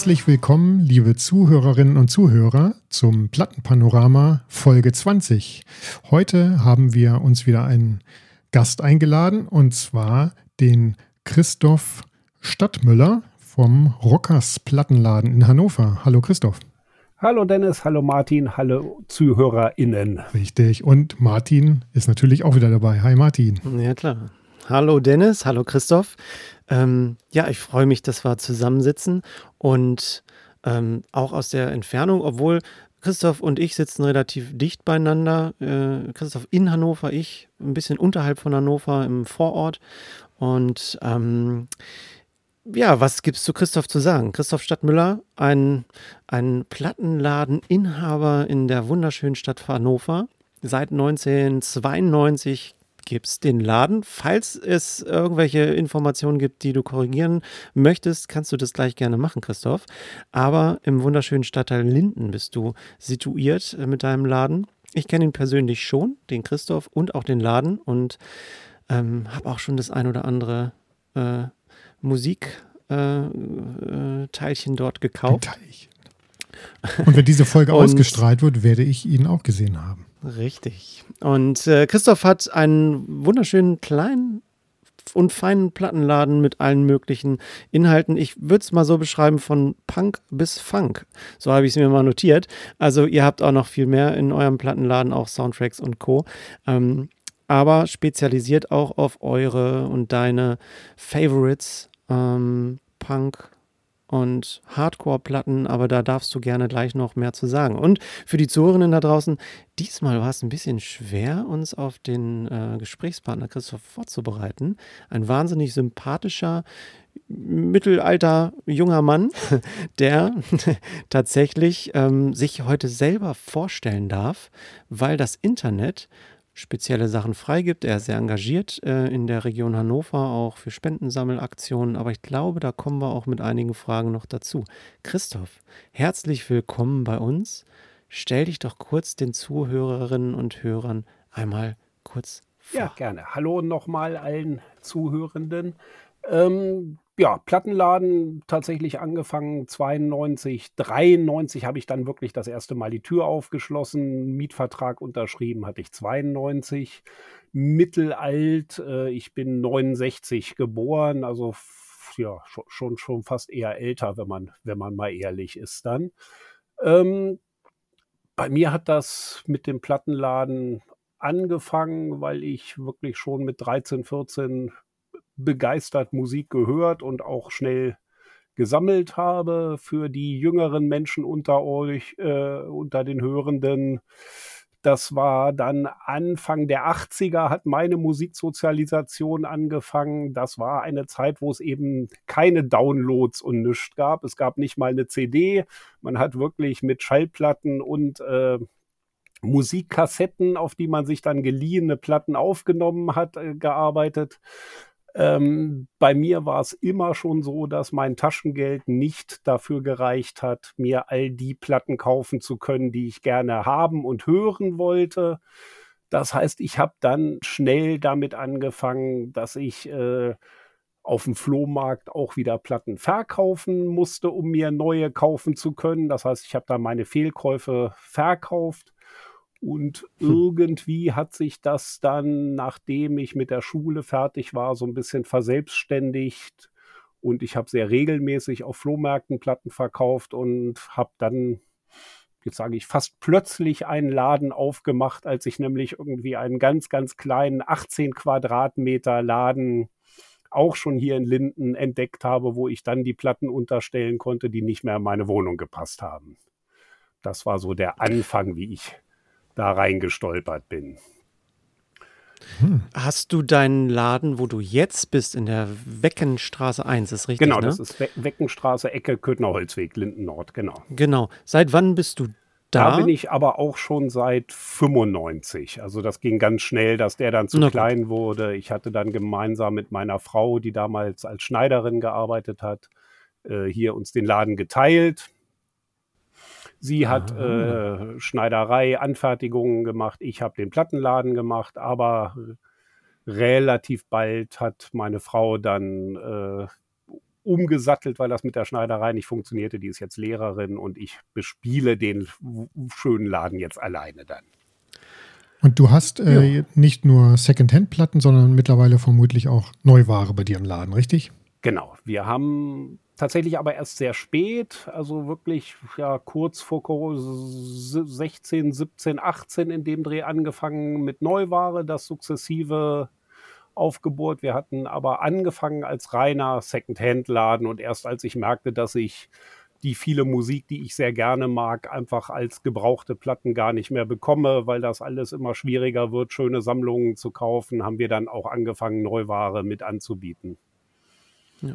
Herzlich willkommen, liebe Zuhörerinnen und Zuhörer, zum Plattenpanorama Folge 20. Heute haben wir uns wieder einen Gast eingeladen und zwar den Christoph Stadtmüller vom Rockers Plattenladen in Hannover. Hallo Christoph. Hallo Dennis, hallo Martin, hallo ZuhörerInnen. Richtig. Und Martin ist natürlich auch wieder dabei. Hi Martin. Ja, klar. Hallo Dennis, hallo Christoph. Ähm, ja, ich freue mich, dass wir zusammensitzen und ähm, auch aus der Entfernung, obwohl Christoph und ich sitzen relativ dicht beieinander. Äh, Christoph in Hannover, ich ein bisschen unterhalb von Hannover im Vorort. Und ähm, ja, was gibt's zu Christoph zu sagen? Christoph Stadtmüller, ein, ein Plattenladeninhaber in der wunderschönen Stadt Hannover. Seit 1992 gibt es den Laden. Falls es irgendwelche Informationen gibt, die du korrigieren möchtest, kannst du das gleich gerne machen, Christoph. Aber im wunderschönen Stadtteil Linden bist du situiert äh, mit deinem Laden. Ich kenne ihn persönlich schon, den Christoph und auch den Laden und ähm, habe auch schon das ein oder andere äh, Musikteilchen äh, äh, dort gekauft. Und wenn diese Folge ausgestrahlt wird, werde ich ihn auch gesehen haben. Richtig. Und äh, Christoph hat einen wunderschönen kleinen und feinen Plattenladen mit allen möglichen Inhalten. Ich würde es mal so beschreiben, von Punk bis Funk. So habe ich es mir mal notiert. Also ihr habt auch noch viel mehr in eurem Plattenladen, auch Soundtracks und Co. Ähm, aber spezialisiert auch auf eure und deine Favorites ähm, Punk und Hardcore-Platten, aber da darfst du gerne gleich noch mehr zu sagen. Und für die Zuhörerinnen da draußen, diesmal war es ein bisschen schwer, uns auf den äh, Gesprächspartner Christoph vorzubereiten. Ein wahnsinnig sympathischer, mittelalter junger Mann, der tatsächlich ähm, sich heute selber vorstellen darf, weil das Internet spezielle Sachen freigibt. Er ist sehr engagiert äh, in der Region Hannover, auch für Spendensammelaktionen. Aber ich glaube, da kommen wir auch mit einigen Fragen noch dazu. Christoph, herzlich willkommen bei uns. Stell dich doch kurz den Zuhörerinnen und Hörern einmal kurz vor. Ja, gerne. Hallo nochmal allen Zuhörenden. Ähm, ja, Plattenladen tatsächlich angefangen 92, 93 habe ich dann wirklich das erste Mal die Tür aufgeschlossen, Mietvertrag unterschrieben hatte ich 92, mittelalt, äh, ich bin 69 geboren, also ja, schon, schon fast eher älter, wenn man, wenn man mal ehrlich ist dann. Ähm, bei mir hat das mit dem Plattenladen angefangen, weil ich wirklich schon mit 13, 14 begeistert Musik gehört und auch schnell gesammelt habe. Für die jüngeren Menschen unter euch, äh, unter den Hörenden, das war dann Anfang der 80er hat meine Musiksozialisation angefangen. Das war eine Zeit, wo es eben keine Downloads und nichts gab. Es gab nicht mal eine CD. Man hat wirklich mit Schallplatten und äh, Musikkassetten, auf die man sich dann geliehene Platten aufgenommen hat, äh, gearbeitet. Ähm, bei mir war es immer schon so, dass mein Taschengeld nicht dafür gereicht hat, mir all die Platten kaufen zu können, die ich gerne haben und hören wollte. Das heißt, ich habe dann schnell damit angefangen, dass ich äh, auf dem Flohmarkt auch wieder Platten verkaufen musste, um mir neue kaufen zu können. Das heißt, ich habe dann meine Fehlkäufe verkauft und hm. irgendwie hat sich das dann, nachdem ich mit der Schule fertig war, so ein bisschen verselbstständigt. Und ich habe sehr regelmäßig auf Flohmärkten Platten verkauft und habe dann, jetzt sage ich, fast plötzlich einen Laden aufgemacht, als ich nämlich irgendwie einen ganz, ganz kleinen 18 Quadratmeter Laden auch schon hier in Linden entdeckt habe, wo ich dann die Platten unterstellen konnte, die nicht mehr in meine Wohnung gepasst haben. Das war so der Anfang, wie ich da reingestolpert bin. Hm. Hast du deinen Laden, wo du jetzt bist, in der Weckenstraße 1, ist richtig? Genau, ne? das ist We Weckenstraße, Ecke Köthnerholzweg, Linden Nord, genau. Genau. Seit wann bist du da? Da bin ich aber auch schon seit 95. Also das ging ganz schnell, dass der dann zu Na klein gut. wurde. Ich hatte dann gemeinsam mit meiner Frau, die damals als Schneiderin gearbeitet hat, äh, hier uns den Laden geteilt. Sie hat äh, Schneiderei, Anfertigungen gemacht, ich habe den Plattenladen gemacht, aber relativ bald hat meine Frau dann äh, umgesattelt, weil das mit der Schneiderei nicht funktionierte. Die ist jetzt Lehrerin und ich bespiele den schönen Laden jetzt alleine dann. Und du hast äh, ja. nicht nur Secondhand-Platten, sondern mittlerweile vermutlich auch Neuware bei dir im Laden, richtig? Genau. Wir haben tatsächlich aber erst sehr spät, also wirklich ja kurz vor 16, 17, 18 in dem Dreh angefangen mit Neuware, das sukzessive aufgebohrt. Wir hatten aber angefangen als reiner Second-Hand-Laden und erst als ich merkte, dass ich die viele Musik, die ich sehr gerne mag, einfach als gebrauchte Platten gar nicht mehr bekomme, weil das alles immer schwieriger wird, schöne Sammlungen zu kaufen, haben wir dann auch angefangen, Neuware mit anzubieten. Ja.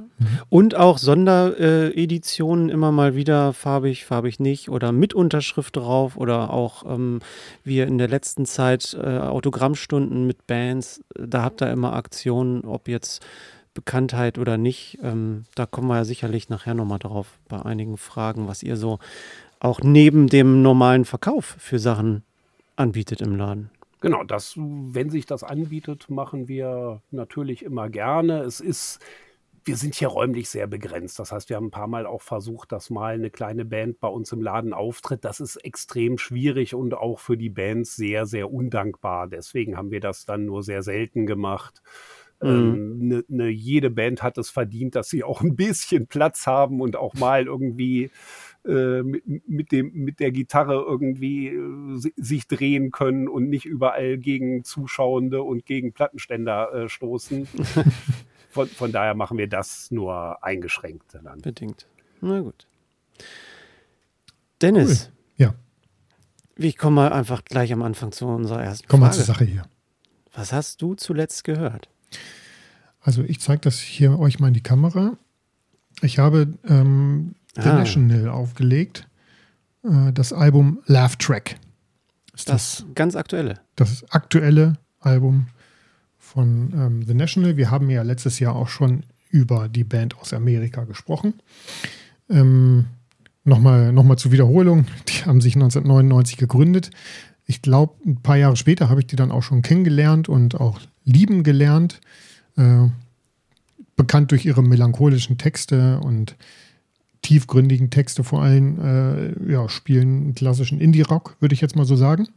Und auch Sondereditionen immer mal wieder farbig, farbig nicht oder mit Unterschrift drauf oder auch ähm, wir in der letzten Zeit äh, Autogrammstunden mit Bands, da habt ihr immer Aktionen, ob jetzt Bekanntheit oder nicht. Ähm, da kommen wir ja sicherlich nachher nochmal drauf bei einigen Fragen, was ihr so auch neben dem normalen Verkauf für Sachen anbietet im Laden. Genau, das, wenn sich das anbietet, machen wir natürlich immer gerne. Es ist wir sind hier räumlich sehr begrenzt. Das heißt, wir haben ein paar Mal auch versucht, dass mal eine kleine Band bei uns im Laden auftritt. Das ist extrem schwierig und auch für die Bands sehr, sehr undankbar. Deswegen haben wir das dann nur sehr selten gemacht. Mhm. Ähm, ne, ne, jede Band hat es verdient, dass sie auch ein bisschen Platz haben und auch mal irgendwie äh, mit, mit, dem, mit der Gitarre irgendwie äh, sich drehen können und nicht überall gegen Zuschauende und gegen Plattenständer äh, stoßen. von, von daher machen wir das nur eingeschränkt. Dann. Bedingt. Na gut. Dennis. Cool. Ja. Ich komme mal einfach gleich am Anfang zu unserer ersten Komm Frage. Komm mal zur Sache hier. Was hast du zuletzt gehört? Also ich zeige das hier euch mal in die Kamera. Ich habe ähm, The ah. National aufgelegt. Äh, das Album Laugh Track. Ist das, das ganz aktuelle? Das aktuelle Album von ähm, The National. Wir haben ja letztes Jahr auch schon über die Band aus Amerika gesprochen. Ähm, Nochmal noch mal zur Wiederholung, die haben sich 1999 gegründet. Ich glaube, ein paar Jahre später habe ich die dann auch schon kennengelernt und auch lieben gelernt. Äh, bekannt durch ihre melancholischen Texte und tiefgründigen Texte vor allem, äh, ja, spielen klassischen Indie-Rock, würde ich jetzt mal so sagen.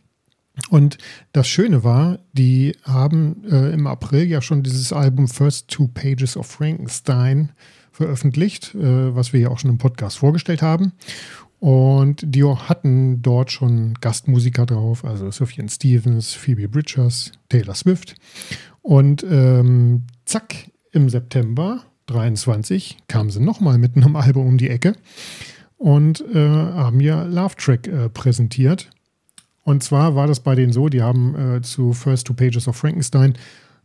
Und das Schöne war, die haben äh, im April ja schon dieses Album First Two Pages of Frankenstein veröffentlicht, äh, was wir ja auch schon im Podcast vorgestellt haben. Und die hatten dort schon Gastmusiker drauf, also Sufjan Stevens, Phoebe Bridgers, Taylor Swift. Und ähm, zack, im September 23 kamen sie nochmal mit einem Album um die Ecke und äh, haben ja Love Track äh, präsentiert. Und zwar war das bei denen so, die haben äh, zu First Two Pages of Frankenstein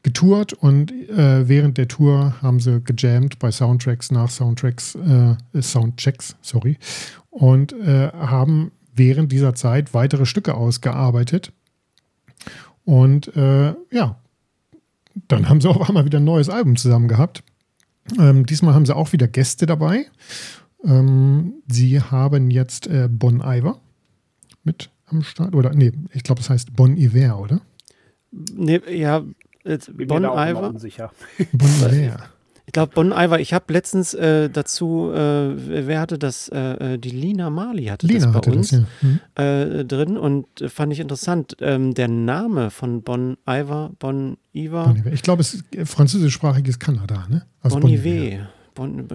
getourt und äh, während der Tour haben sie gejammt bei Soundtracks nach Soundtracks, äh, Soundchecks, sorry, und äh, haben während dieser Zeit weitere Stücke ausgearbeitet. Und äh, ja, dann haben sie auf einmal wieder ein neues Album zusammen gehabt. Ähm, diesmal haben sie auch wieder Gäste dabei. Ähm, sie haben jetzt äh, Bon Iver mit am Start. Oder nee, ich glaube, es heißt Bon Iver, oder? Nee, ja, jetzt Bon Iver. Bon Iver. Ich glaube, Bon Iver, ich habe letztens äh, dazu, äh, wer hatte das? Äh, äh die Lina Marley hatte Lina das bei hatte uns das, ja. mhm. Äh, drin und fand ich interessant. Ähm, der Name von Bon Iver, Bon Iver. Bon Iver. Ich glaube, es ist französischsprachiges Kanada, ne? Also bon, bon Iver. Bon,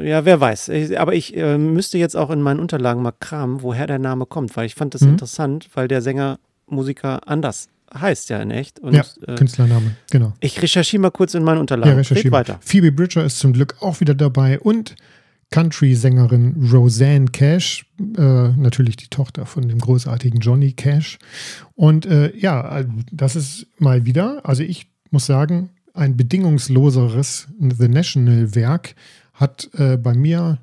ja, wer weiß. Aber ich äh, müsste jetzt auch in meinen Unterlagen mal kramen, woher der Name kommt, weil ich fand das mhm. interessant, weil der Sänger, Musiker anders heißt ja in echt. Und, ja, äh, Künstlername, genau. Ich recherchiere mal kurz in meinen Unterlagen. Ja, recherchiere weiter. Phoebe Bridger ist zum Glück auch wieder dabei und Country-Sängerin Roseanne Cash, äh, natürlich die Tochter von dem großartigen Johnny Cash. Und äh, ja, das ist mal wieder, also ich muss sagen, ein bedingungsloseres The National-Werk hat äh, bei mir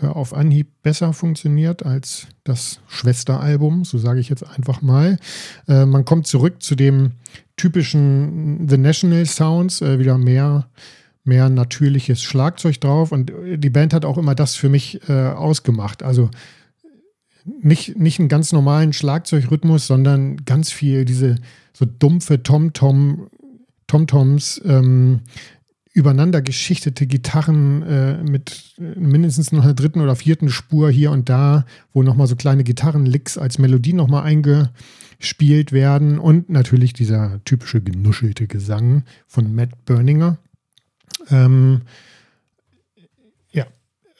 äh, auf Anhieb besser funktioniert als das Schwesteralbum, so sage ich jetzt einfach mal. Äh, man kommt zurück zu dem typischen The National Sounds, äh, wieder mehr, mehr natürliches Schlagzeug drauf und die Band hat auch immer das für mich ausgemacht. Also nicht, nicht einen ganz normalen Schlagzeugrhythmus, sondern ganz viel diese so dumpfe Tom-Tom, Tom-Toms, ähm, übereinander geschichtete Gitarren äh, mit äh, mindestens noch einer dritten oder vierten Spur hier und da, wo nochmal so kleine Gitarrenlicks als Melodie nochmal eingespielt werden und natürlich dieser typische genuschelte Gesang von Matt Berninger. Ähm, ja,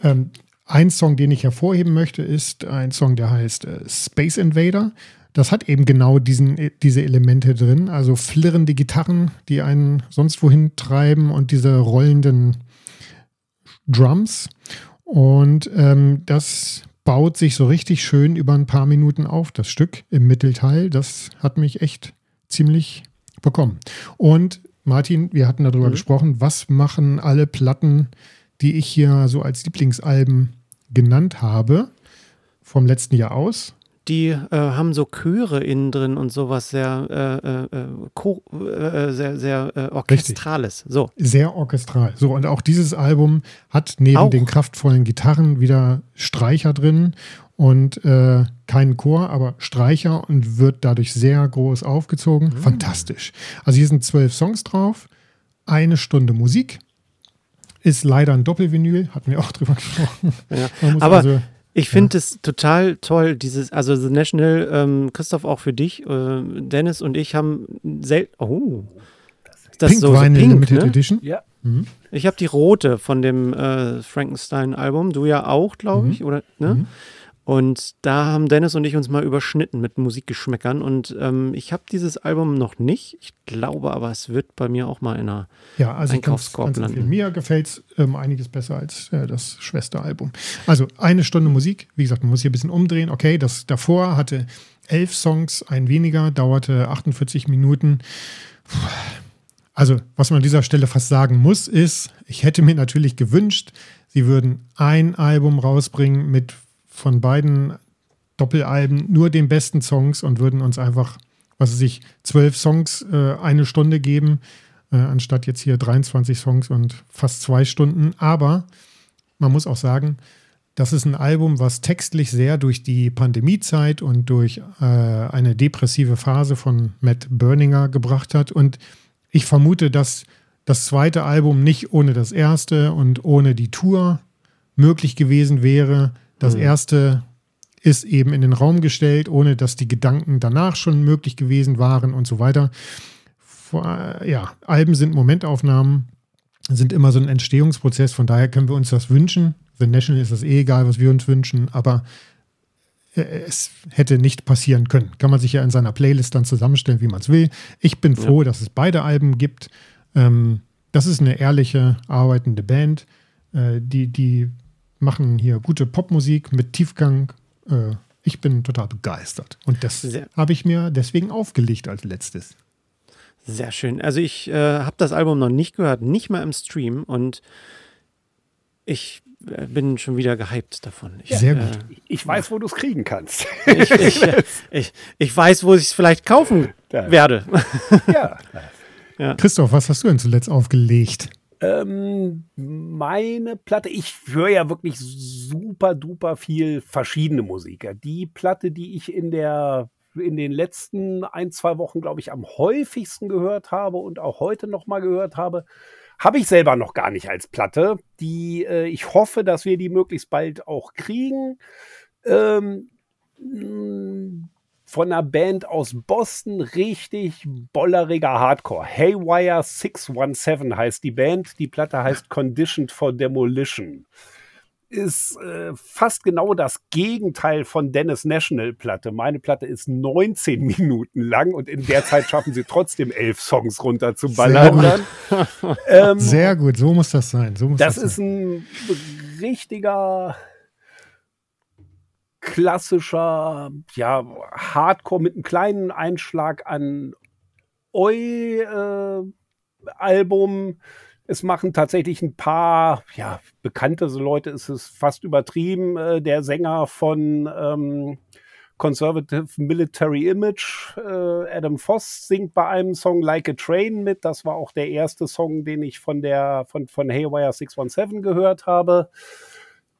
ähm, ein Song, den ich hervorheben möchte, ist ein Song, der heißt äh, Space Invader. Das hat eben genau diesen, äh, diese Elemente drin, also flirrende Gitarren, die einen sonst wohin treiben und diese rollenden Drums. Und ähm, das baut sich so richtig schön über ein paar Minuten auf, das Stück im Mittelteil. Das hat mich echt ziemlich bekommen. Und Martin, wir hatten darüber mhm. gesprochen, was machen alle Platten, die ich hier so als Lieblingsalben genannt habe, vom letzten Jahr aus. Die äh, haben so Chöre innen drin und sowas sehr, äh, äh, äh, äh sehr, sehr äh, orchestrales. So. Sehr orchestral. So, und auch dieses Album hat neben auch. den kraftvollen Gitarren wieder Streicher drin und keinen Chor, aber Streicher und wird dadurch sehr groß aufgezogen. Mhm. Fantastisch. Also hier sind zwölf Songs drauf, eine Stunde Musik ist leider ein Doppelvinyl, hatten wir auch drüber gesprochen. Ja. Aber also, ich finde es total toll, dieses, also The National, ähm, Christoph, auch für dich, äh, Dennis und ich haben selten, oh, das Pink so, so Pink, Limited ne? Edition. Ja. Mhm. Ich habe die rote von dem äh, Frankenstein-Album, du ja auch, glaube mhm. ich, oder? Ne? Mhm. Und da haben Dennis und ich uns mal überschnitten mit Musikgeschmäckern. Und ähm, ich habe dieses Album noch nicht. Ich glaube aber, es wird bei mir auch mal in einer ja, also Einkaufskorb ganz, ganz landen. Mir gefällt es ähm, einiges besser als äh, das Schwesteralbum. Also eine Stunde Musik. Wie gesagt, man muss hier ein bisschen umdrehen. Okay, das davor hatte elf Songs, ein weniger, dauerte 48 Minuten. Also, was man an dieser Stelle fast sagen muss, ist, ich hätte mir natürlich gewünscht, sie würden ein Album rausbringen mit von beiden Doppelalben nur den besten Songs und würden uns einfach, was weiß ich, zwölf Songs äh, eine Stunde geben, äh, anstatt jetzt hier 23 Songs und fast zwei Stunden. Aber man muss auch sagen, das ist ein Album, was textlich sehr durch die Pandemiezeit und durch äh, eine depressive Phase von Matt Berninger gebracht hat. Und ich vermute, dass das zweite Album nicht ohne das erste und ohne die Tour möglich gewesen wäre. Das mhm. erste ist eben in den Raum gestellt, ohne dass die Gedanken danach schon möglich gewesen waren und so weiter. Ja, Alben sind Momentaufnahmen, sind immer so ein Entstehungsprozess, von daher können wir uns das wünschen. The National ist das eh egal, was wir uns wünschen, aber äh, es hätte nicht passieren können. Kann man sich ja in seiner Playlist dann zusammenstellen, wie man es will. Ich bin froh, ja. dass es beide Alben gibt. Ähm, das ist eine ehrliche, arbeitende Band, äh, die, die machen hier gute Popmusik mit Tiefgang. Äh, ich bin total begeistert. Und das habe ich mir deswegen aufgelegt als letztes. Sehr schön. Also ich äh, habe das Album noch nicht gehört, nicht mal im Stream. Und ich äh, bin schon wieder gehypt davon. Ich, Sehr gut. Äh, ich weiß, wo du es kriegen kannst. ich, ich, ich, ich, weiß, wo ich es vielleicht kaufen werde. ja. ja. Christoph, was hast du denn zuletzt aufgelegt? Ähm, meine Platte, ich höre ja wirklich super duper viel verschiedene Musiker. Die Platte, die ich in der in den letzten ein, zwei Wochen, glaube ich, am häufigsten gehört habe und auch heute nochmal gehört habe, habe ich selber noch gar nicht als Platte. Die, äh, ich hoffe, dass wir die möglichst bald auch kriegen. Ähm, von einer Band aus Boston, richtig bolleriger Hardcore. Haywire 617 heißt die Band. Die Platte heißt Conditioned for Demolition. Ist äh, fast genau das Gegenteil von Dennis National Platte. Meine Platte ist 19 Minuten lang und in der Zeit schaffen sie trotzdem elf Songs runter zu ballern. Sehr, ähm, Sehr gut, so muss das sein. So muss das, das ist ein richtiger klassischer, ja, Hardcore mit einem kleinen Einschlag an Oi-Album. Äh, es machen tatsächlich ein paar, ja, bekannte Leute, ist es fast übertrieben. Äh, der Sänger von ähm, Conservative Military Image, äh, Adam Voss, singt bei einem Song Like a Train mit. Das war auch der erste Song, den ich von der, von, von Haywire 617 gehört habe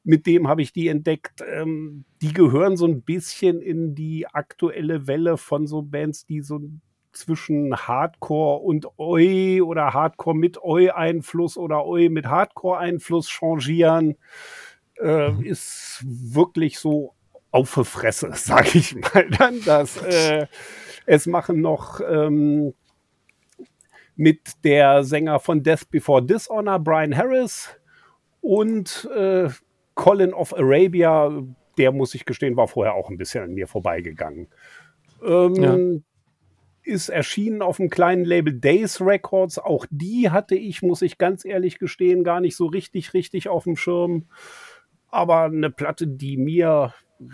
mit dem habe ich die entdeckt. Ähm, die gehören so ein bisschen in die aktuelle Welle von so Bands, die so zwischen Hardcore und Oi oder Hardcore mit Oi-Einfluss oder Oi mit Hardcore-Einfluss changieren. Äh, mhm. ist wirklich so auf die Fresse, sag ich mal dann. Dass, äh, es machen noch ähm, mit der Sänger von Death Before Dishonor, Brian Harris, und äh, Colin of Arabia, der muss ich gestehen, war vorher auch ein bisschen an mir vorbeigegangen. Ähm, ja. Ist erschienen auf dem kleinen Label Days Records. Auch die hatte ich, muss ich ganz ehrlich gestehen, gar nicht so richtig, richtig auf dem Schirm. Aber eine Platte, die mir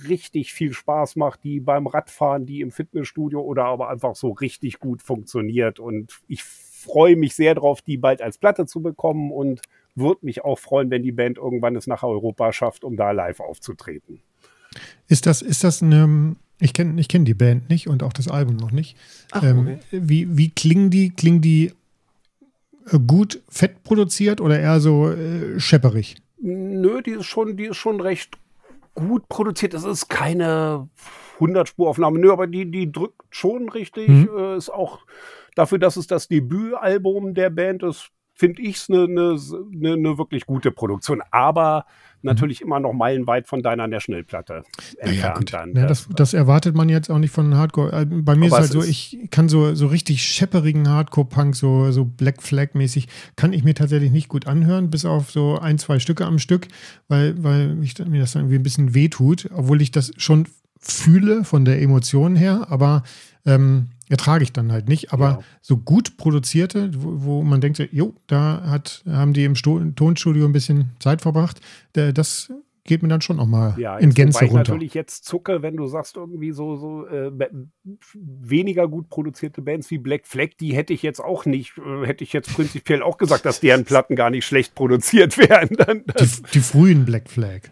richtig viel Spaß macht, die beim Radfahren, die im Fitnessstudio oder aber einfach so richtig gut funktioniert. Und ich freue mich sehr drauf, die bald als Platte zu bekommen und würde mich auch freuen, wenn die Band irgendwann es nach Europa schafft, um da live aufzutreten. Ist das, ist das eine, ich kenne ich kenn die Band nicht und auch das Album noch nicht. Ach, ähm, okay. wie, wie klingen die? Klingen die äh, gut fett produziert oder eher so äh, schepperig? Nö, die ist schon, die ist schon recht gut produziert. Es ist keine 100-Spuraufnahme, nö, aber die, die drückt schon richtig. Mhm. Äh, ist auch dafür, dass es das Debütalbum der Band ist, finde ich es eine ne, ne, ne wirklich gute Produktion. Aber natürlich immer noch meilenweit von deiner National-Platte entfernt ja. Ja, das, das, erwartet man jetzt auch nicht von Hardcore. Äh, bei mir ist halt so, ich kann so, so richtig schepperigen Hardcore-Punk, so, so Black Flag-mäßig, kann ich mir tatsächlich nicht gut anhören, bis auf so ein, zwei Stücke am Stück, weil, weil ich, mir das irgendwie ein bisschen wehtut, obwohl ich das schon fühle von der Emotion her, aber ähm, ertrage ich dann halt nicht. Aber ja. so gut produzierte, wo, wo, man denkt, jo, da hat, haben die im Sto Tonstudio ein bisschen Zeit verbracht, das geht mir dann schon auch mal ja, in Gänze runter. Ich natürlich jetzt zucke, wenn du sagst, irgendwie so, so äh, weniger gut produzierte Bands wie Black Flag, die hätte ich jetzt auch nicht, äh, hätte ich jetzt prinzipiell auch gesagt, dass deren Platten gar nicht schlecht produziert werden. Dann, die, die frühen Black Flag.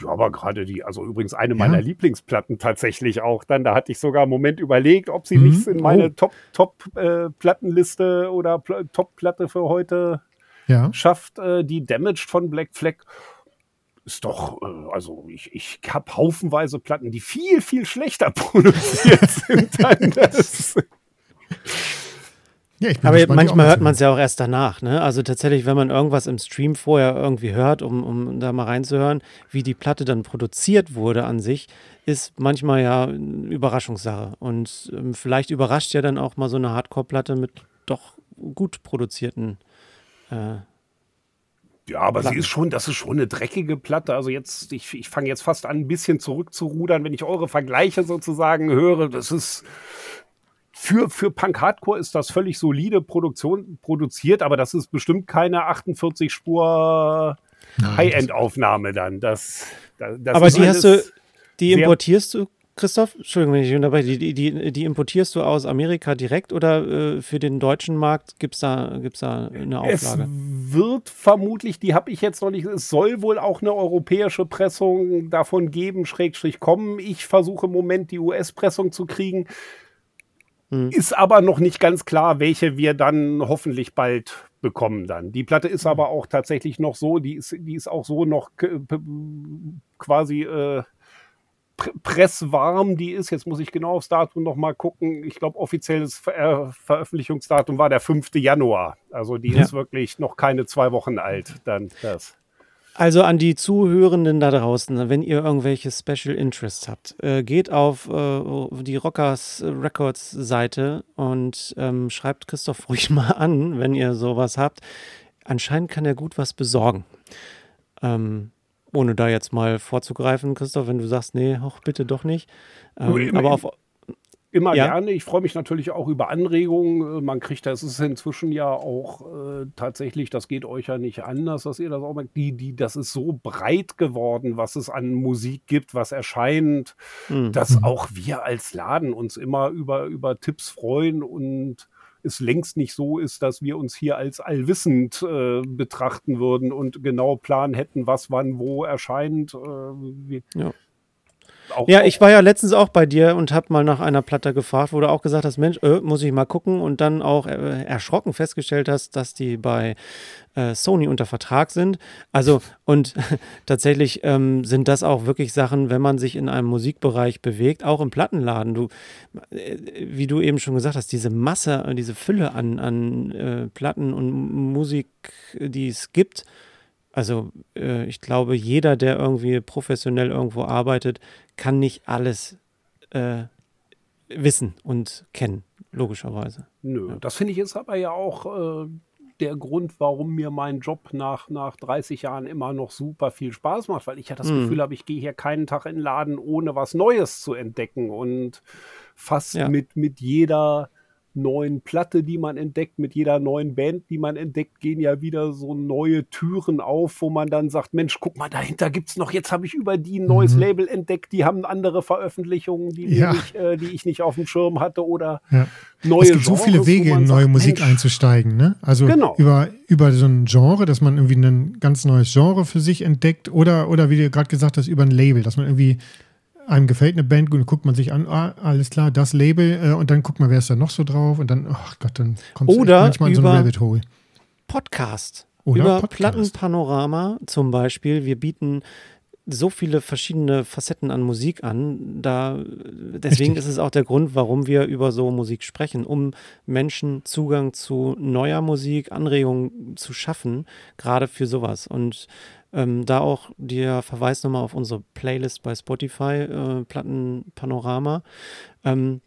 Ja, aber gerade die, also übrigens eine meiner Lieblingsplatten tatsächlich auch dann. Da hatte ich sogar einen Moment überlegt, ob sie mhm. nicht in meine oh. Top-Plattenliste Top, äh, oder Pl Top-Platte für heute ja. schafft. Äh, die Damaged von Black Flag ist doch, äh, also ich, ich habe haufenweise Platten, die viel, viel schlechter produziert sind. Ja, Aber gespannt, manchmal hört man es ja auch erst danach. Ne? Also tatsächlich, wenn man irgendwas im Stream vorher irgendwie hört, um, um da mal reinzuhören, wie die Platte dann produziert wurde an sich, ist manchmal ja eine Überraschungssache. Und ähm, vielleicht überrascht ja dann auch mal so eine Hardcore-Platte mit doch gut produzierten. Äh, ja, aber Platten. sie ist schon, das ist schon eine dreckige Platte. Also jetzt, ich, ich fange jetzt fast an, ein bisschen zurückzurudern, wenn ich eure Vergleiche sozusagen höre. Das ist für, für Punk Hardcore ist das völlig solide Produktion produziert, aber das ist bestimmt keine 48 Spur High-End-Aufnahme dann. Das, das, das aber die hast du, die importierst du, Christoph? Entschuldigung, wenn ich unterbreche, die, die, die importierst du aus Amerika direkt oder äh, für den deutschen Markt gibt es da, gibt's da eine Auflage? Es wird vermutlich, die habe ich jetzt noch nicht, es soll wohl auch eine europäische Pressung davon geben, Schrägstrich kommen. Ich versuche im Moment die US-Pressung zu kriegen. Mhm. Ist aber noch nicht ganz klar, welche wir dann hoffentlich bald bekommen dann. Die Platte ist mhm. aber auch tatsächlich noch so, die ist, die ist auch so noch quasi äh, presswarm, die ist. Jetzt muss ich genau aufs Datum noch mal gucken. Ich glaube, offizielles Ver Veröffentlichungsdatum war der 5. Januar. Also die ja. ist wirklich noch keine zwei Wochen alt. Dann das. Also an die Zuhörenden da draußen, wenn ihr irgendwelche Special Interests habt, äh, geht auf äh, die Rockers Records Seite und ähm, schreibt Christoph ruhig mal an, wenn ihr sowas habt. Anscheinend kann er gut was besorgen. Ähm, ohne da jetzt mal vorzugreifen, Christoph, wenn du sagst, nee, auch bitte doch nicht. Ähm, aber auf Immer ja. gerne. Ich freue mich natürlich auch über Anregungen. Äh, man kriegt das, ist inzwischen ja auch äh, tatsächlich, das geht euch ja nicht anders, dass ihr das auch merkt. Die, die, das ist so breit geworden, was es an Musik gibt, was erscheint, mhm. dass auch wir als Laden uns immer über, über Tipps freuen und es längst nicht so ist, dass wir uns hier als allwissend äh, betrachten würden und genau planen hätten, was wann wo erscheint. Äh, wir, ja Auch, Ja, ich war ja letztens auch bei dir und habe mal nach einer Platte gefragt, wo du auch gesagt hast, Mensch, äh, muss ich mal gucken und dann auch äh, erschrocken festgestellt hast, dass die bei äh, Sony unter Vertrag sind. Also und tatsächlich ähm, sind das auch wirklich Sachen, wenn man sich in einem Musikbereich bewegt, auch im Plattenladen. Du, äh, wie du eben schon gesagt hast, diese Masse, äh, diese Fülle an, an äh, Platten und Musik, die es gibt. Also äh, ich glaube, jeder, der irgendwie professionell irgendwo arbeitet, kann nicht alles äh, wissen und kennen, logischerweise. Nö, das finde ich ist aber ja auch äh, der Grund, warum mir mein Job nach, nach 30 Jahren immer noch super viel Spaß macht, weil ich ja das Mhm. Gefühl habe, ich gehe hier keinen Tag in den Laden, ohne was Neues zu entdecken und fast Ja. mit, mit jeder neuen Platte, die man entdeckt, mit jeder neuen Band, die man entdeckt, gehen ja wieder so neue Türen auf, wo man dann sagt, Mensch, guck mal, dahinter gibt's noch, jetzt habe ich über die ein neues Mhm. Label entdeckt, die haben andere Veröffentlichungen, die, Ja. nicht, äh, die ich nicht auf dem Schirm hatte oder Ja. neue es gibt so viele Genres, Wege, in neue sagt, Musik Mensch, einzusteigen. Ne? Also Genau. über, über so ein Genre, dass man irgendwie ein ganz neues Genre für sich entdeckt oder, oder wie du gerade gesagt hast, über ein Label, dass man irgendwie einem gefällt eine Band dann guckt man sich an, ah, alles klar, das Label äh, und dann guckt man, wer ist da noch so drauf und dann, ach Gott, dann kommt es manchmal in so ein Rabbit Hole. Podcast. Oder Über Podcast. Plattenpanorama zum Beispiel. Wir bieten so viele verschiedene Facetten an Musik an. Da, deswegen Richtig. ist es auch der Grund, warum wir über so Musik sprechen, um Menschen Zugang zu neuer Musik, Anregungen zu schaffen, gerade für sowas. Und ähm, da auch der Verweis nochmal auf unsere Playlist bei Spotify, äh, Plattenpanorama. Ähm,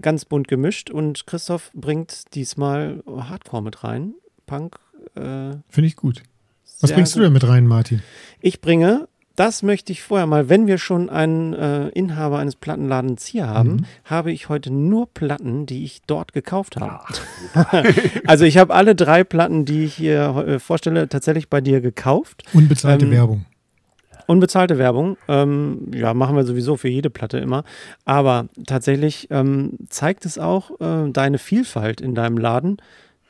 ganz bunt gemischt und Christoph bringt diesmal Hardcore mit rein. Punk. Äh, Finde ich gut. Was bringst du gut. denn mit rein, Martin? Ich bringe, das möchte ich vorher mal, wenn wir schon einen äh, Inhaber eines Plattenladens hier haben, Mhm. habe ich heute nur Platten, die ich dort gekauft habe. also ich habe alle drei Platten, die ich hier äh, vorstelle, tatsächlich bei dir gekauft. Unbezahlte Ähm, Werbung. Unbezahlte Werbung, ähm, ja, machen wir sowieso für jede Platte immer. Aber tatsächlich ähm, zeigt es auch äh, deine Vielfalt in deinem Laden.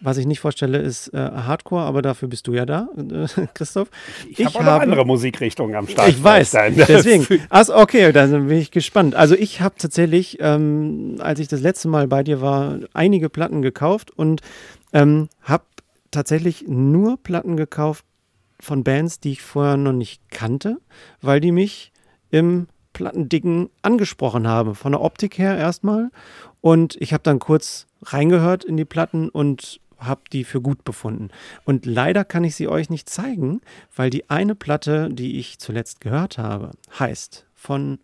Was ich nicht vorstelle, ist äh, Hardcore, aber dafür bist du ja da, äh, Christoph. Ich, habe noch habe- andere Musikrichtungen am Start. Ich weiß, deswegen. Also okay, dann bin ich gespannt. Also ich habe tatsächlich, ähm, als ich das letzte Mal bei dir war, einige Platten gekauft und ähm, habe tatsächlich nur Platten gekauft von Bands, die ich vorher noch nicht kannte, weil die mich im Plattendicken angesprochen haben. Von der Optik her erstmal. Und ich habe dann kurz reingehört in die Platten und habe die für gut befunden. Und leider kann ich sie euch nicht zeigen, weil die eine Platte, die ich zuletzt gehört habe, heißt von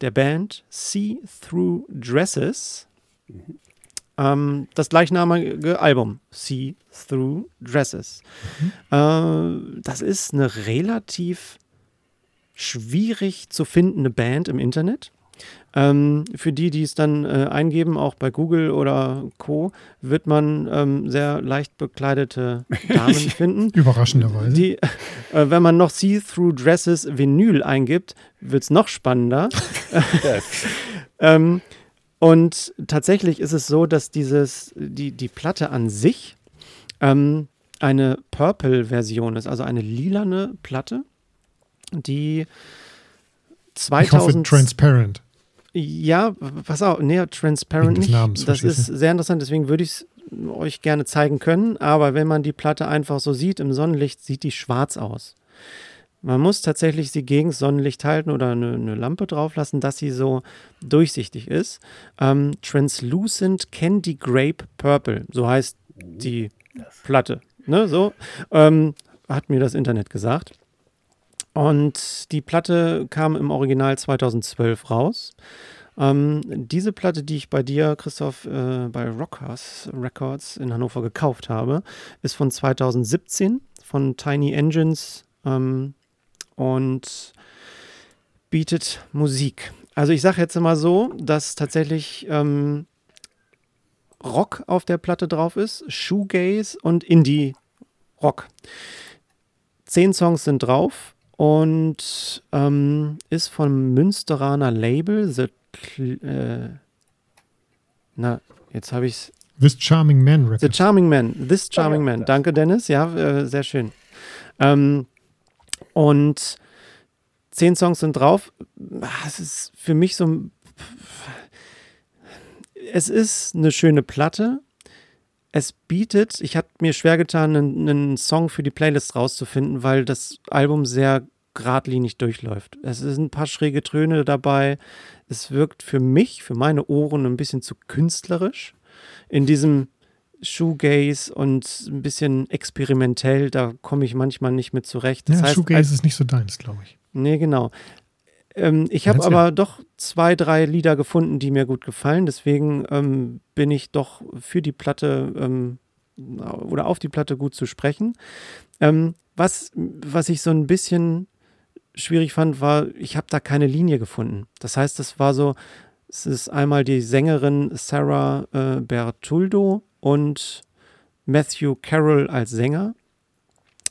der Band See Through Dresses. Ähm, das gleichnamige Album See Through Dresses. Äh, das ist eine relativ schwierig zu findende Band im Internet. Ähm, für die, die es dann äh, eingeben, auch bei Google oder Co., wird man ähm, sehr leicht bekleidete Damen finden. Überraschenderweise. Die, äh, wenn man noch See-Through Dresses Vinyl eingibt, wird es noch spannender. ähm, und tatsächlich ist es so, dass dieses, die, die Platte an sich ähm, eine Purple-Version ist, also eine lilane Platte, die ich hoffe, 2000 transparent. Ja, pass auf, nee, transparent nicht. Namens, das ist sehr interessant, deswegen würde ich es euch gerne zeigen können. Aber wenn man die Platte einfach so sieht im Sonnenlicht, sieht die schwarz aus. Man muss tatsächlich sie gegen das Sonnenlicht halten oder eine, eine Lampe drauf lassen, dass sie so durchsichtig ist. Ähm, Translucent Candy Grape Purple, so heißt die Platte. Ne, so ähm, hat mir das Internet gesagt. Und die Platte kam im Original 2012 raus. Ähm, diese Platte, die ich bei dir, Christoph, äh, bei Rockers Records in Hannover gekauft habe, ist von 2017 von Tiny Engines ähm, und bietet Musik. Also ich sage jetzt mal so, dass tatsächlich ähm, Rock auf der Platte drauf ist, Shoegaze und Indie-Rock. Zehn Songs sind drauf und ähm, ist vom Münsteraner Label The Cl äh, na, jetzt habe ich es. This Charming Man The Records. Charming Man. This Charming Man. Danke, Dennis. Ja, äh, sehr schön. Ähm, und zehn Songs sind drauf. es ist für mich so. Es ist eine schöne Platte. Es bietet, ich habe mir schwer getan, einen, einen Song für die Playlist rauszufinden, weil das Album sehr geradlinig durchläuft. Es sind ein paar schräge Töne dabei. Es wirkt für mich, für meine Ohren ein bisschen zu künstlerisch. In diesem Shoegaze und ein bisschen experimentell, da komme ich manchmal nicht mit zurecht. Das ja, heißt, Shoegaze ist nicht so deins, glaube ich. Nee, genau. Ähm, ich habe aber doch zwei, drei Lieder gefunden, die mir gut gefallen. Deswegen ähm, bin ich doch für die Platte ähm, oder auf die Platte gut zu sprechen. Ähm, was, was ich so ein bisschen schwierig fand, war, ich habe da keine Linie gefunden. Das heißt, es war so, es ist einmal die Sängerin Sarah äh, Bertuldo und Matthew Carroll als Sänger.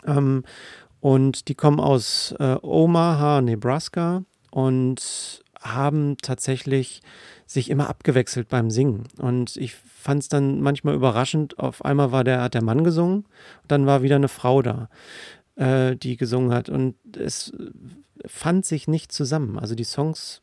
Ähm, und die kommen aus äh, Omaha, Nebraska und haben tatsächlich sich immer abgewechselt beim Singen. Und ich fand es dann manchmal überraschend. Auf einmal war der, hat der Mann gesungen, dann war wieder eine Frau da, äh, die gesungen hat. Und es fand sich nicht zusammen. Also die Songs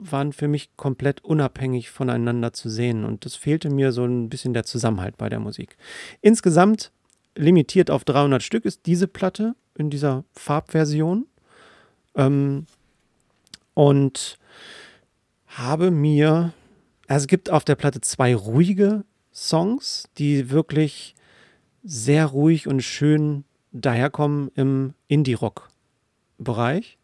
waren für mich komplett unabhängig voneinander zu sehen. Und es fehlte mir so ein bisschen der Zusammenhalt bei der Musik. Insgesamt limitiert auf 300 Stück ist diese Platte in dieser Farbversion. Ähm, und habe mir, also es gibt auf der Platte zwei ruhige Songs, die wirklich sehr ruhig und schön daherkommen im Indie-Rock-Bereich.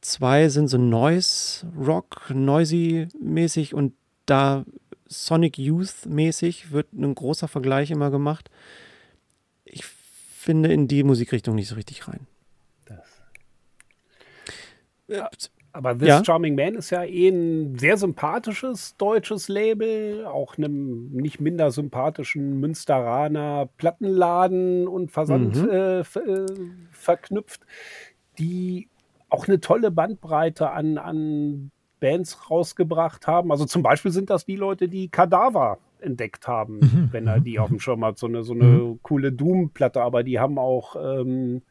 Zwei sind so Noise-Rock, Noisy-mäßig und da Sonic Youth-mäßig wird ein großer Vergleich immer gemacht. Ich finde in die Musikrichtung nicht so richtig rein. Aber This ja? Charming Man ist ja eh ein sehr sympathisches deutsches Label, auch einem nicht minder sympathischen Münsteraner Plattenladen und Versand mhm. äh, äh, verknüpft, die auch eine tolle Bandbreite an, an Bands rausgebracht haben. Also zum Beispiel sind das die Leute, die Kadaver entdeckt haben, mhm. wenn er die auf dem Schirm hat. So eine, so eine mhm. coole Doom-Platte, aber die haben auch ähm,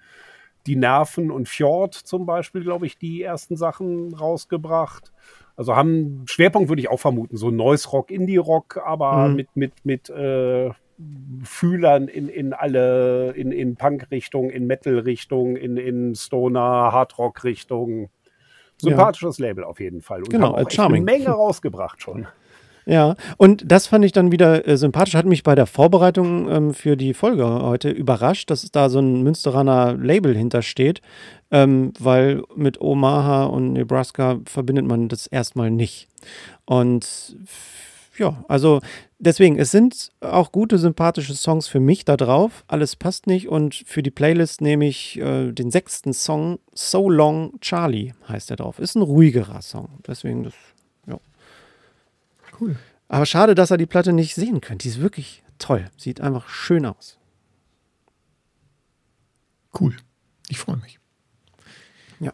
die Nerven und Fjord zum Beispiel, glaube ich, die ersten Sachen rausgebracht. Also haben Schwerpunkt würde ich auch vermuten, so Noise Rock, Indie Rock, aber mhm. mit mit mit äh, Fühlern in, in alle in, in Punk Richtung, in Metal Richtung, in in Stoner Hard Rock Richtung. Sympathisches ja. Label auf jeden Fall und genau, haben auch eine Menge rausgebracht schon. Ja, und das fand ich dann wieder äh, sympathisch. Hat mich bei der Vorbereitung ähm, für die Folge heute überrascht, dass da so ein Münsteraner Label hintersteht, ähm, weil mit Omaha und Nebraska verbindet man das erstmal nicht. Und ja, also deswegen, es sind auch gute, sympathische Songs für mich da drauf. Alles passt nicht und für die Playlist nehme ich äh, den sechsten Song, So Long Charlie heißt der drauf. Ist ein ruhigerer Song. Deswegen, das Cool. Aber schade, dass er die Platte nicht sehen könnt. Die ist wirklich toll. Sieht einfach schön aus. Cool. Ich freue mich. Ja.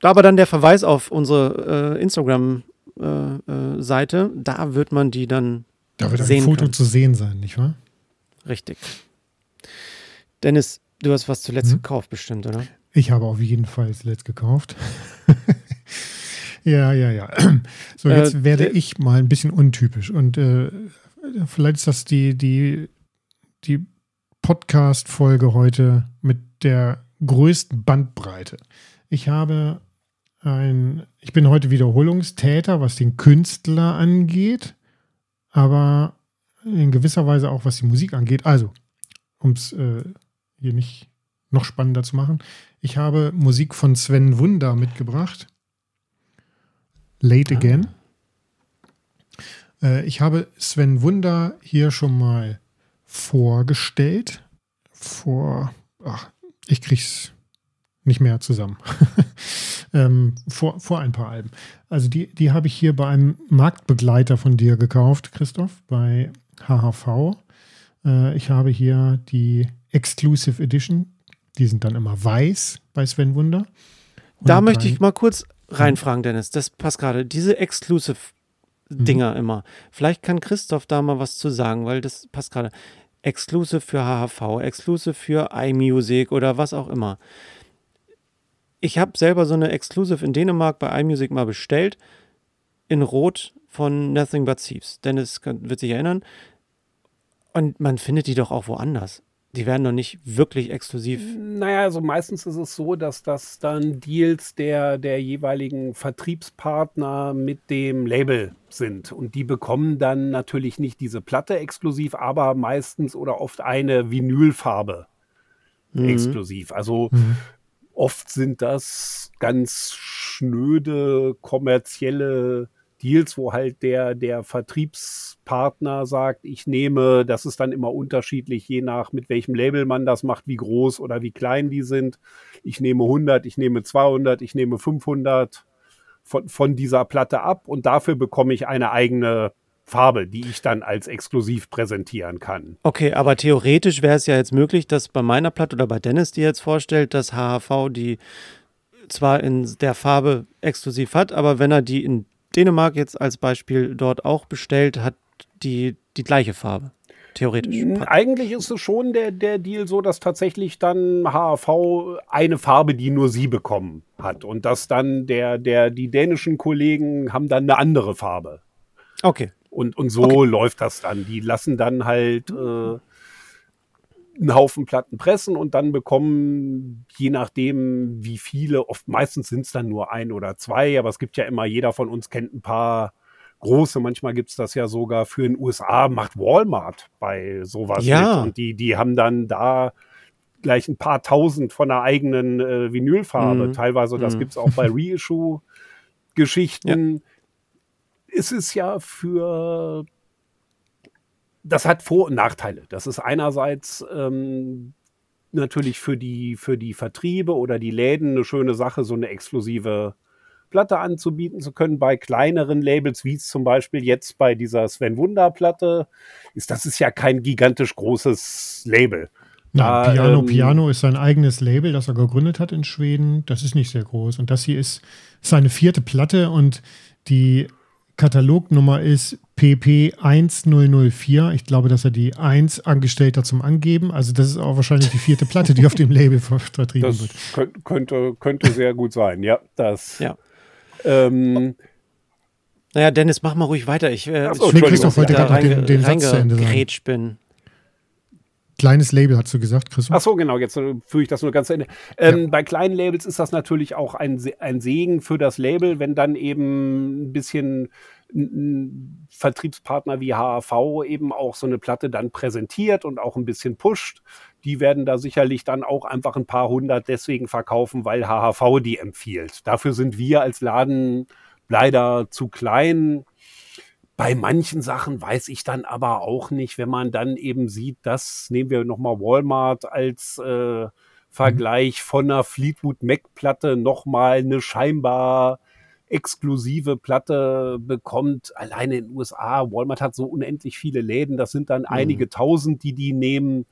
Da aber dann der Verweis auf unsere äh, Instagram-Seite. Äh, äh, da wird man die dann. Da wird ein Foto können. zu sehen sein, nicht wahr? Richtig. Dennis, du hast was zuletzt hm? gekauft, bestimmt, oder? Ich habe auf jeden Fall zuletzt gekauft. Ja, ja, ja. So, jetzt äh, werde ich mal ein bisschen untypisch. Und äh, vielleicht ist das die, die, die Podcast-Folge heute mit der größten Bandbreite. Ich habe ein, ich bin heute Wiederholungstäter, was den Künstler angeht, aber in gewisser Weise auch was die Musik angeht. Also, um es äh, hier nicht noch spannender zu machen, ich habe Musik von Sven Wunder mitgebracht. Late ah. Again. Äh, ich habe Sven Wunder hier schon mal vorgestellt. Vor, ach, ich krieg's nicht mehr zusammen. ähm, vor, vor ein paar Alben. Also die, die habe ich hier bei einem Marktbegleiter von dir gekauft, Christoph, bei HHV. Äh, ich habe hier die Exclusive Edition. Die sind dann immer weiß bei Sven Wunder. Und da möchte ich mal kurz reinfragen, Dennis. Das passt gerade. Diese Exclusive-Dinger mhm. immer. Vielleicht kann Christoph da mal was zu sagen, weil das passt gerade. Exclusive für HHV, Exclusive für iMusic oder was auch immer. ich habe selber so eine Exclusive in Dänemark bei iMusic mal bestellt. In Rot von Nothing But Thieves. Dennis wird sich erinnern. Und man findet die doch auch woanders. Die werden doch nicht wirklich exklusiv. Naja, also meistens ist es so, dass das dann Deals der, der jeweiligen Vertriebspartner mit dem Label sind. Und die bekommen dann natürlich nicht diese Platte exklusiv, aber meistens oder oft eine Vinylfarbe mhm. exklusiv. Also mhm. oft sind das ganz schnöde kommerzielle Deals, wo halt der, der Vertriebspartner sagt, ich nehme, das ist dann immer unterschiedlich, je nach mit welchem Label man das macht, wie groß oder wie klein die sind. Ich nehme 100, ich nehme 200, ich nehme 500 von, von dieser Platte ab und dafür bekomme ich eine eigene Farbe, die ich dann als exklusiv präsentieren kann. Okay, aber theoretisch wäre es ja jetzt möglich, dass bei meiner Platte oder bei Dennis, die jetzt vorstellt, dass HHV die zwar in der Farbe exklusiv hat, aber wenn er die in Dänemark jetzt als Beispiel dort auch bestellt, hat die die gleiche Farbe. Theoretisch. Eigentlich ist es schon der, der Deal so, dass tatsächlich dann HAV eine Farbe, die nur sie bekommen hat. Und dass dann der, der, die dänischen Kollegen haben dann eine andere Farbe. Okay. Und, und so okay. läuft das dann. Die lassen dann halt äh, einen Haufen Platten pressen und dann bekommen, je nachdem, wie viele, oft meistens sind es dann nur ein oder zwei, aber es gibt ja immer, jeder von uns kennt ein paar große, manchmal gibt es das ja sogar für den USA, macht Walmart bei sowas ja. mit. Und die, die haben dann da gleich ein paar tausend von der eigenen äh, Vinylfarbe. Mhm. Teilweise, das mhm. gibt es auch bei Reissue-Geschichten. Ja. Es ist ja für das hat Vor- und Nachteile. Das ist einerseits ähm, natürlich für die, für die Vertriebe oder die Läden eine schöne Sache, so eine exklusive Platte anzubieten zu können. Bei kleineren Labels, wie es zum Beispiel jetzt bei dieser Sven Wunder Platte ist, das ist ja kein gigantisch großes Label. Na, da, Piano ähm, Piano ist sein eigenes Label, das er gegründet hat in Schweden. Das ist nicht sehr groß. Und das hier ist seine vierte Platte und die Katalognummer ist PP1004. Ich glaube, dass er die 1 angestellt hat zum Angeben. Also das ist auch wahrscheinlich die vierte Platte, die auf dem Label vertrieben das wird. Könnte, könnte sehr gut sein, ja. Das, ja. Ähm, naja, Dennis, mach mal ruhig weiter. Ich äh, so, nee, Christoph wollte gerade noch den, den Satz zu Ende sagen. bin. Kleines Label, hast du gesagt, Christoph? Ach so, genau, jetzt äh, führe ich das nur ganz zu Ende. Ähm, ja. Bei kleinen Labels ist das natürlich auch ein, ein Segen für das Label, wenn dann eben ein bisschen ein Vertriebspartner wie HAV eben auch so eine Platte dann präsentiert und auch ein bisschen pusht. Die werden da sicherlich dann auch einfach ein paar hundert deswegen verkaufen, weil HHV die empfiehlt. Dafür sind wir als Laden leider zu klein. Bei manchen Sachen weiß ich dann aber auch nicht, wenn man dann eben sieht, das nehmen wir nochmal Walmart als äh, Vergleich von einer Fleetwood Mac Platte nochmal eine scheinbar exklusive Platte bekommt. Alleine in den USA, Walmart hat so unendlich viele Läden, das sind dann mhm. einige tausend, die die nehmen.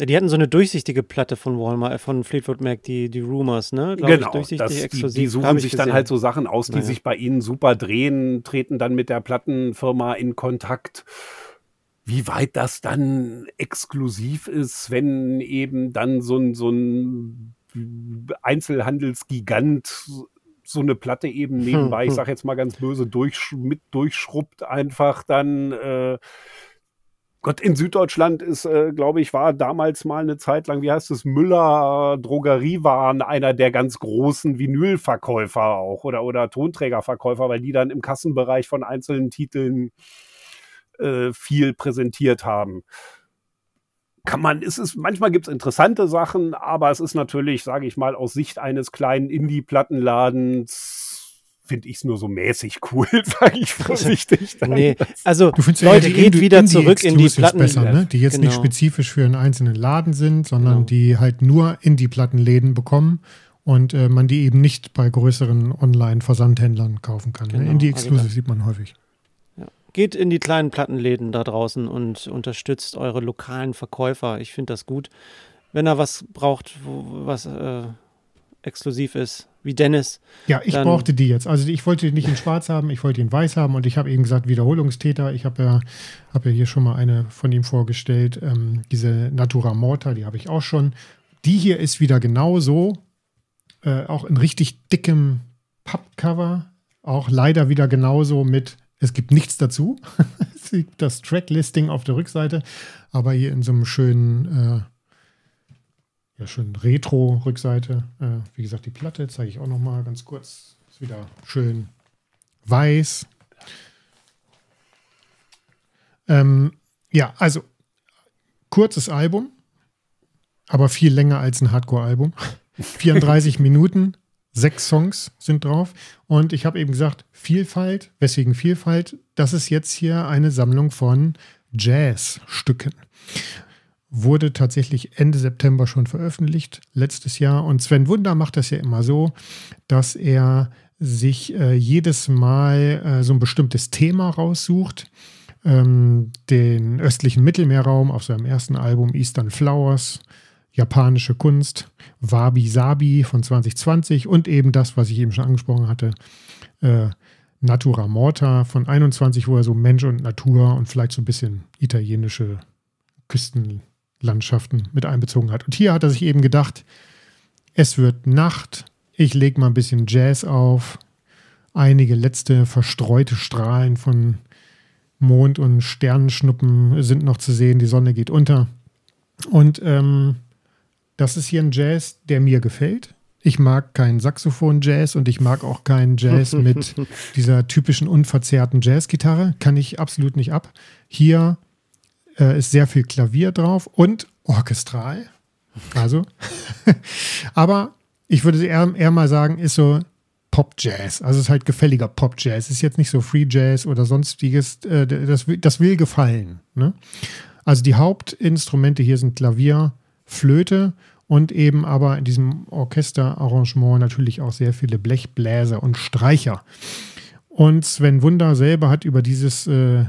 Die hatten so eine durchsichtige Platte von Walmart, äh, von Fleetwood Mac, die, die Rumors, ne? Glaub genau, ich, das, die, die, suchen sich dann halt so Sachen aus, die naja. sich bei ihnen super drehen, treten dann mit der Plattenfirma in Kontakt. Wie weit das dann exklusiv ist, wenn eben dann so ein, so ein Einzelhandelsgigant so eine Platte eben nebenbei, hm, ich hm. sag jetzt mal ganz böse, durch, mit durchschrubbt einfach dann. Äh, Gott, in Süddeutschland ist, äh, glaube ich, war damals mal eine Zeit lang, wie heißt es, Müller Drogeriewaren einer der ganz großen Vinylverkäufer auch oder, oder Tonträgerverkäufer, weil die dann im Kassenbereich von einzelnen Titeln äh, viel präsentiert haben. Kann man, ist manchmal gibt es interessante Sachen, aber es ist natürlich, sage ich mal, aus Sicht eines kleinen Indie-Plattenladens finde ich es nur so mäßig cool, sage ich vorsichtig. nee, also Leute, ja geht wieder zurück in die Platten. Besser, ne? Die jetzt genau. nicht spezifisch für einen einzelnen Laden sind, sondern genau. die halt nur Indie-Plattenläden bekommen und äh, man die eben nicht bei größeren Online-Versandhändlern kaufen kann. Ne? Genau. Indie-Exclusive also sieht man häufig. Geht in die kleinen Plattenläden da draußen und unterstützt eure lokalen Verkäufer. Ich finde das gut. Wenn er was braucht, was äh, exklusiv ist, wie Dennis. Ja, ich brauchte die jetzt. Also ich wollte die nicht in schwarz haben, ich wollte ihn weiß haben und ich habe eben gesagt, Wiederholungstäter. Ich habe ja, hab ja hier schon mal eine von ihm vorgestellt, ähm, diese Natura Morta, die habe ich auch schon. Die hier ist wieder genauso äh, auch in richtig dickem Pappcover. Auch leider wieder genauso mit, es gibt nichts dazu. es gibt das Tracklisting auf der Rückseite, aber hier in so einem schönen, äh, ja, schönen Retro-Rückseite. Äh, wie gesagt, die Platte zeige ich auch noch mal ganz kurz. Ist wieder schön weiß. Ähm, ja, also kurzes Album, aber viel länger als ein Hardcore-Album. 34 Minuten, sechs Songs sind drauf. Und ich habe eben gesagt, Vielfalt, weswegen Vielfalt? Das ist jetzt hier eine Sammlung von Jazzstücken. Wurde tatsächlich Ende September schon veröffentlicht, letztes Jahr. Und Sven Wunder macht das ja immer so, dass er sich äh, jedes Mal äh, so ein bestimmtes Thema raussucht. Ähm, den östlichen Mittelmeerraum auf seinem ersten Album Eastern Flowers, japanische Kunst, Wabi Sabi von 2020 und eben das, was ich eben schon angesprochen hatte, äh, Natura Morta von 21, wo er so Mensch und Natur und vielleicht so ein bisschen italienische Küstenlandschaften mit einbezogen hat. Und hier hat er sich eben gedacht, es wird Nacht, ich lege mal ein bisschen Jazz auf, einige letzte verstreute Strahlen von Mond und Sternenschnuppen sind noch zu sehen, die Sonne geht unter. Und ähm, das ist hier ein Jazz, der mir gefällt. Ich mag keinen Saxophon-Jazz und ich mag auch keinen Jazz mit dieser typischen unverzerrten Jazzgitarre. Kann ich absolut nicht ab. Hier äh, ist sehr viel Klavier drauf und orchestral. Also, aber ich würde eher, eher mal sagen, ist so Pop-Jazz. Also es ist halt gefälliger Pop-Jazz. Ist jetzt nicht so Free Jazz oder sonstiges. Äh, das, das will gefallen. Ne? Also die Hauptinstrumente hier sind Klavier, Flöte und eben aber in diesem Orchesterarrangement natürlich auch sehr viele Blechbläser und Streicher. Und Sven Wunder selber hat über dieses äh,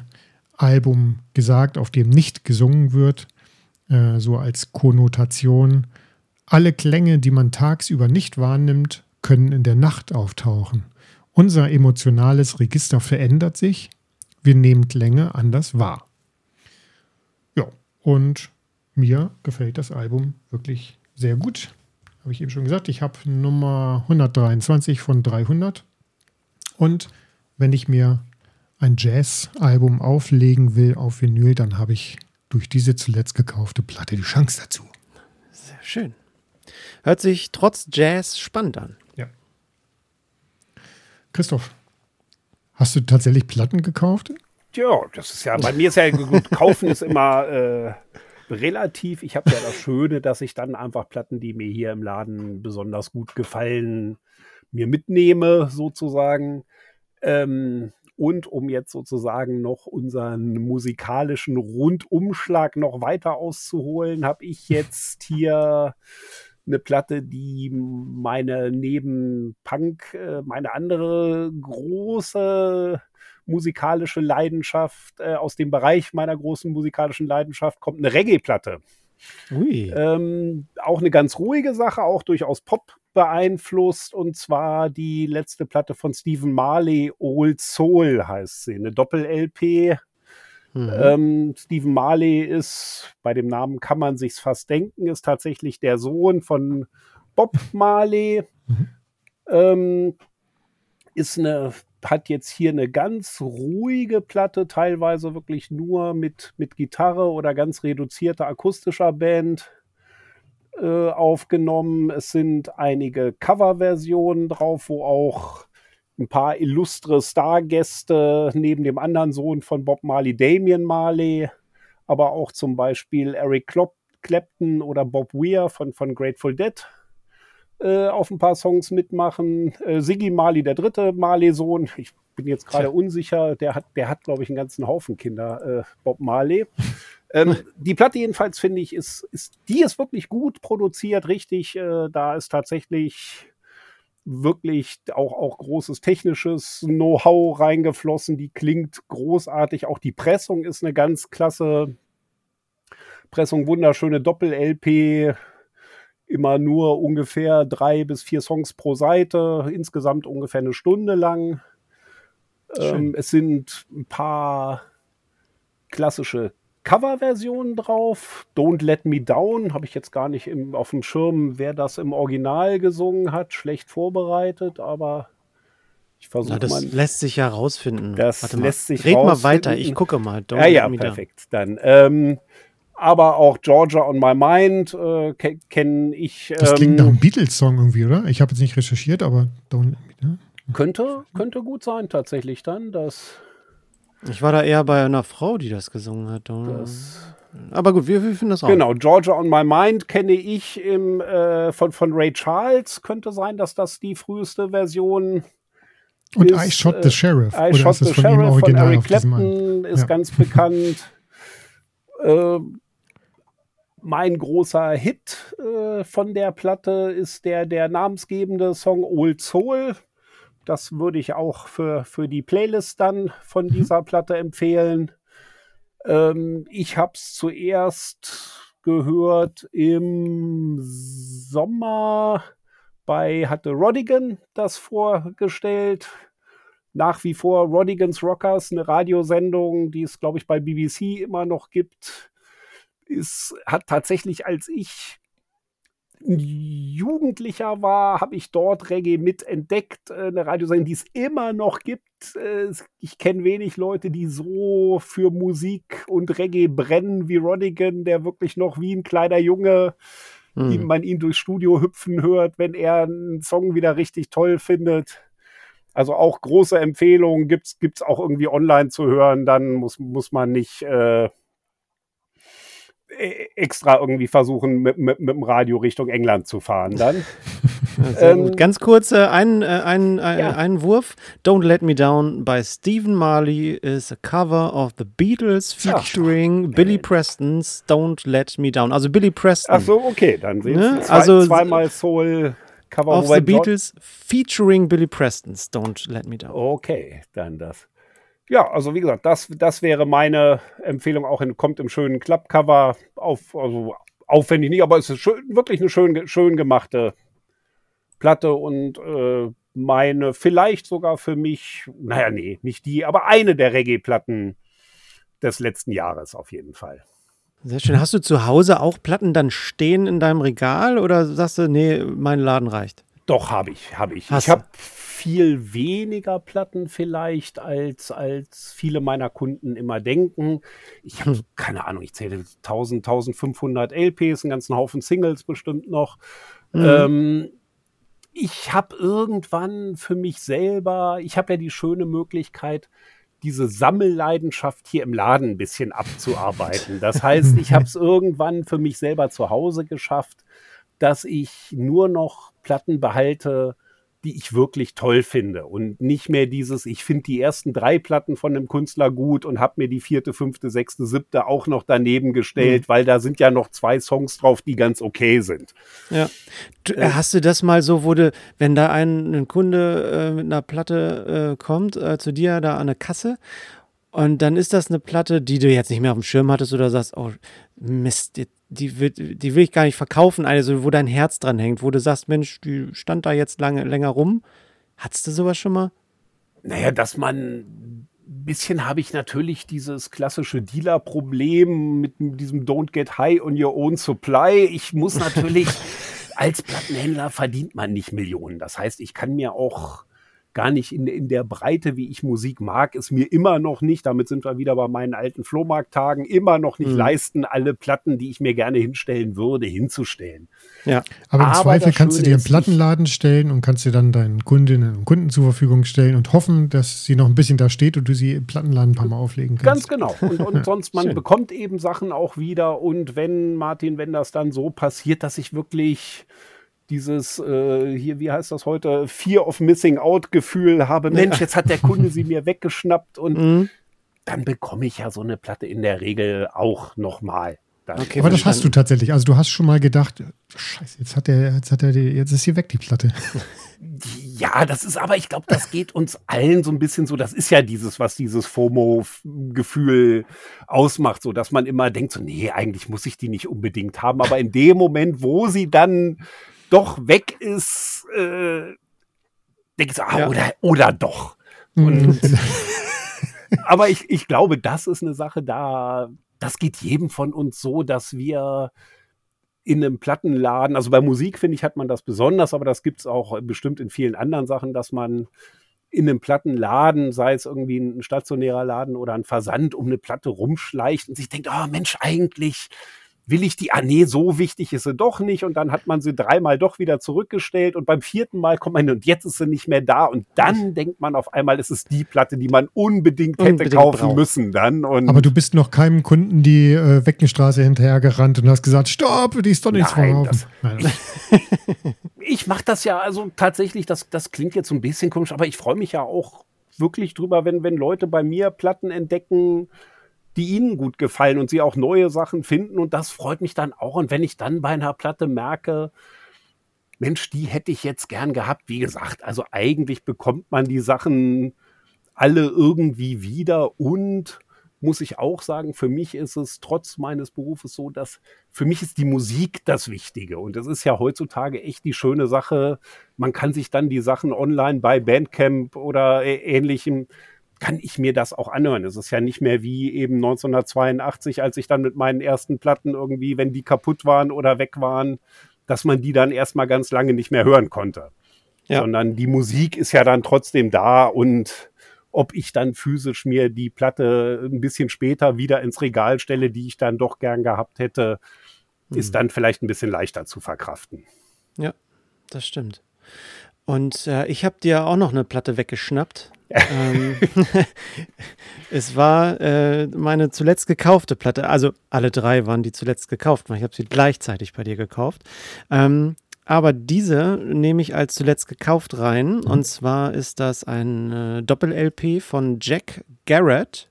Album gesagt, auf dem nicht gesungen wird, äh, so als Konnotation. Alle Klänge, die man tagsüber nicht wahrnimmt, können in der Nacht auftauchen. Unser emotionales Register verändert sich. Wir nehmen Klänge anders wahr. Ja, und mir gefällt das Album wirklich sehr gut. Habe ich eben schon gesagt. Ich habe Nummer 123 von 300. Und wenn ich mir ein Jazz-Album auflegen will auf Vinyl, dann habe ich durch diese zuletzt gekaufte Platte die Chance dazu. Sehr schön. Hört sich trotz Jazz spannend an. Ja. Christoph, hast du tatsächlich Platten gekauft? Ja, das ist ja, bei mir ist ja gut, kaufen ist immer äh, relativ. Ich habe ja das Schöne, dass ich dann einfach Platten, die mir hier im Laden besonders gut gefallen, mir mitnehme, sozusagen. Ähm, und um jetzt sozusagen noch unseren musikalischen Rundumschlag noch weiter auszuholen, habe ich jetzt hier eine Platte, die meine neben Punk, äh, meine andere große musikalische Leidenschaft, äh, aus dem Bereich meiner großen musikalischen Leidenschaft kommt eine Reggae-Platte. Ähm, auch eine ganz ruhige Sache, auch durchaus Pop beeinflusst und zwar die letzte Platte von Stephen Marley, Old Soul heißt sie, eine Doppel-LP. Mhm. Ähm, Stephen Marley ist, bei dem Namen kann man sich's fast denken, ist tatsächlich der Sohn von Bob Marley. Mhm. Ähm, ist eine hat jetzt hier eine ganz ruhige Platte, teilweise wirklich nur mit, mit Gitarre oder ganz reduzierter akustischer Band äh, aufgenommen. Es sind einige Coverversionen drauf, wo auch ein paar illustre Stargäste neben dem anderen Sohn von Bob Marley, Damian Marley, aber auch zum Beispiel Eric Klopp, Clapton oder Bob Weir von, von Grateful Dead äh, auf ein paar Songs mitmachen. Äh, Siggy Marley, der dritte Marley-Sohn, ich bin jetzt gerade unsicher, der hat, der hat, glaube ich, einen ganzen Haufen Kinder, äh, Bob Marley. Ähm, die Platte jedenfalls finde ich, ist, ist, die ist wirklich gut produziert, richtig. Äh, da ist tatsächlich wirklich auch, auch großes technisches Know-how reingeflossen. Die klingt großartig. Auch die Pressung ist eine ganz klasse Pressung, wunderschöne Doppel-LP immer nur ungefähr drei bis vier Songs pro Seite, insgesamt ungefähr eine Stunde lang. Ähm, es sind ein paar klassische Coverversionen drauf. Don't Let Me Down habe ich jetzt gar nicht im, auf dem Schirm, wer das im Original gesungen hat. Schlecht vorbereitet, aber ich versuche Das mal. lässt sich ja rausfinden. Das Warte mal. lässt sich Red mal rausfinden. weiter, ich gucke mal. Don't Ja, ja, let me down. perfekt. Dann. Ähm, aber auch Georgia on My Mind äh, ke kenne ich. Das klingt nach ähm, einem Beatles-Song irgendwie, oder? Ich habe jetzt nicht recherchiert, aber don't let me, ne? könnte, könnte gut sein, tatsächlich dann. Das, Ich war da eher bei einer Frau, die das gesungen hat. das Aber gut, wir, wir finden das auch. Genau, Georgia on My Mind kenne ich im, äh, von, von Ray Charles. Könnte sein, dass das die früheste Version Und ist, I Shot äh, the Sheriff. I oder Shot the von ihm Sheriff von original Eric diesem Album? Clapton ist Ja. ganz bekannt. äh, mein großer Hit äh, von der Platte ist der, der namensgebende Song Old Soul. Das würde ich auch für, für die Playlist dann von dieser Platte empfehlen. Ähm, ich habe es zuerst gehört im Sommer bei, hatte Rodigan das vorgestellt. Nach wie vor Rodigans Rockers, eine Radiosendung, die es, glaube ich, bei BBC immer noch gibt. Ist, hat tatsächlich, als ich Jugendlicher war, habe ich dort Reggae mitentdeckt. Äh, Eine Radiosendung, die es immer noch gibt. Äh, Ich kenne wenig Leute, die so für Musik und Reggae brennen wie Rodigan, der wirklich noch wie ein kleiner Junge, Hm. ihm man ihn durchs Studio hüpfen hört, wenn er einen Song wieder richtig toll findet. Also auch große Empfehlung, gibt's gibt's auch irgendwie online zu hören, dann muss, muss man nicht äh, extra irgendwie versuchen, mit, mit, mit dem Radio Richtung England zu fahren dann. Ja, Ähm. Ganz kurz äh, ein, äh, ein, äh, Ja. Einwurf. Don't Let Me Down by Stephen Marley is a cover of the Beatles featuring Billy Preston's Don't Let Me Down. Also Billy Preston Ach so, okay, dann sehen Ne? Zwei, Also- zweimal Soul Cover of the Beatles featuring Billy Preston's Don't Let Me Down. Okay, dann das. Ja, also wie gesagt, das, das wäre meine Empfehlung. Auch in, kommt im schönen Klappcover auf, also aufwendig nicht, aber es ist schön, wirklich eine schön, schön gemachte Platte und äh, meine vielleicht sogar für mich, naja, nee, nicht die, aber eine der Reggae-Platten des letzten Jahres auf jeden Fall. Sehr schön. Hast du zu Hause auch Platten dann stehen in deinem Regal oder sagst du, nee, mein Laden reicht? Doch, habe ich, habe ich. Hast ich habe viel weniger Platten vielleicht, als, als viele meiner Kunden immer denken. Ich habe, Hm. keine Ahnung, ich zähle 1000, 1500 LPs, einen ganzen Haufen Singles bestimmt noch. Mhm. Ähm, ich habe irgendwann für mich selber, ich habe ja die schöne Möglichkeit, diese Sammelleidenschaft hier im Laden ein bisschen abzuarbeiten. Das heißt, ich habe es irgendwann für mich selber zu Hause geschafft, dass ich nur noch Platten behalte, die ich wirklich toll finde und nicht mehr dieses, ich finde die ersten drei Platten von einem Künstler gut und habe mir die vierte, fünfte, sechste, siebte auch noch daneben gestellt, weil da sind ja noch zwei Songs drauf, die ganz okay sind. Ja. Äh, hast du das mal so, du, wenn da ein, ein Kunde äh, mit einer Platte äh, kommt, äh, zu dir da an der Kasse und dann ist das eine Platte, die du jetzt nicht mehr auf dem Schirm hattest oder sagst, oh Mist, die, die, will, die will ich gar nicht verkaufen, also wo dein Herz dran hängt, wo du sagst, Mensch, die stand da jetzt lange, länger rum. Hattest du sowas schon mal? Naja, dass man ein bisschen habe ich natürlich dieses klassische Dealer-Problem mit diesem Don't get high on your own supply. Ich muss natürlich, als Plattenhändler verdient man nicht Millionen. Das heißt, ich kann mir auch gar nicht in, in der Breite, wie ich Musik mag, es mir immer noch nicht, damit sind wir wieder bei meinen alten Flohmarkttagen, immer noch nicht Mhm. leisten, alle Platten, die ich mir gerne hinstellen würde, hinzustellen. Ja. Aber im Aber Zweifel kannst du dir einen ist, Plattenladen stellen und kannst dir dann deinen Kundinnen und Kunden zur Verfügung stellen und hoffen, dass sie noch ein bisschen da steht und du sie im Plattenladen ein paar Mal auflegen Ganz kannst. genau. Und, und sonst, man Schön. bekommt eben Sachen auch wieder. Und wenn, Martin, wenn das dann so passiert, dass ich wirklich dieses, äh, hier, wie heißt das heute, Fear of Missing Out Gefühl habe, Mensch, jetzt hat der Kunde sie mir weggeschnappt und Mhm. dann bekomme ich ja so eine Platte in der Regel auch nochmal. Okay. Aber das hast du tatsächlich. Also du hast schon mal gedacht, scheiße, jetzt hat er, jetzt hat er, die, jetzt ist hier weg die Platte. Ja, das ist aber, ich glaube, das geht uns allen so ein bisschen so. Das ist ja dieses, was dieses FOMO-Gefühl ausmacht, so dass man immer denkt, so, nee, eigentlich muss ich die nicht unbedingt haben. Aber in dem Moment, wo sie dann doch weg ist, äh, denke ich so, ah, Ja. oder, oder doch. Und aber ich, ich glaube, das ist eine Sache, da, das geht jedem von uns so, dass wir in einem Plattenladen, also bei Musik finde ich, hat man das besonders, aber das gibt es auch bestimmt in vielen anderen Sachen, dass man in einem Plattenladen, sei es irgendwie ein stationärer Laden oder ein Versand, um eine Platte rumschleicht und sich denkt, oh Mensch, eigentlich will ich die, ah nee, so wichtig ist sie doch nicht. Und dann hat man sie dreimal doch wieder zurückgestellt und beim vierten Mal kommt man und jetzt ist sie nicht mehr da. Und dann denkt man auf einmal, es ist die Platte, die man unbedingt hätte unbedingt kaufen braucht. müssen dann. Und Aber du bist noch keinem Kunden die äh, Weckenstraße hinterher gerannt und hast gesagt, stopp, die ist doch nichts Nein, ich mache das ja, also tatsächlich, das, das klingt jetzt so ein bisschen komisch, aber ich freue mich ja auch wirklich drüber, wenn, wenn Leute bei mir Platten entdecken, die ihnen gut gefallen und sie auch neue Sachen finden. Und das freut mich dann auch. Und wenn ich dann bei einer Platte merke, Mensch, die hätte ich jetzt gern gehabt. Wie gesagt, also eigentlich bekommt man die Sachen alle irgendwie wieder und muss ich auch sagen, für mich ist es trotz meines Berufes so, dass für mich ist die Musik das Wichtige. Und es ist ja heutzutage echt die schöne Sache. Man kann sich dann die Sachen online bei Bandcamp oder ähnlichem kann ich mir das auch anhören. Es ist ja nicht mehr wie eben 1982, als ich dann mit meinen ersten Platten irgendwie, wenn die kaputt waren oder weg waren, dass man die dann erstmal ganz lange nicht mehr hören konnte. Ja. Sondern die Musik ist ja dann trotzdem da und ob ich dann physisch mir die Platte ein bisschen später wieder ins Regal stelle, die ich dann doch gern gehabt hätte, mhm. ist dann vielleicht ein bisschen leichter zu verkraften. Ja, das stimmt. Und äh, ich habe dir auch noch eine Platte weggeschnappt ähm, es war äh, meine zuletzt gekaufte Platte. Also alle drei waren die zuletzt gekauft. Ich habe sie gleichzeitig bei dir gekauft. Ähm, aber diese nehme ich als zuletzt gekauft rein. Mhm. Und zwar ist das ein äh, Doppel-LP von Jack Garrett.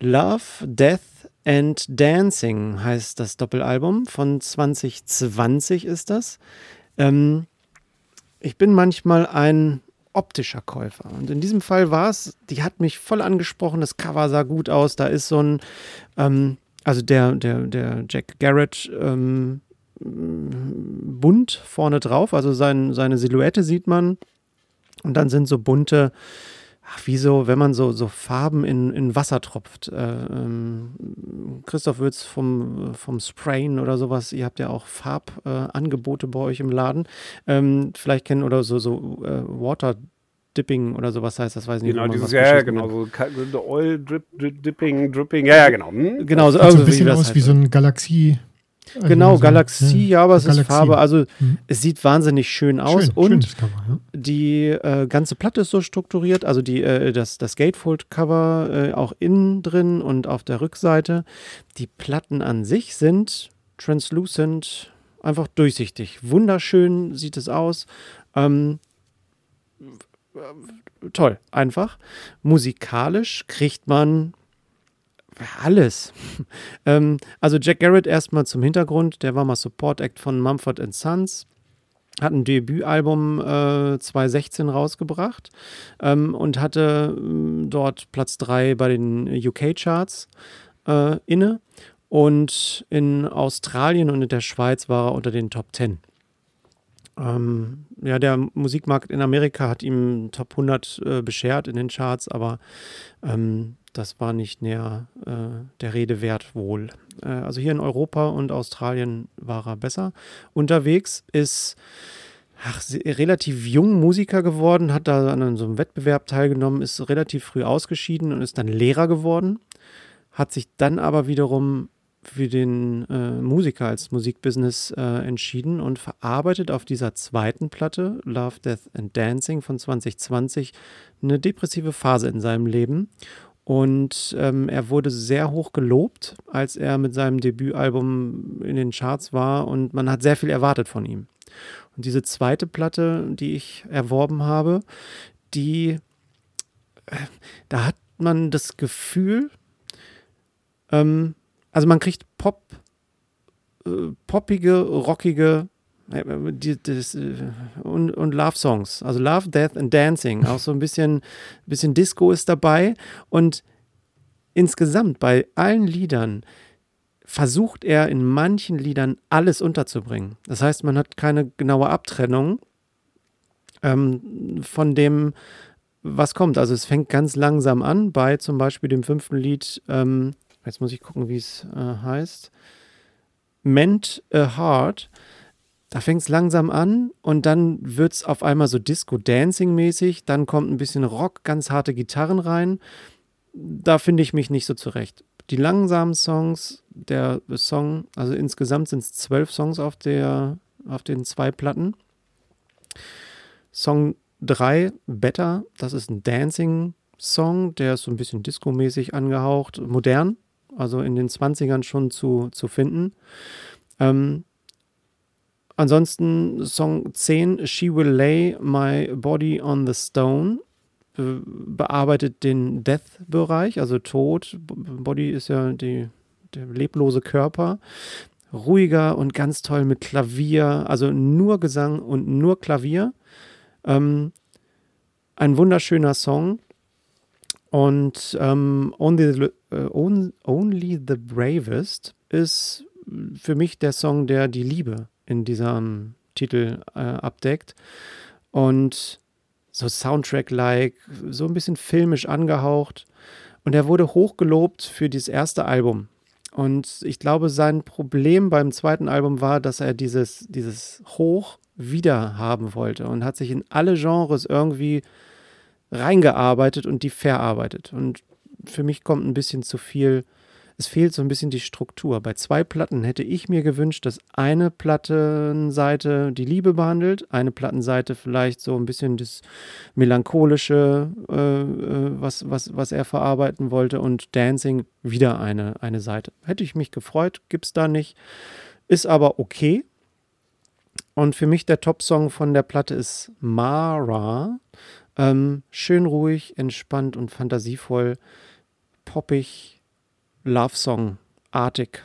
Love, Death and Dancing heißt das Doppelalbum. Von 2020 ist das. Ähm, ich bin manchmal ein optischer Käufer. Und in diesem Fall war es, die hat mich voll angesprochen, das Cover sah gut aus, da ist so ein, ähm, also der, der, der Jack Garrett ähm, bunt vorne drauf, also sein, seine Silhouette sieht man. Und dann sind so bunte, ach, wie so, wenn man so, so Farben in, in Wasser tropft. Äh, ähm, Christoph Würz vom, vom Sprayen oder sowas, ihr habt ja auch Farbangebote äh, bei euch im Laden. Ähm, vielleicht kennen oder so, so äh, Water Dipping oder sowas heißt, das weiß ich nicht. Genau, dieses, ja, genau, so the Oil Drip, Drip, Dipping, Dripping, ja, ja, genau. Hm? Genau, so, also, so ein bisschen aus wie so ein Galaxie. Genau, so, Galaxie, ja, aber es Galaxie. ist Farbe. Also mhm. es sieht wahnsinnig schön aus. Schön, und Cover, ja. die äh, ganze Platte ist so strukturiert, also die, äh, das, das Gatefold-Cover äh, auch innen drin und auf der Rückseite. Die Platten an sich sind translucent, einfach durchsichtig. Wunderschön sieht es aus. Ähm, toll, einfach. Musikalisch kriegt man alles. ähm, also Jack Garrett erstmal zum Hintergrund, der war mal Support Act von Mumford Sons. Hat ein Debütalbum äh, 2016 rausgebracht ähm, und hatte äh, dort Platz 3 bei den UK-Charts äh, inne. Und in Australien und in der Schweiz war er unter den Top 10. Ähm, ja, der Musikmarkt in Amerika hat ihm Top 100 äh, beschert in den Charts, aber ähm, das war nicht näher äh, der Rede wert wohl. Äh, also hier in Europa und Australien war er besser unterwegs, ist ach, relativ jung Musiker geworden, hat da an so einem Wettbewerb teilgenommen, ist relativ früh ausgeschieden und ist dann Lehrer geworden, hat sich dann aber wiederum für den äh, Musiker als Musikbusiness äh, entschieden und verarbeitet auf dieser zweiten Platte, Love, Death and Dancing von 2020, eine depressive Phase in seinem Leben. Und ähm, er wurde sehr hoch gelobt, als er mit seinem Debütalbum in den Charts war und man hat sehr viel erwartet von ihm. Und diese zweite Platte, die ich erworben habe, die, äh, da hat man das Gefühl, ähm, also man kriegt Pop, äh, poppige, rockige die, das, äh, und, und Love-Songs. Also Love, Death and Dancing. Auch so ein bisschen, bisschen Disco ist dabei. Und insgesamt bei allen Liedern versucht er in manchen Liedern alles unterzubringen. Das heißt, man hat keine genaue Abtrennung ähm, von dem, was kommt. Also es fängt ganz langsam an bei zum Beispiel dem fünften Lied ähm, jetzt muss ich gucken, wie es äh, heißt. Meant a Heart. Da fängt es langsam an und dann wird es auf einmal so Disco-Dancing-mäßig. Dann kommt ein bisschen Rock, ganz harte Gitarren rein. Da finde ich mich nicht so zurecht. Die langsamen Songs, der Song, also insgesamt sind es zwölf Songs auf, der, auf den zwei Platten. Song 3, Better, das ist ein Dancing-Song, der ist so ein bisschen disco-mäßig angehaucht, modern, also in den 20ern schon zu, zu finden. Ähm, ansonsten Song 10, She Will Lay My Body on the Stone, be bearbeitet den Death-Bereich, also Tod. Body ist ja die, der leblose Körper. Ruhiger und ganz toll mit Klavier, also nur Gesang und nur Klavier. Ähm, ein wunderschöner Song. Und ähm, Only, the, uh, Only the Bravest ist für mich der Song, der die Liebe in diesem Titel äh, abdeckt. Und so Soundtrack-like, so ein bisschen filmisch angehaucht. Und er wurde hochgelobt für dieses erste Album. Und ich glaube, sein Problem beim zweiten Album war, dass er dieses, dieses Hoch wieder haben wollte und hat sich in alle Genres irgendwie reingearbeitet und die verarbeitet. Und für mich kommt ein bisschen zu viel, es fehlt so ein bisschen die Struktur. Bei zwei Platten hätte ich mir gewünscht, dass eine Plattenseite die Liebe behandelt, eine Plattenseite vielleicht so ein bisschen das Melancholische, äh, äh was, was, was er verarbeiten wollte und Dancing wieder eine, eine Seite. Hätte ich mich gefreut, gibt es da nicht. Ist aber okay. Und für mich der Top-Song von der Platte ist Mara. Ähm, schön ruhig, entspannt und fantasievoll, poppig, Love-Song-artig.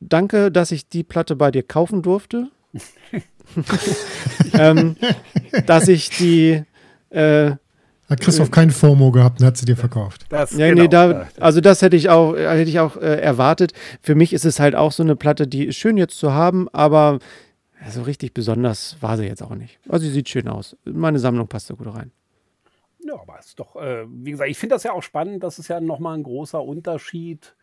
Danke, dass ich die Platte bei dir kaufen durfte. ähm, dass ich die äh, hat Christoph kein FOMO gehabt und hat sie dir verkauft. Das, ja, genau. nee, da, also das hätte ich auch, hätte ich auch äh, erwartet. Für mich ist es halt auch so eine Platte, die ist schön jetzt zu haben, aber so richtig besonders war sie jetzt auch nicht. Also sie sieht schön aus. Meine Sammlung passt da gut rein. Ja, aber es ist doch, äh, wie gesagt, ich finde das ja auch spannend. Das ist ja nochmal ein großer Unterschied.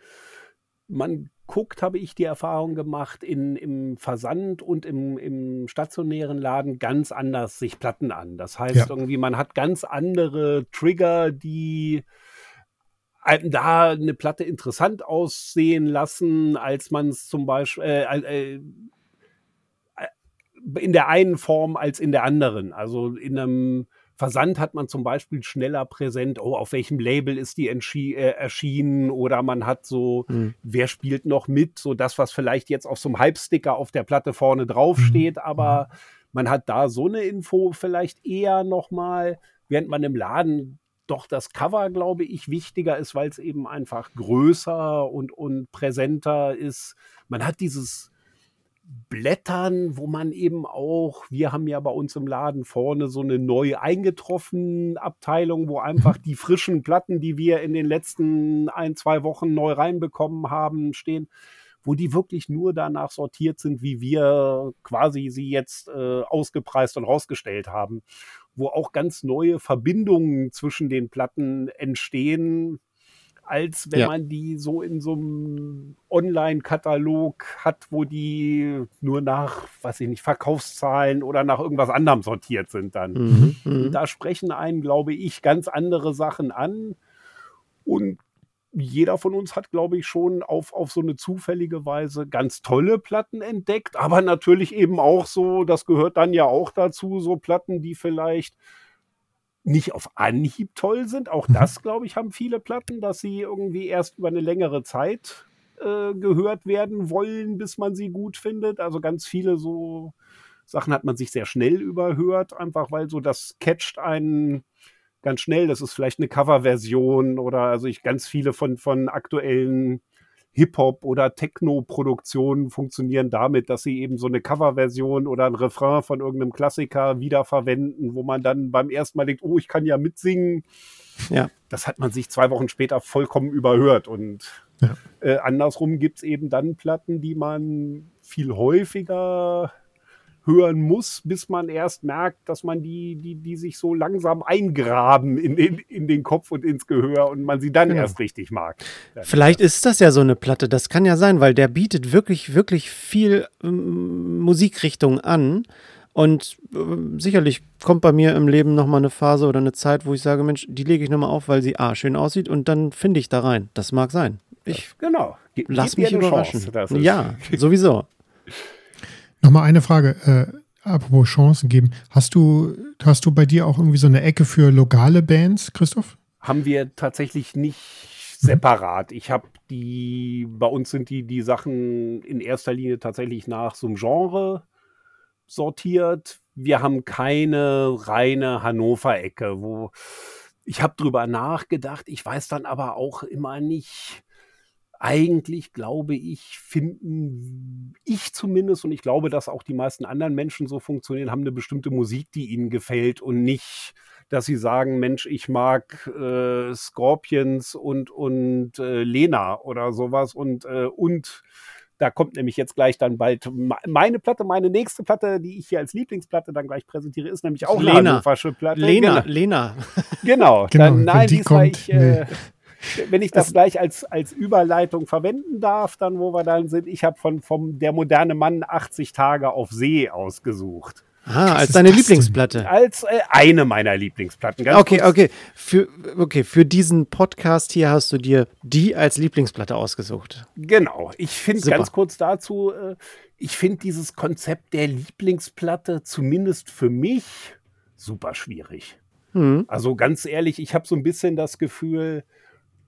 Man guckt, habe ich die Erfahrung gemacht, in, im Versand und im, im stationären Laden ganz anders sich Platten an. Das heißt ja. irgendwie, man hat ganz andere Trigger, die da eine Platte interessant aussehen lassen, als man es zum Beispiel äh, äh, in der einen Form als in der anderen. Also in einem Versand hat man zum Beispiel schneller präsent, oh, auf welchem Label ist die äh, erschienen oder man hat so, mhm. wer spielt noch mit, so das, was vielleicht jetzt auf so einem Hype-Sticker auf der Platte vorne draufsteht, mhm. aber mhm. man hat da so eine Info vielleicht eher nochmal, während man im Laden doch das Cover, glaube ich, wichtiger ist, weil es eben einfach größer und, und präsenter ist. Man hat dieses Blättern, wo man eben auch, wir haben ja bei uns im Laden vorne so eine neu eingetroffen Abteilung, wo einfach die frischen Platten, die wir in den letzten ein, zwei Wochen neu reinbekommen haben, stehen, wo die wirklich nur danach sortiert sind, wie wir quasi sie jetzt äh, ausgepreist und rausgestellt haben, wo auch ganz neue Verbindungen zwischen den Platten entstehen, als wenn ja. man die so in so einem Online-Katalog hat, wo die nur nach, weiß ich nicht, Verkaufszahlen oder nach irgendwas anderem sortiert sind dann. Mhm, mhm. da sprechen einen, glaube ich, ganz andere Sachen an. Und jeder von uns hat, glaube ich, schon auf, auf so eine zufällige Weise ganz tolle Platten entdeckt, aber natürlich eben auch so, das gehört dann ja auch dazu, so Platten, die vielleicht nicht auf Anhieb toll sind. Auch mhm. das, glaube ich, haben viele Platten, dass sie irgendwie erst über eine längere Zeit äh, gehört werden wollen, bis man sie gut findet. Also ganz viele so Sachen hat man sich sehr schnell überhört, einfach weil so das catcht einen ganz schnell. Das ist vielleicht eine Coverversion oder also ich ganz viele von, von aktuellen Hip-Hop oder Techno-Produktionen funktionieren damit, dass sie eben so eine Coverversion oder ein Refrain von irgendeinem Klassiker wiederverwenden, wo man dann beim ersten Mal denkt, oh, ich kann ja mitsingen. Ja. Das hat man sich zwei Wochen später vollkommen überhört. Und ja. äh, andersrum gibt es eben dann Platten, die man viel häufiger hören muss, bis man erst merkt, dass man die, die, die sich so langsam eingraben in den, in den Kopf und ins Gehör und man sie dann genau. erst richtig mag. Vielleicht ist das ja so eine Platte, das kann ja sein, weil der bietet wirklich, wirklich viel ähm, Musikrichtung an. Und äh, sicherlich kommt bei mir im Leben nochmal eine Phase oder eine Zeit, wo ich sage, Mensch, die lege ich nochmal auf, weil sie A, schön aussieht und dann finde ich da rein. Das mag sein. Ich genau. Ge lass mich überraschen. Chance, ja, sowieso. Nochmal eine Frage, äh, apropos Chancen geben. Hast du, hast du bei dir auch irgendwie so eine Ecke für lokale Bands, Christoph? Haben wir tatsächlich nicht separat. Ich habe die, bei uns sind die, die Sachen in erster Linie tatsächlich nach so einem Genre sortiert. Wir haben keine reine Hannover-Ecke, wo ich habe drüber nachgedacht. Ich weiß dann aber auch immer nicht, eigentlich glaube ich, finden ich zumindest und ich glaube, dass auch die meisten anderen Menschen so funktionieren, haben eine bestimmte Musik, die ihnen gefällt und nicht, dass sie sagen, Mensch, ich mag äh, Scorpions und und äh, Lena oder sowas und äh, und da kommt nämlich jetzt gleich dann bald meine Platte, meine nächste Platte, die ich hier als Lieblingsplatte dann gleich präsentiere, ist nämlich auch Lena. eine Hannoversche Platte. Lena, genau. Lena. Genau. genau dann, nein, die kommt, ich, äh, wenn ich das, das gleich als, als Überleitung verwenden darf, dann wo wir dann sind, ich habe von vom Der moderne Mann 80 Tage auf See ausgesucht. Ah, als deine Lieblingsplatte. Als äh, eine meiner Lieblingsplatten. Ganz okay, kurz. okay. Für, okay, für diesen Podcast hier hast du dir die als Lieblingsplatte ausgesucht. Genau. Ich finde ganz kurz dazu, äh, ich finde dieses Konzept der Lieblingsplatte zumindest für mich super schwierig. Hm. Also ganz ehrlich, ich habe so ein bisschen das Gefühl,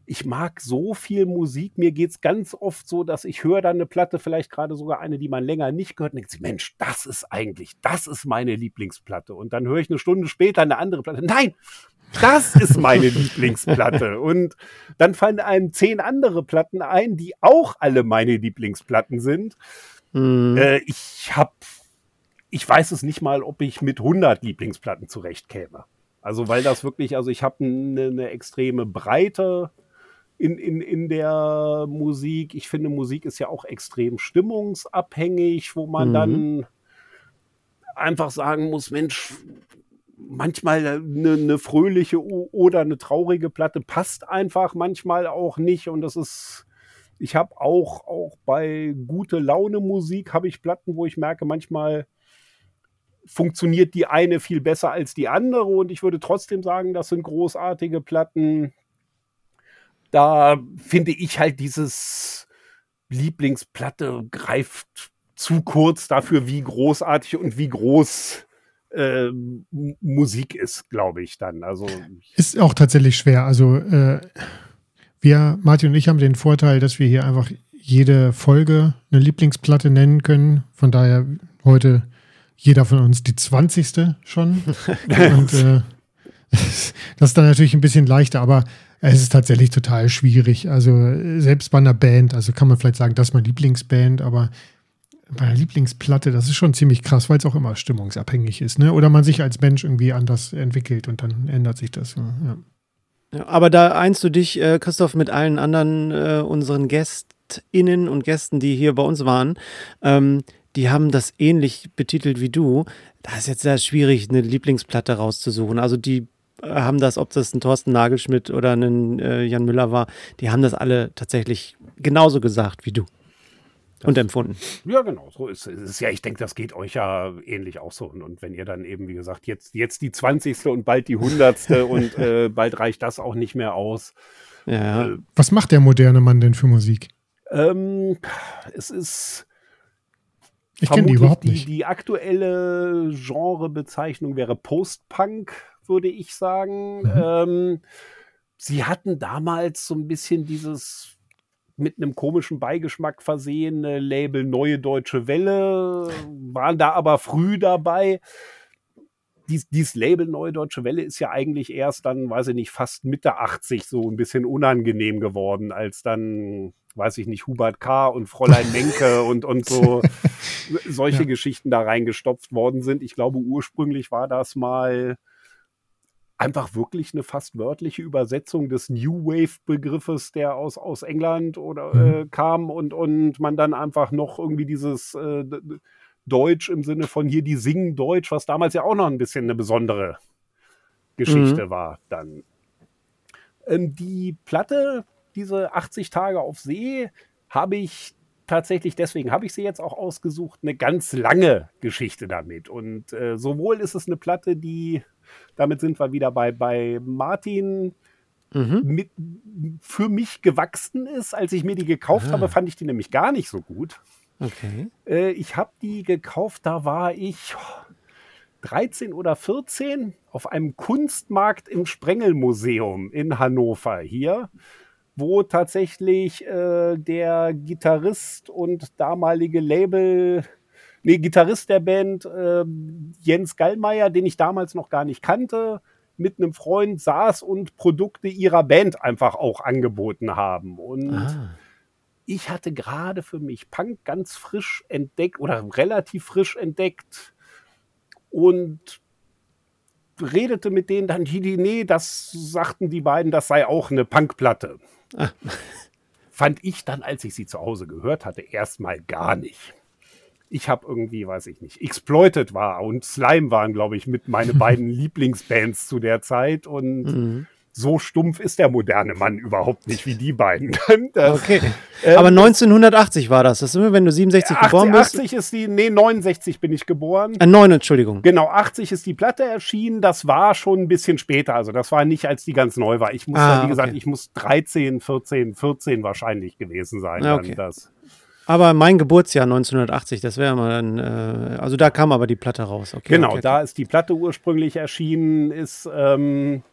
ich mag so viel Musik. Mir geht es ganz oft so, dass ich höre dann eine Platte, vielleicht gerade sogar eine, die man länger nicht gehört, und denke, Mensch, das ist eigentlich, das ist meine Lieblingsplatte. Und dann höre ich eine Stunde später eine andere Platte. Nein, das ist meine Lieblingsplatte. Und dann fallen einem zehn andere Platten ein, die auch alle meine Lieblingsplatten sind. Mhm. Äh, ich habe, ich weiß es nicht mal, ob ich mit 100 Lieblingsplatten zurechtkäme. Also weil das wirklich, also ich habe eine, eine extreme Breite in, in, in der Musik. Ich finde, Musik ist ja auch extrem stimmungsabhängig, wo man mhm. dann einfach sagen muss, Mensch, manchmal eine, eine, fröhliche oder eine traurige Platte passt einfach manchmal auch nicht und das ist ich habe auch auch bei gute Laune Musik habe ich Platten, wo ich merke, manchmal funktioniert die eine viel besser als die andere und ich würde trotzdem sagen, das sind großartige Platten da finde ich halt dieses Lieblingsplatte greift zu kurz dafür, wie großartig und wie groß äh, Musik ist, glaube ich dann. Also ist auch tatsächlich schwer. Also äh, wir, Martin und ich, haben den Vorteil, dass wir hier einfach jede Folge eine Lieblingsplatte nennen können. Von daher heute jeder von uns die 20. schon. und äh, das ist dann natürlich ein bisschen leichter, aber es ist tatsächlich total schwierig. Also selbst bei einer Band, also kann man vielleicht sagen, das ist meine Lieblingsband, aber bei einer Lieblingsplatte, das ist schon ziemlich krass, weil es auch immer stimmungsabhängig ist, ne? Oder man sich als Mensch irgendwie anders entwickelt und dann ändert sich das. Ja. Ja, aber da einst du dich, äh, Christoph, mit allen anderen äh, unseren GästInnen und Gästen, die hier bei uns waren, ähm, die haben das ähnlich betitelt wie du. Da ist jetzt sehr schwierig, eine Lieblingsplatte rauszusuchen. Also die haben das, ob das ein Thorsten Nagelschmidt oder ein äh, Jan Müller war, die haben das alle tatsächlich genauso gesagt wie du. Das, und empfunden. Ja, genau, so ist es. Ja, ich denke, das geht euch ja ähnlich auch so. Und, und, wenn ihr dann eben, wie gesagt, jetzt, jetzt die 20. und bald die 100. und äh, bald reicht das auch nicht mehr aus. Ja. Äh, Was macht der moderne Mann denn für Musik? Ähm, es ist. Ich kenne die überhaupt nicht. Die, die aktuelle Genrebezeichnung wäre Post-Punk würde ich sagen. Mhm. Ähm, sie hatten damals so ein bisschen dieses mit einem komischen Beigeschmack versehene Label Neue Deutsche Welle, waren da aber früh dabei. Dies, dieses Label Neue Deutsche Welle ist ja eigentlich erst dann, weiß ich nicht, fast Mitte 80 so ein bisschen unangenehm geworden, als dann, weiß ich nicht, Hubert K. und Fräulein Menke und, und so solche ja. Geschichten da reingestopft worden sind. Ich glaube, ursprünglich war das mal einfach wirklich eine fast wörtliche Übersetzung des New Wave-Begriffes, der aus, aus England oder mhm. äh, kam und, und man dann einfach noch irgendwie dieses äh, Deutsch im Sinne von hier, die singen Deutsch, was damals ja auch noch ein bisschen eine besondere Geschichte mhm. war dann. Ähm, die Platte, diese 80 Tage auf See, habe ich tatsächlich, deswegen habe ich sie jetzt auch ausgesucht, eine ganz lange Geschichte damit. Und äh, sowohl ist es eine Platte, die, damit sind wir wieder bei, bei Martin, mhm. mit, für mich gewachsen ist. Als ich mir die gekauft ah. habe, fand ich die nämlich gar nicht so gut. Okay. Äh, ich habe die gekauft, da war ich 13 oder 14 auf einem Kunstmarkt im Sprengelmuseum in Hannover hier wo tatsächlich äh, der Gitarrist und damalige Label, nee, Gitarrist der Band äh, Jens Gallmeier, den ich damals noch gar nicht kannte, mit einem Freund saß und Produkte ihrer Band einfach auch angeboten haben. Und ah. ich hatte gerade für mich Punk ganz frisch entdeckt oder relativ frisch entdeckt und redete mit denen dann, nee, das sagten die beiden, das sei auch eine Punkplatte. Ah. Fand ich dann, als ich sie zu Hause gehört hatte, erstmal gar nicht. Ich habe irgendwie, weiß ich nicht, Exploited war und Slime waren, glaube ich, mit meine beiden Lieblingsbands zu der Zeit und mhm so stumpf ist der moderne Mann überhaupt nicht wie die beiden. Das, okay. Ähm, Aber 1980 war das. Das ist immer, wenn du 67 80, geboren bist. 80 ist die, nee, 69 bin ich geboren. Äh, 9, Entschuldigung. Genau, 80 ist die Platte erschienen. Das war schon ein bisschen später. Also das war nicht, als die ganz neu war. Ich muss, ah, ja, wie gesagt, ich muss 13, 14, 14 wahrscheinlich gewesen sein. Ah, okay. das. Aber mein Geburtsjahr 1980, das wäre mal ein, äh, also da kam aber die Platte raus. Okay, genau, okay, da ist die Platte ursprünglich erschienen, ist ähm,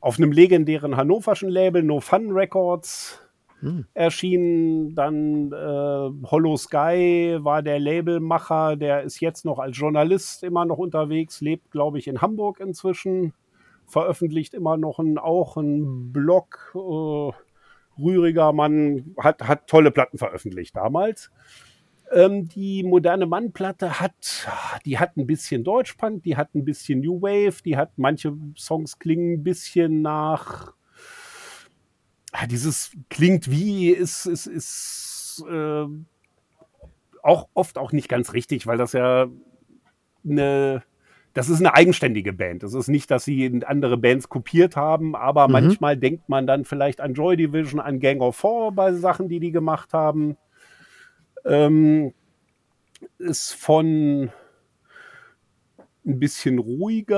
auf einem legendären hannoverschen Label, No Fun Records, hm. erschienen. Dann äh, Hollow Sky war der Labelmacher, der ist jetzt noch als Journalist immer noch unterwegs, lebt, glaube ich, in Hamburg inzwischen, veröffentlicht immer noch ein, auch einen Blog. Äh, rühriger Mann, hat, hat tolle Platten veröffentlicht damals. Ähm, die moderne Mannplatte hat, die hat ein bisschen Deutschpunk, die hat ein bisschen New Wave, die hat manche Songs klingen ein bisschen nach. Dieses klingt wie, ist, ist, ist äh, auch oft auch nicht ganz richtig, weil das ja eine, das ist eine eigenständige Band. Das ist nicht, dass sie andere Bands kopiert haben, aber mhm. manchmal denkt man dann vielleicht an Joy Division, an Gang of Four bei Sachen, die die gemacht haben ähm, ist von ein bisschen ruhigeren,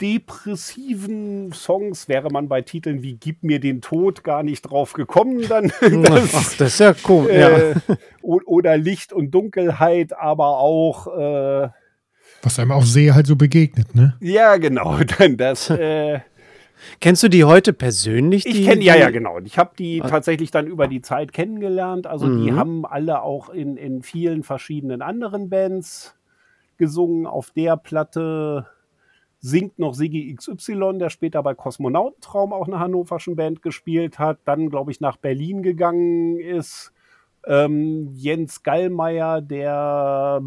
depressiven Songs wäre man bei Titeln wie Gib mir den Tod gar nicht drauf gekommen, dann. Das, Ach, das ist ja cool. Äh, ja. Oder Licht und Dunkelheit, aber auch. Äh, Was einem auf See halt so begegnet, ne? Ja, genau. Dann das. Äh, Kennst du die heute persönlich? Ich kenne, ja, ja, genau. Ich habe die ah. tatsächlich dann über die Zeit kennengelernt. Also mhm. die haben alle auch in, in vielen verschiedenen anderen Bands gesungen. Auf der Platte singt noch Sigi XY, der später bei Kosmonautentraum auch eine hannoverschen Band gespielt hat. Dann, glaube ich, nach Berlin gegangen ist. Ähm, Jens Gallmeier, der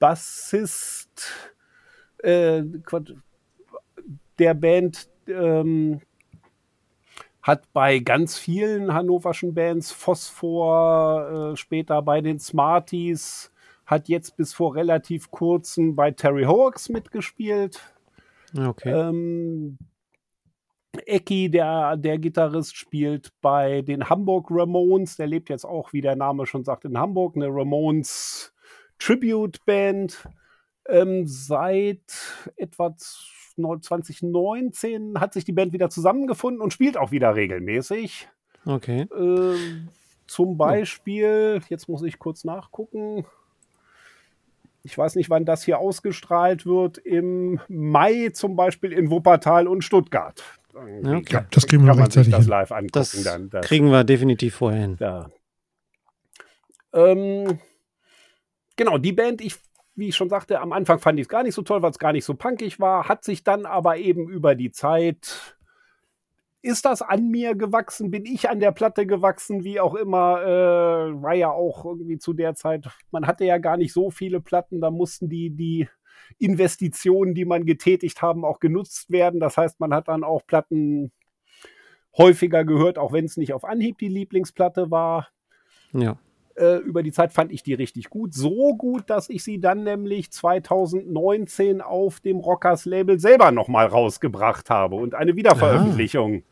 Bassist äh, der Band, ähm, hat bei ganz vielen hannoverschen Bands Phosphor, äh, später bei den Smarties, hat jetzt bis vor relativ kurzem bei Terry Hawks mitgespielt. Okay. Ähm, Ecki, der, der Gitarrist, spielt bei den Hamburg Ramones. Der lebt jetzt auch, wie der Name schon sagt, in Hamburg. Eine Ramones Tribute Band. Ähm, seit etwa 2019 hat sich die Band wieder zusammengefunden und spielt auch wieder regelmäßig. Okay. Äh, zum Beispiel, jetzt muss ich kurz nachgucken. Ich weiß nicht, wann das hier ausgestrahlt wird. Im Mai zum Beispiel in Wuppertal und Stuttgart. Okay. Ja, das kriegen wir rechtzeitig das live angucken. Das, dann, das kriegen wir definitiv vorher hin. Ja. Ähm, genau, die Band, ich wie ich schon sagte, am Anfang fand ich es gar nicht so toll, weil es gar nicht so punkig war, hat sich dann aber eben über die Zeit ist das an mir gewachsen? Bin ich an der Platte gewachsen? Wie auch immer, äh, war ja auch irgendwie zu der Zeit, man hatte ja gar nicht so viele Platten, da mussten die, die Investitionen, die man getätigt haben, auch genutzt werden. Das heißt, man hat dann auch Platten häufiger gehört, auch wenn es nicht auf Anhieb die Lieblingsplatte war. Ja. Äh, über die Zeit fand ich die richtig gut. So gut, dass ich sie dann nämlich 2019 auf dem Rockers Label selber nochmal rausgebracht habe und eine Wiederveröffentlichung.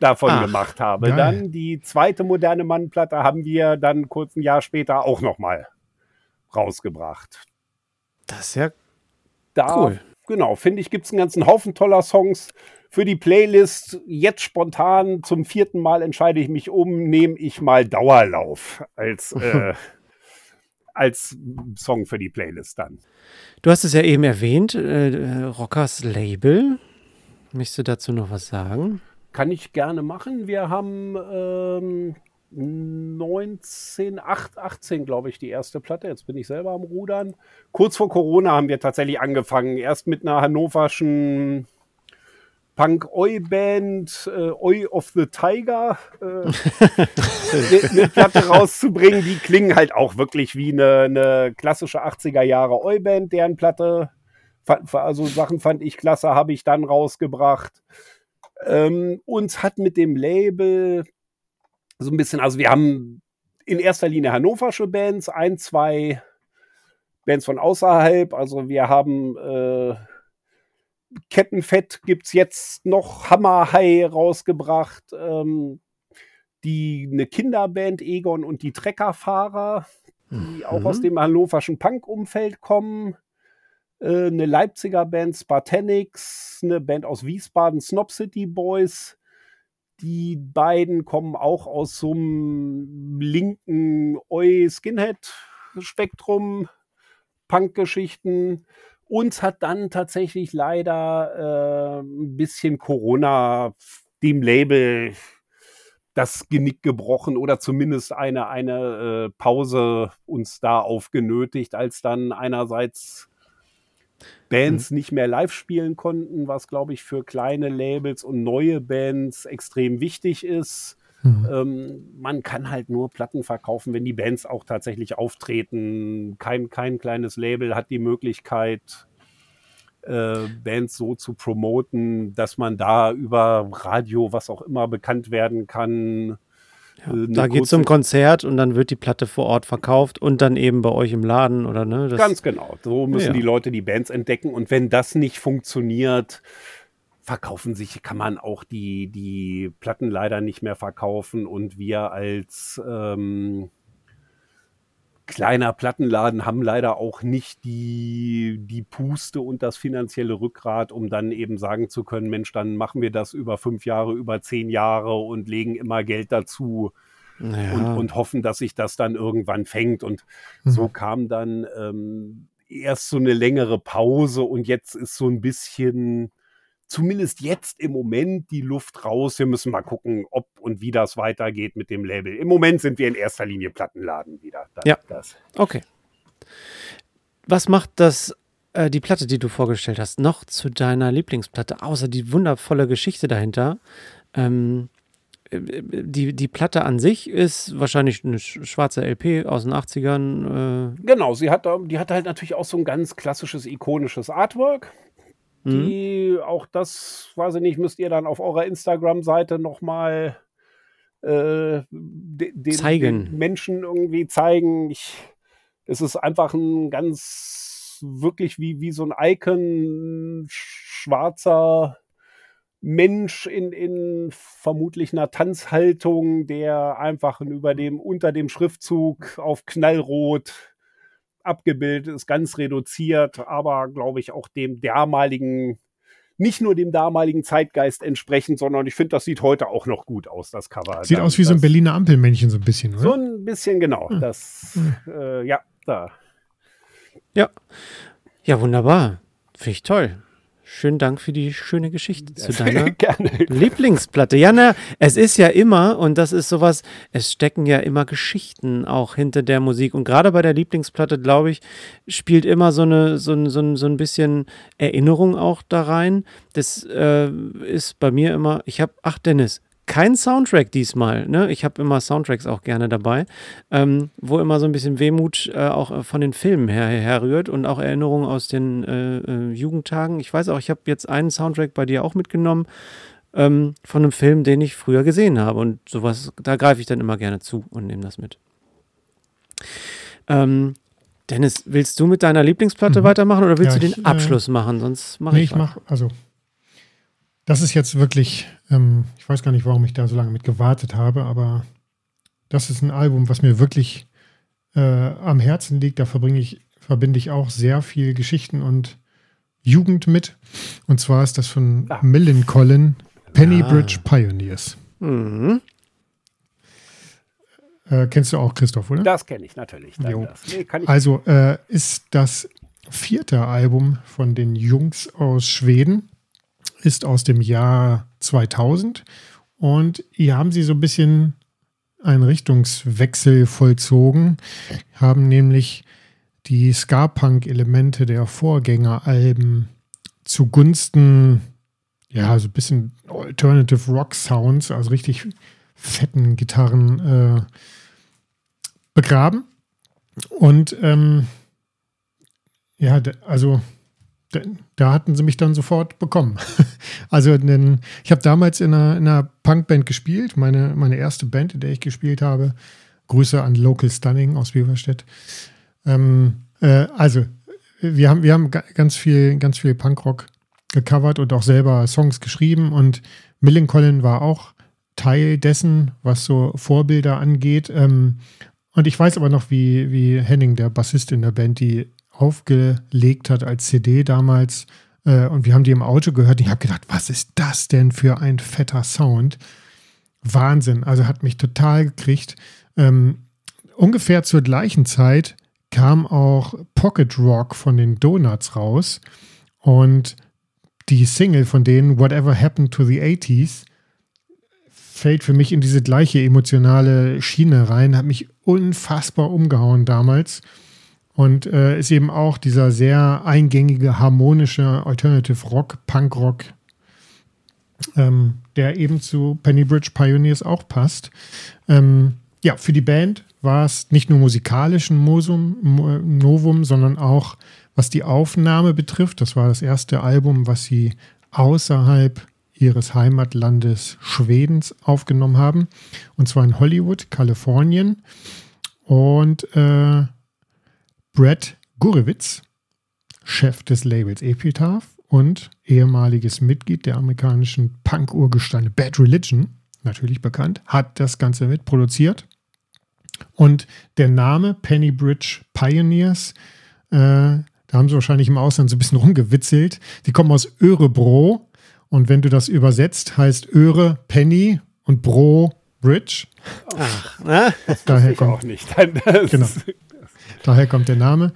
Davon Ach, gemacht habe. Geil. Dann die zweite moderne Mannplatte haben wir dann kurz ein Jahr später auch nochmal rausgebracht. Das ist ja da, cool. Genau, finde ich, gibt es einen ganzen Haufen toller Songs für die Playlist. Jetzt spontan zum vierten Mal entscheide ich mich um, nehme ich mal Dauerlauf als, äh, als Song für die Playlist dann. Du hast es ja eben erwähnt, äh, Rockers Label. Möchtest du dazu noch was sagen? Kann ich gerne machen. Wir haben ähm, 19, 8, 18, glaube ich, die erste Platte. Jetzt bin ich selber am Rudern. Kurz vor Corona haben wir tatsächlich angefangen. Erst mit einer hannoverschen Punk-Oi-Band, äh, Oi of the Tiger, äh, eine, Platte rauszubringen. Die klingen halt auch wirklich wie eine, eine klassische 80er Jahre Oi-Band, deren Platte, also Sachen fand ich klasse, habe ich dann rausgebracht. Ähm, uns hat mit dem Label so ein bisschen, also wir haben in erster Linie hannoversche Bands, ein, zwei Bands von außerhalb. Also wir haben äh, Kettenfett gibt es jetzt noch, Hammer High rausgebracht. Ähm, die eine Kinderband Egon und die Treckerfahrer, die mhm. auch aus dem hannoverschen Punk-Umfeld kommen. Äh, eine Leipziger Band Spartanics, eine Band aus Wiesbaden Snob City Boys die beiden kommen auch aus so einem linken Oi-Skinhead-Spektrum, Punk-Geschichten. Uns hat dann tatsächlich leider äh, ein bisschen Corona dem Label das Genick gebrochen oder zumindest eine, eine äh, Pause uns da aufgenötigt, als dann einerseits Bands mhm. nicht mehr live spielen konnten, was, glaube ich, für kleine Labels und neue Bands extrem wichtig ist. Mhm. Ähm, man kann halt nur Platten verkaufen, wenn die Bands auch tatsächlich auftreten. Kein, kein kleines Label hat die Möglichkeit, äh, Bands so zu promoten, dass man da über Radio, was auch immer, bekannt werden kann. Ja, äh, da geht es zum Konzert und dann wird die Platte vor Ort verkauft und dann eben bei euch im Laden oder ne? Das Ganz genau. So müssen ja. die Leute die Bands entdecken und wenn das nicht funktioniert, verkaufen sich, kann man auch die, die Platten leider nicht mehr verkaufen und wir als ähm, kleiner Plattenladen haben leider auch nicht die, die Puste und das finanzielle Rückgrat, um dann eben sagen zu können, Mensch, dann machen wir das über fünf Jahre, über zehn Jahre und legen immer Geld dazu ja. und, und, hoffen, dass sich das dann irgendwann fängt. Und mhm. so kam dann ähm, erst so eine längere Pause und jetzt ist so ein bisschen zumindest jetzt im Moment die Luft raus. Wir müssen mal gucken, ob und wie das weitergeht mit dem Label. Im Moment sind wir in erster Linie Plattenladen wieder. Das, ja. Das. Okay. Was macht das, äh, die Platte, die du vorgestellt hast, noch zu deiner Lieblingsplatte, außer die wundervolle Geschichte dahinter? Ähm, äh, die, die Platte an sich ist wahrscheinlich eine schwarze LP aus den 80ern. Äh. Genau, sie hat, die hat halt natürlich auch so ein ganz klassisches, ikonisches Artwork. Mhm. Die, auch das, weiß ich nicht, müsst ihr dann auf eurer Instagram-Seite nochmal äh, den, zeigen. Den Menschen irgendwie zeigen. Ich, es ist einfach ein ganz, wirklich wie, wie so ein Icon, schwarzer Mensch in, in vermutlich einer Tanzhaltung, der einfach über dem, unter dem Schriftzug auf Knallrot abgebildet ist, ganz reduziert, aber glaube ich auch dem damaligen, nicht nur dem damaligen Zeitgeist entsprechend, sondern ich finde, das sieht heute auch noch gut aus, das Cover. Sieht Dann, aus wie so ein Berliner Ampelmännchen, so ein bisschen, oder? So ein bisschen, genau. Hm. Das, hm. Äh, ja, da. Ja. Ja, wunderbar. Finde ich toll. Schönen Dank für die schöne Geschichte zu deiner Lieblingsplatte. Ja, na, es ist ja immer, und das ist sowas, es stecken ja immer Geschichten auch hinter der Musik. Und gerade bei der Lieblingsplatte, glaube ich, spielt immer so, eine, so, so, so ein bisschen Erinnerung auch da rein. Das äh, ist bei mir immer, ich habe, ach Dennis, kein Soundtrack diesmal. Ne? Ich habe immer Soundtracks auch gerne dabei, ähm, wo immer so ein bisschen Wehmut äh, auch äh, von den Filmen her, herrührt und auch Erinnerungen aus den äh, äh, Jugendtagen. Ich weiß auch, ich habe jetzt einen Soundtrack bei dir auch mitgenommen ähm, von einem Film, den ich früher gesehen habe. Und sowas, da greife ich dann immer gerne zu und nehme das mit. Ähm, Dennis, willst du mit deiner Lieblingsplatte mhm. weitermachen oder willst ja, du den ich, äh, Abschluss äh, machen? Sonst mache nee, ich. ich mach, also das ist jetzt wirklich, ähm, ich weiß gar nicht, warum ich da so lange mit gewartet habe, aber das ist ein Album, was mir wirklich äh, am Herzen liegt. Da verbringe ich, verbinde ich auch sehr viel Geschichten und Jugend mit. Und zwar ist das von ah. Millen Pennybridge ah. Pioneers. Mhm. Äh, kennst du auch Christoph, oder? Das kenne ich natürlich. Nee, ich also äh, ist das vierte Album von den Jungs aus Schweden, ist aus dem Jahr 2000 und hier haben sie so ein bisschen einen Richtungswechsel vollzogen, haben nämlich die Ska-Punk-Elemente der Vorgängeralben zugunsten, ja, so ein bisschen Alternative Rock Sounds, also richtig fetten Gitarren äh, begraben. Und ähm, ja, also da hatten sie mich dann sofort bekommen. also den, ich habe damals in einer, in einer Punkband gespielt, meine, meine erste Band, in der ich gespielt habe. Grüße an Local Stunning aus Weberstedt. Ähm, äh, also, wir haben, wir haben ganz viel, ganz viel Punkrock gecovert und auch selber Songs geschrieben und Millencolin war auch Teil dessen, was so Vorbilder angeht. Ähm, und ich weiß aber noch, wie, wie Henning, der Bassist in der Band, die aufgelegt hat als CD damals. Äh, und wir haben die im Auto gehört. Und ich habe gedacht, was ist das denn für ein fetter Sound? Wahnsinn. Also hat mich total gekriegt. Ähm, ungefähr zur gleichen Zeit kam auch Pocket Rock von den Donuts raus. Und die Single von denen, Whatever Happened to the 80s, fällt für mich in diese gleiche emotionale Schiene rein, hat mich unfassbar umgehauen damals und äh, ist eben auch dieser sehr eingängige, harmonische Alternative Rock, Punk Rock, ähm, der eben zu Pennybridge Pioneers auch passt. Ähm, ja, für die Band war es nicht nur musikalisch ein Mosum, Novum, sondern auch was die Aufnahme betrifft. Das war das erste Album, was sie außerhalb ihres Heimatlandes Schwedens aufgenommen haben. Und zwar in Hollywood, Kalifornien. Und äh, Brad Gurewitz, Chef des Labels Epitaph und ehemaliges Mitglied der amerikanischen Punk-Urgesteine Bad Religion, natürlich bekannt, hat das Ganze mitproduziert. Und der Name Pennybridge Pioneers, äh, da haben sie wahrscheinlich im Ausland so ein bisschen rumgewitzelt. Die kommen aus Örebro, und wenn du das übersetzt, heißt Öre Penny und Bro Bridge. Ach, na, das daher kommt auch nicht. genau. Daher kommt der Name.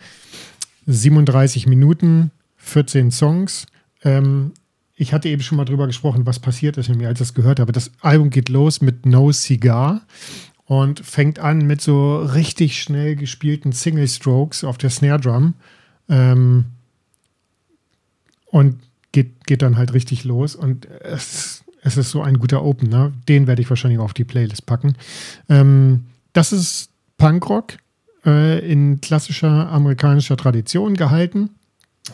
37 Minuten, 14 Songs. Ähm, ich hatte eben schon mal drüber gesprochen, was passiert ist, wenn ich das gehört habe. Das Album geht los mit No Cigar und fängt an mit so richtig schnell gespielten Single Strokes auf der Snare Drum. Ähm, und geht, geht dann halt richtig los und es, es ist so ein guter Opener. Den werde ich wahrscheinlich auf die Playlist packen. Ähm, das ist Punkrock äh, in klassischer amerikanischer Tradition gehalten.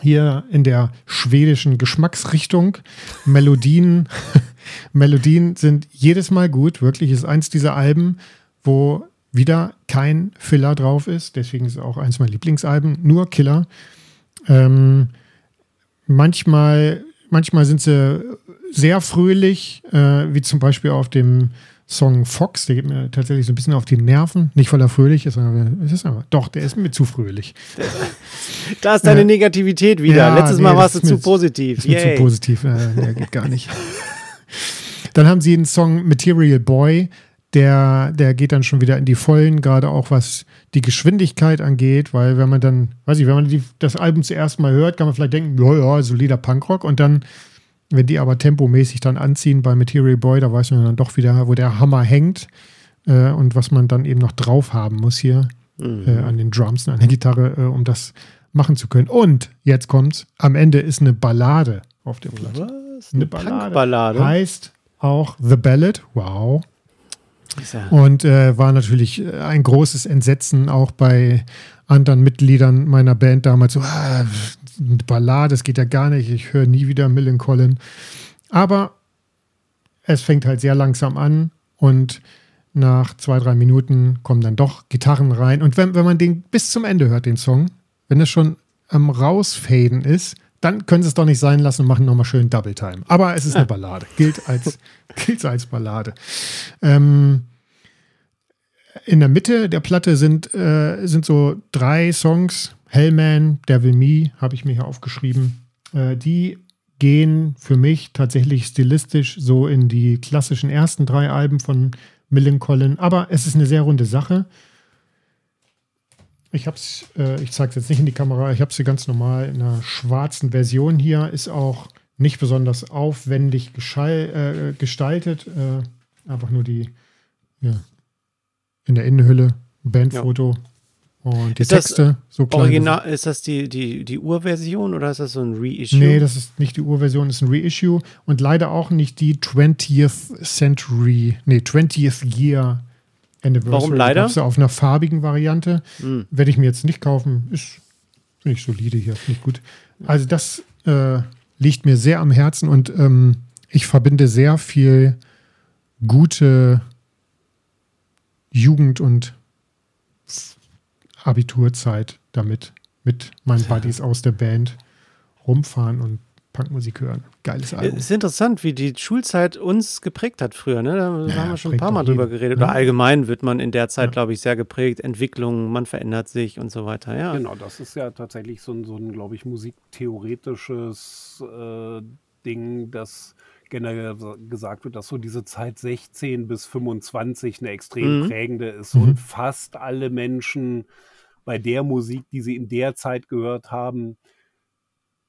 Hier in der schwedischen Geschmacksrichtung. Melodien, Melodien sind jedes Mal gut. Wirklich ist eins dieser Alben, wo wieder kein Filler drauf ist. Deswegen ist es auch eins meiner Lieblingsalben. Nur Killer. Ähm, manchmal, manchmal sind sie sehr fröhlich, äh, wie zum Beispiel auf dem Song Fox, der geht mir tatsächlich so ein bisschen auf die Nerven. Nicht, weil er fröhlich ist, sondern es ist einfach, doch, der ist mir zu fröhlich. Da ist deine äh, Negativität wieder. Ja, Letztes nee, Mal warst du zu positiv. Ist mir zu positiv, äh, der geht gar nicht. Dann haben sie den Song Material Boy, der, der geht dann schon wieder in die Vollen, gerade auch was die Geschwindigkeit angeht, weil wenn man dann, weiß ich, wenn man die, das Album zuerst mal hört, kann man vielleicht denken, ja, ja, solider Punkrock und dann, wenn die aber tempomäßig dann anziehen bei Material Boy, da weiß man dann doch wieder, wo der Hammer hängt äh, und was man dann eben noch drauf haben muss hier mhm. äh, an den Drums, an der Gitarre, äh, um das machen zu können. Und jetzt kommt's, am Ende ist eine Ballade auf der Platte. Was? Eine, eine Ballade. Ballade. Heißt auch The Ballad, wow. Und äh, war natürlich äh, ein großes Entsetzen auch bei anderen Mitgliedern meiner Band damals. So, ah, Ballade, das geht ja gar nicht. Ich höre nie wieder Millencolin. Aber es fängt halt sehr langsam an und nach zwei, drei Minuten kommen dann doch Gitarren rein. Und wenn, wenn man den bis zum Ende hört, den Song, wenn es schon am Rausfaden ist, dann können sie es doch nicht sein lassen und machen nochmal schön Double Time. Aber es ist eine Ballade. Gilt als, gilt als Ballade. Ähm, in der Mitte der Platte sind, äh, sind so drei Songs. Hellman, Devil Me, habe ich mir hier aufgeschrieben. Äh, die gehen für mich tatsächlich stilistisch so in die klassischen ersten drei Alben von Millencolin. Aber es ist eine sehr runde Sache. Ich habe es, äh, ich zeige es jetzt nicht in die Kamera, ich habe sie ganz normal in einer schwarzen Version hier. Ist auch nicht besonders aufwendig äh, gestaltet. Äh, einfach nur die, ja, in der Innenhülle, Bandfoto. Ja. Und die ist Texte, so klein. Original, ist das die, die, die Urversion oder ist das so ein Reissue? Nee, das ist nicht die Urversion, das ist ein Reissue und leider auch nicht die 20th Century, nee, 20th Year Anniversary. Warum leider? Gab's auf einer farbigen Variante. Mhm. Werde ich mir jetzt nicht kaufen. Ist, finde ich solide hier, finde ich gut. Also das äh, liegt mir sehr am Herzen und ähm, ich verbinde sehr viel gute Jugend- und Abiturzeit damit, mit meinen Buddies aus der Band rumfahren und Punkmusik hören. Geiles Album. Es ist interessant, wie die Schulzeit uns geprägt hat früher. Ne? Da ja, haben wir schon ein paar Mal drüber geredet. Ne? Oder allgemein wird man in der Zeit, ja. glaube ich, sehr geprägt. Entwicklung, man verändert sich und so weiter. Ja. Genau, das ist ja tatsächlich so ein, so ein glaube ich, musiktheoretisches äh, Ding, das generell gesagt wird, dass so diese Zeit 16 bis 25 eine extrem mhm. prägende ist mhm. und fast alle Menschen bei der Musik, die sie in der Zeit gehört haben,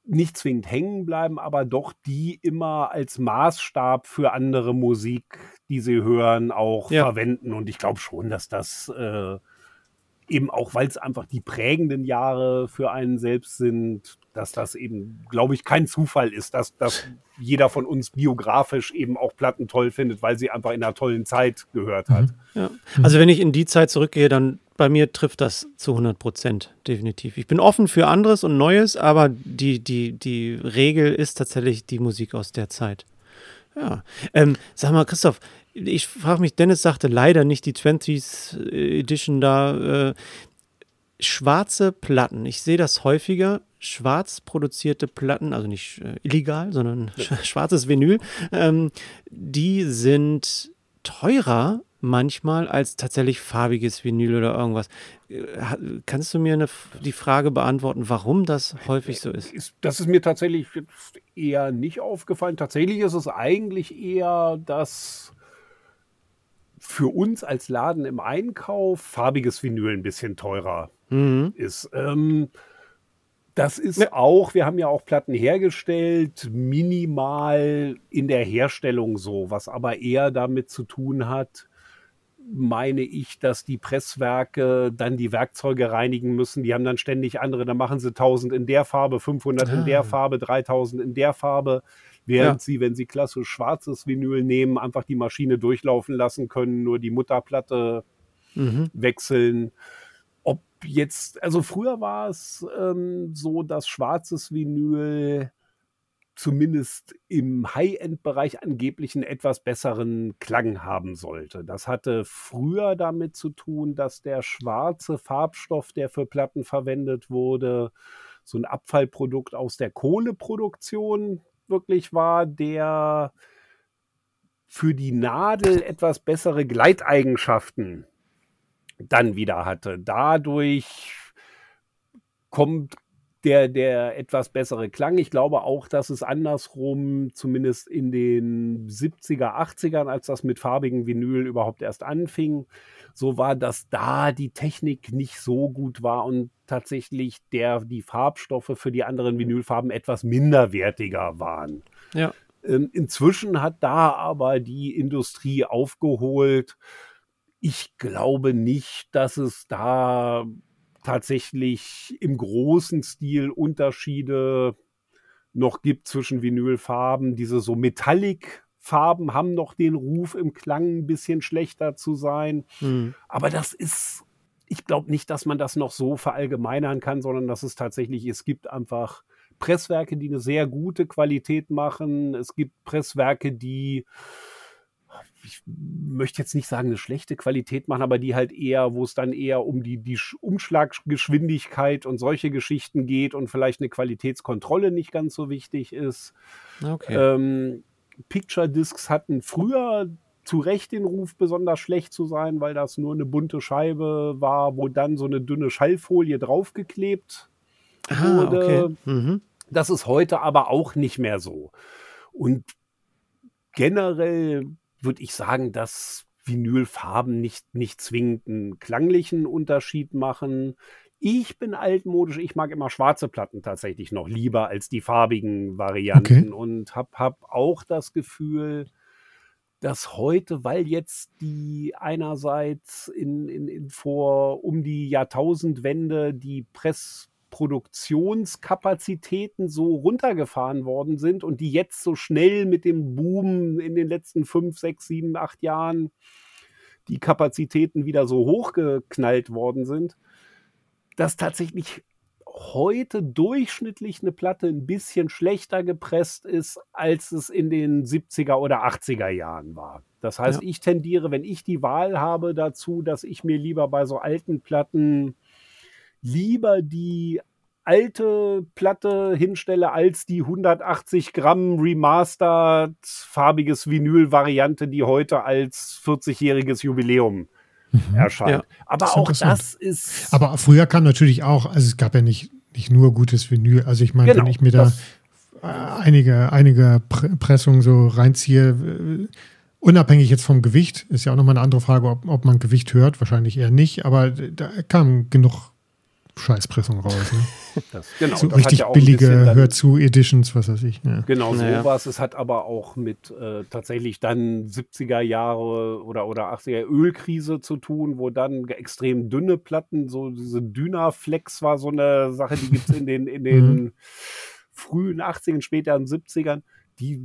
nicht zwingend hängen bleiben, aber doch die immer als Maßstab für andere Musik, die sie hören, auch ja. verwenden. Und ich glaube schon, dass das äh, eben auch, weil es einfach die prägenden Jahre für einen selbst sind, dass das eben, glaube ich, kein Zufall ist, dass, dass jeder von uns biografisch eben auch Platten toll findet, weil sie einfach in einer tollen Zeit gehört hat. Mhm. Ja. Also wenn ich in die Zeit zurückgehe, dann bei mir trifft das zu 100 Prozent, definitiv. Ich bin offen für anderes und Neues, aber die, die, die Regel ist tatsächlich die Musik aus der Zeit. Ja. Ähm, sag mal, Christoph, ich frage mich, Dennis sagte leider nicht die 20s Edition da. Äh, schwarze Platten, ich sehe das häufiger. Schwarz produzierte Platten, also nicht äh, illegal, sondern ja. schwarzes Vinyl, ähm, die sind teurer manchmal als tatsächlich farbiges Vinyl oder irgendwas. Äh, kannst du mir eine, die Frage beantworten, warum das häufig so ist? Das ist mir tatsächlich eher nicht aufgefallen. Tatsächlich ist es eigentlich eher, dass für uns als Laden im Einkauf farbiges Vinyl ein bisschen teurer mhm. ist. Ähm, das ist ja. auch, wir haben ja auch Platten hergestellt, minimal in der Herstellung so, was aber eher damit zu tun hat, meine ich, dass die Presswerke dann die Werkzeuge reinigen müssen. Die haben dann ständig andere, dann machen sie 1000 in der Farbe, 500 ah. in der. Farbe, 3000 in der Farbe, während ja. sie, wenn sie klassisch schwarzes Vinyl nehmen, einfach die Maschine durchlaufen lassen können, nur die Mutterplatte mhm. wechseln. Ob jetzt, also früher war es ähm, so, dass schwarzes Vinyl zumindest im High-End-Bereich angeblich einen etwas besseren Klang haben sollte. Das hatte früher damit zu tun, dass der schwarze Farbstoff, der für Platten verwendet wurde, so ein Abfallprodukt aus der Kohleproduktion wirklich war, der für die Nadel etwas bessere Gleiteigenschaften dann wieder hatte. Dadurch kommt der, der etwas bessere Klang. Ich glaube auch, dass es andersrum, zumindest in den 70er, 80ern, als das mit farbigen Vinyl überhaupt erst anfing, so war, dass da die Technik nicht so gut war und tatsächlich der, die Farbstoffe für die anderen Vinylfarben etwas minderwertiger waren. Ja. Ähm, inzwischen hat da aber die Industrie aufgeholt. Ich glaube nicht, dass es da tatsächlich im großen Stil Unterschiede noch gibt zwischen Vinylfarben. Diese so Metallic-Farben haben noch den Ruf, im Klang ein bisschen schlechter zu sein. Mhm. Aber das ist, ich glaube nicht, dass man das noch so verallgemeinern kann, sondern dass es tatsächlich, es gibt einfach Presswerke, die eine sehr gute Qualität machen. Es gibt Presswerke, die ich möchte jetzt nicht sagen, eine schlechte Qualität machen, aber die halt eher, wo es dann eher um die, die Umschlaggeschwindigkeit und solche Geschichten geht und vielleicht eine Qualitätskontrolle nicht ganz so wichtig ist. Okay. Ähm, Picture Discs hatten früher zu Recht den Ruf, besonders schlecht zu sein, weil das nur eine bunte Scheibe war, wo dann so eine dünne Schallfolie draufgeklebt ah, wurde. Okay. Mhm. Das ist heute aber auch nicht mehr so. Und generell würde ich sagen, dass Vinylfarben nicht, nicht zwingend einen klanglichen Unterschied machen. Ich bin altmodisch, ich mag immer schwarze Platten tatsächlich noch lieber als die farbigen Varianten okay. und habe hab auch das Gefühl, dass heute, weil jetzt die einerseits in, in, in vor um die Jahrtausendwende die Press Produktionskapazitäten so runtergefahren worden sind und die jetzt so schnell mit dem Boom in den letzten fünf, sechs, sieben, acht Jahren die Kapazitäten wieder so hochgeknallt worden sind, dass tatsächlich heute durchschnittlich eine Platte ein bisschen schlechter gepresst ist, als es in den 70er oder 80er Jahren war. Das heißt, ja. ich tendiere, wenn ich die Wahl habe dazu, dass ich mir lieber bei so alten Platten lieber die alte Platte hinstelle als die 180 Gramm Remastered farbiges Vinyl-Variante, die heute als 40-jähriges Jubiläum mhm. erscheint. Ja, Aber das auch das ist. Aber früher kam natürlich auch, also es gab ja nicht, nicht nur gutes Vinyl. Also ich meine, genau, wenn ich mir da einige, einige Pressungen so reinziehe, äh, unabhängig jetzt vom Gewicht, ist ja auch nochmal eine andere Frage, ob, ob man Gewicht hört, wahrscheinlich eher nicht, aber da kam genug Scheißpressung raus. Ne? Das, genau, so richtig ja billige Hör zu Editions, was weiß ich. Ne? Genau, so naja. was. Es hat aber auch mit äh, tatsächlich dann 70er Jahre oder, oder 80er Ölkrise zu tun, wo dann extrem dünne Platten, so diese Dynaflex war so eine Sache, die gibt es in den, in den mhm. frühen 80ern, späteren 70ern, die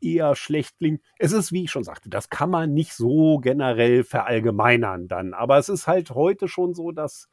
eher schlecht klingen. Es ist, wie ich schon sagte, das kann man nicht so generell verallgemeinern dann. Aber es ist halt heute schon so, dass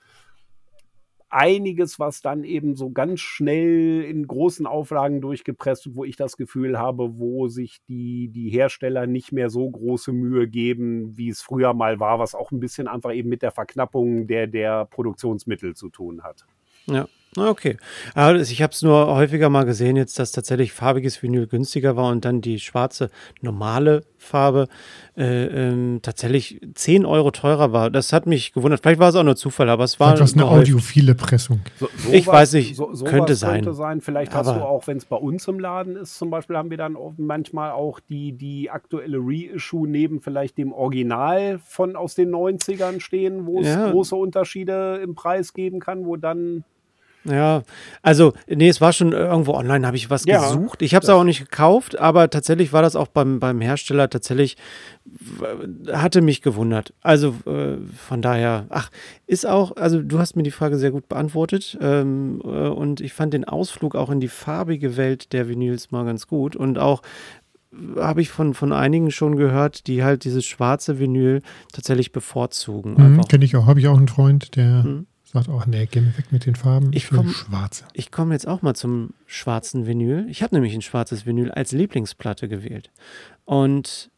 einiges, was dann eben so ganz schnell in großen Auflagen durchgepresst, wo ich das Gefühl habe, wo sich die, die Hersteller nicht mehr so große Mühe geben, wie es früher mal war, was auch ein bisschen einfach eben mit der Verknappung der, der Produktionsmittel zu tun hat. Ja. Okay. ich habe es nur häufiger mal gesehen, jetzt, dass tatsächlich farbiges Vinyl günstiger war und dann die schwarze normale Farbe äh, ähm, tatsächlich 10 Euro teurer war. Das hat mich gewundert. Vielleicht war es auch nur Zufall, aber es war. Etwas eine audiophile Pressung. So, so ich was, weiß nicht, so, so könnte sein. Könnte sein. Vielleicht aber hast du auch, wenn es bei uns im Laden ist, zum Beispiel, haben wir dann manchmal auch die, die aktuelle Reissue neben vielleicht dem Original von aus den 90ern stehen, wo es ja. große Unterschiede im Preis geben kann, wo dann ja, also, nee, es war schon irgendwo online, habe ich was ja, gesucht. Ich habe es auch nicht gekauft, aber tatsächlich war das auch beim, beim Hersteller tatsächlich, hatte mich gewundert. Also äh, von daher, ach, ist auch, also du hast mir die Frage sehr gut beantwortet ähm, äh, und ich fand den Ausflug auch in die farbige Welt der Vinyls mal ganz gut und auch habe ich von, von einigen schon gehört, die halt dieses schwarze Vinyl tatsächlich bevorzugen. Mhm, Kenne ich auch, habe ich auch einen Freund, der mhm sagt auch, nee, geh mir weg mit den Farben. Ich, komme schwarze. Ich komme jetzt auch mal zum schwarzen Vinyl. Ich habe nämlich ein schwarzes Vinyl als Lieblingsplatte gewählt. Und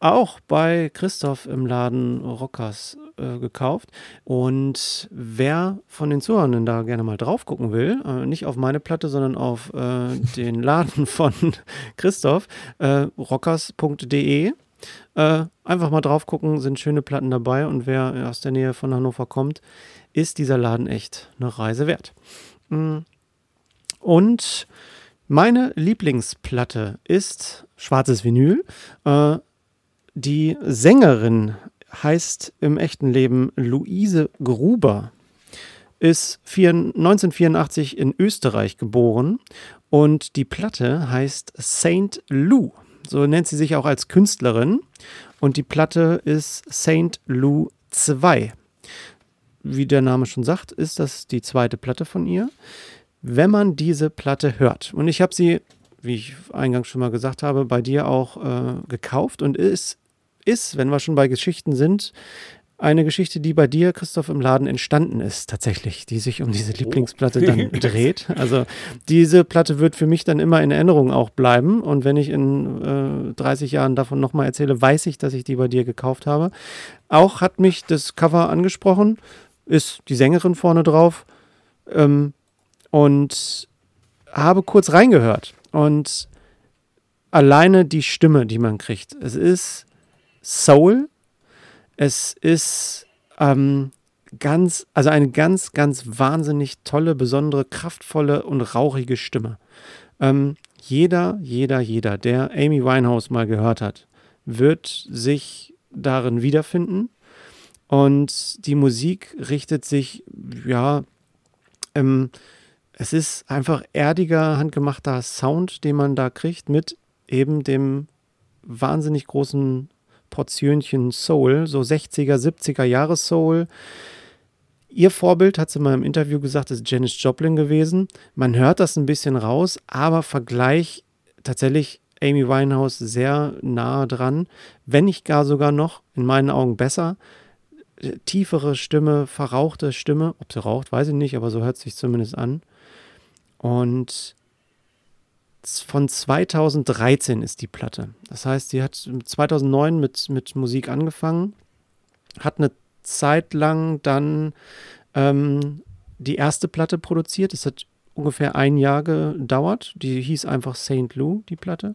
auch bei Christoph im Laden Rockers äh, gekauft. Und wer von den Zuhörern da gerne mal drauf gucken will, äh, nicht auf meine Platte, sondern auf äh, den Laden von Christoph, äh, rockers.de, äh, einfach mal drauf gucken, sind schöne Platten dabei. Und wer aus der Nähe von Hannover kommt, ist dieser Laden echt eine Reise wert. Mm. Und meine Lieblingsplatte ist schwarzes Vinyl. Äh, die Sängerin heißt im echten Leben Luise Gruber, ist 1984 in Österreich geboren und die Platte heißt Saint Lou. So nennt sie sich auch als Künstlerin und die Platte ist Saint Lou 2 wie der Name schon sagt, ist das die zweite Platte von ihr. Wenn man diese Platte hört, und ich habe sie, wie ich eingangs schon mal gesagt habe, bei dir auch äh, gekauft und ist, ist, wenn wir schon bei Geschichten sind, eine Geschichte, die bei dir, Christoph, im Laden entstanden ist, tatsächlich, die sich um diese oh. Lieblingsplatte dann dreht. Also diese Platte wird für mich dann immer in Erinnerung auch bleiben. Und wenn ich in äh, 30 Jahren davon nochmal erzähle, weiß ich, dass ich die bei dir gekauft habe. Auch hat mich das Cover angesprochen, ist die Sängerin vorne drauf. Ähm, und habe kurz reingehört. Und alleine die Stimme, die man kriegt. Es ist Soul es ist ähm, ganz, also eine ganz, ganz wahnsinnig tolle, besondere, kraftvolle und rauchige Stimme. Ähm, jeder, jeder, jeder, der Amy Winehouse mal gehört hat, wird sich darin wiederfinden. Und die Musik richtet sich, ja, ähm, es ist einfach erdiger, handgemachter Sound, den man da kriegt, mit eben dem wahnsinnig großen Portionchen Soul, so 60er, 70er Jahre Soul. Ihr Vorbild, hat sie mal im Interview gesagt, ist Janis Joplin gewesen. Man hört das ein bisschen raus, aber Vergleich tatsächlich Amy Winehouse sehr nahe dran, wenn nicht gar sogar noch, in meinen Augen besser. Tiefere Stimme, verrauchte Stimme. Ob sie raucht, weiß ich nicht, aber so hört es sich zumindest an. Und von 2013 ist die Platte. Das heißt, sie hat 2009 mit, mit Musik angefangen, hat eine Zeit lang dann ähm, die erste Platte produziert. Das hat ungefähr ein Jahr gedauert. Die hieß einfach St. Lou, die Platte.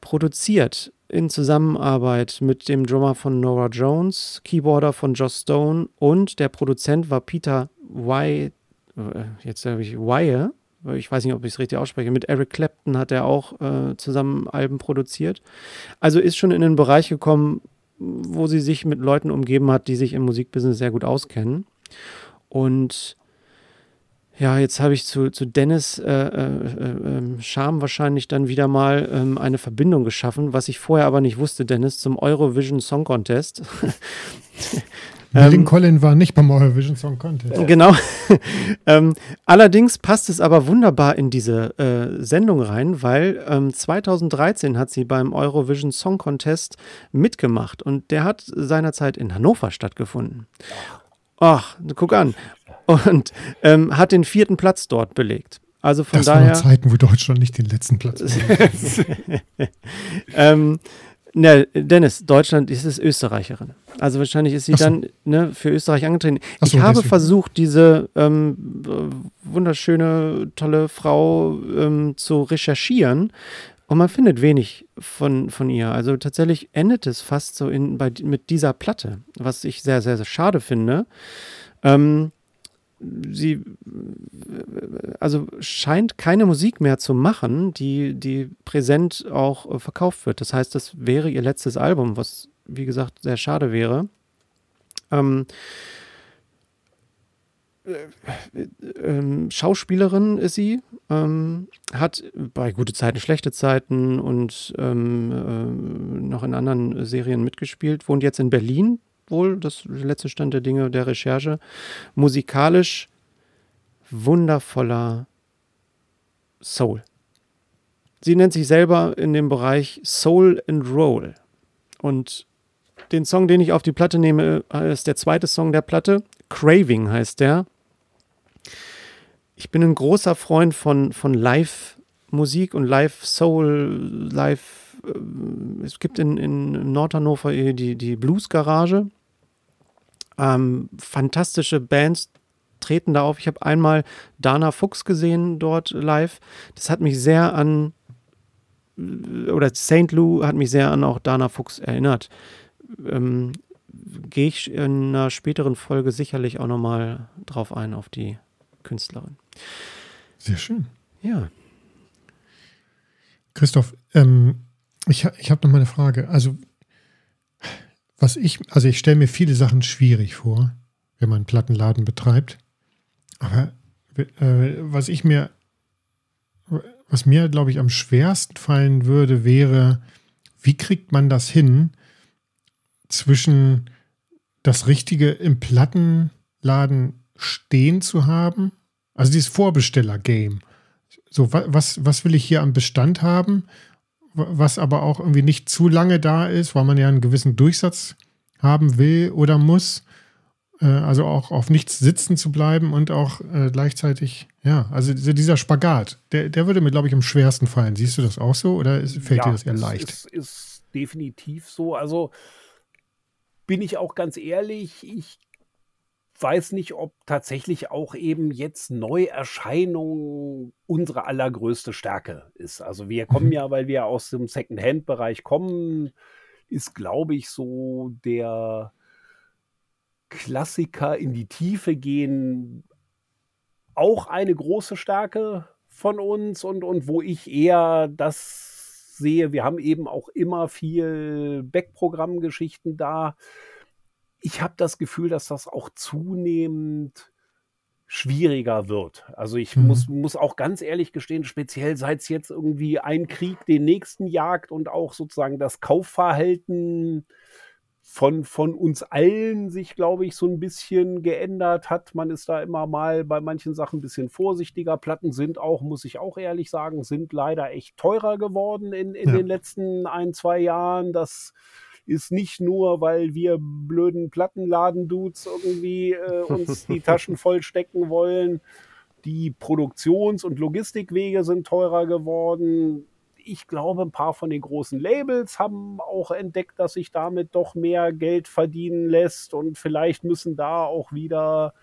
Produziert in Zusammenarbeit mit dem Drummer von Nora Jones, Keyboarder von Joss Stone und der Produzent war Peter Y. Äh, jetzt habe ich Wire ich weiß nicht, ob ich es richtig ausspreche, mit Eric Clapton hat er auch äh, zusammen Alben produziert. Also ist schon in den Bereich gekommen, wo sie sich mit Leuten umgeben hat, die sich im Musikbusiness sehr gut auskennen. Und ja, jetzt habe ich zu, zu Dennis äh, äh, äh, Charme wahrscheinlich dann wieder mal ähm, eine Verbindung geschaffen, was ich vorher aber nicht wusste, Dennis, zum Eurovision Song Contest. Milling ähm, Collin war nicht beim Eurovision Song Contest. Genau. ähm, allerdings passt es aber wunderbar in diese äh, Sendung rein, weil ähm, 2013 hat sie beim Eurovision Song Contest mitgemacht und der hat seinerzeit in Hannover stattgefunden. Ach, guck an. Und ähm, hat den vierten Platz dort belegt. Also von das daher. Waren Zeiten, wo Deutschland nicht den letzten Platz ähm, Ne, Dennis, Deutschland ist es Österreicherin. Also wahrscheinlich ist sie so. dann ne, für Österreich angetreten. So, ich habe deswegen. versucht, diese ähm, wunderschöne, tolle Frau ähm, zu recherchieren und man findet wenig von, von ihr. Also tatsächlich endet es fast so in, bei, mit dieser Platte, was ich sehr, sehr, sehr schade finde. Ähm, sie also scheint keine Musik mehr zu machen, die, die präsent auch äh, verkauft wird. Das heißt, das wäre ihr letztes Album, was wie gesagt sehr schade wäre. Ähm, äh, äh, Schauspielerin ist sie, ähm, hat bei gute Zeiten, schlechte Zeiten und ähm, äh, noch in anderen Serien mitgespielt, wohnt jetzt in Berlin, wohl, das letzte Stand der Dinge der Recherche. Musikalisch wundervoller Soul. Sie nennt sich selber in dem Bereich Soul and Roll. Und den Song, den ich auf die Platte nehme, ist der zweite Song der Platte. Craving heißt der. Ich bin ein großer Freund von, von Live-Musik und Live-Soul, Live. Äh, es gibt in, in Nordhannover die, die Blues-Garage ähm, fantastische Bands treten da auf. Ich habe einmal Dana Fuchs gesehen dort live. Das hat mich sehr an, oder St. Lou hat mich sehr an auch Dana Fuchs erinnert. Ähm, Gehe ich in einer späteren Folge sicherlich auch nochmal drauf ein, auf die Künstlerin. Sehr schön. Ja. Christoph, ähm, ich, ich habe noch mal eine Frage. Also was ich, also ich stelle mir viele Sachen schwierig vor, wenn man einen Plattenladen betreibt. Aber äh, was ich mir, was mir, glaube ich, am schwersten fallen würde, wäre, wie kriegt man das hin, zwischen das Richtige im Plattenladen stehen zu haben? Also dieses Vorbesteller-Game. So, was, was will ich hier am Bestand haben? Was aber auch irgendwie nicht zu lange da ist, weil man ja einen gewissen Durchsatz haben will oder muss. Äh, also auch auf nichts sitzen zu bleiben und auch äh, gleichzeitig, ja, also dieser Spagat, der, der würde mir, glaube ich, am schwersten fallen. Siehst du das auch so oder ist, fällt ja, dir das eher leicht? Ist, ist definitiv so. Also bin ich auch ganz ehrlich, ich weiß nicht, ob tatsächlich auch eben jetzt Neuerscheinung unsere allergrößte Stärke ist. Also wir kommen mhm. ja, weil wir aus dem Second-Hand-Bereich kommen, ist, glaube ich, so der Klassiker in die Tiefe gehen auch eine große Stärke von uns und, und wo ich eher das sehe, wir haben eben auch immer viel Backprogrammgeschichten da ich habe das Gefühl, dass das auch zunehmend schwieriger wird. Also ich mhm. muss, muss auch ganz ehrlich gestehen, speziell seit es jetzt irgendwie ein Krieg den nächsten jagt und auch sozusagen das Kaufverhalten von, von uns allen sich, glaube ich, so ein bisschen geändert hat. Man ist da immer mal bei manchen Sachen ein bisschen vorsichtiger. Platten sind auch, muss ich auch ehrlich sagen, sind leider echt teurer geworden in, in ja. den letzten ein, zwei Jahren. Das ist nicht nur, weil wir blöden Plattenladen-Dudes irgendwie äh, uns die Taschen voll stecken wollen. Die Produktions- und Logistikwege sind teurer geworden. Ich glaube, ein paar von den großen Labels haben auch entdeckt, dass sich damit doch mehr Geld verdienen lässt und vielleicht müssen da auch wieder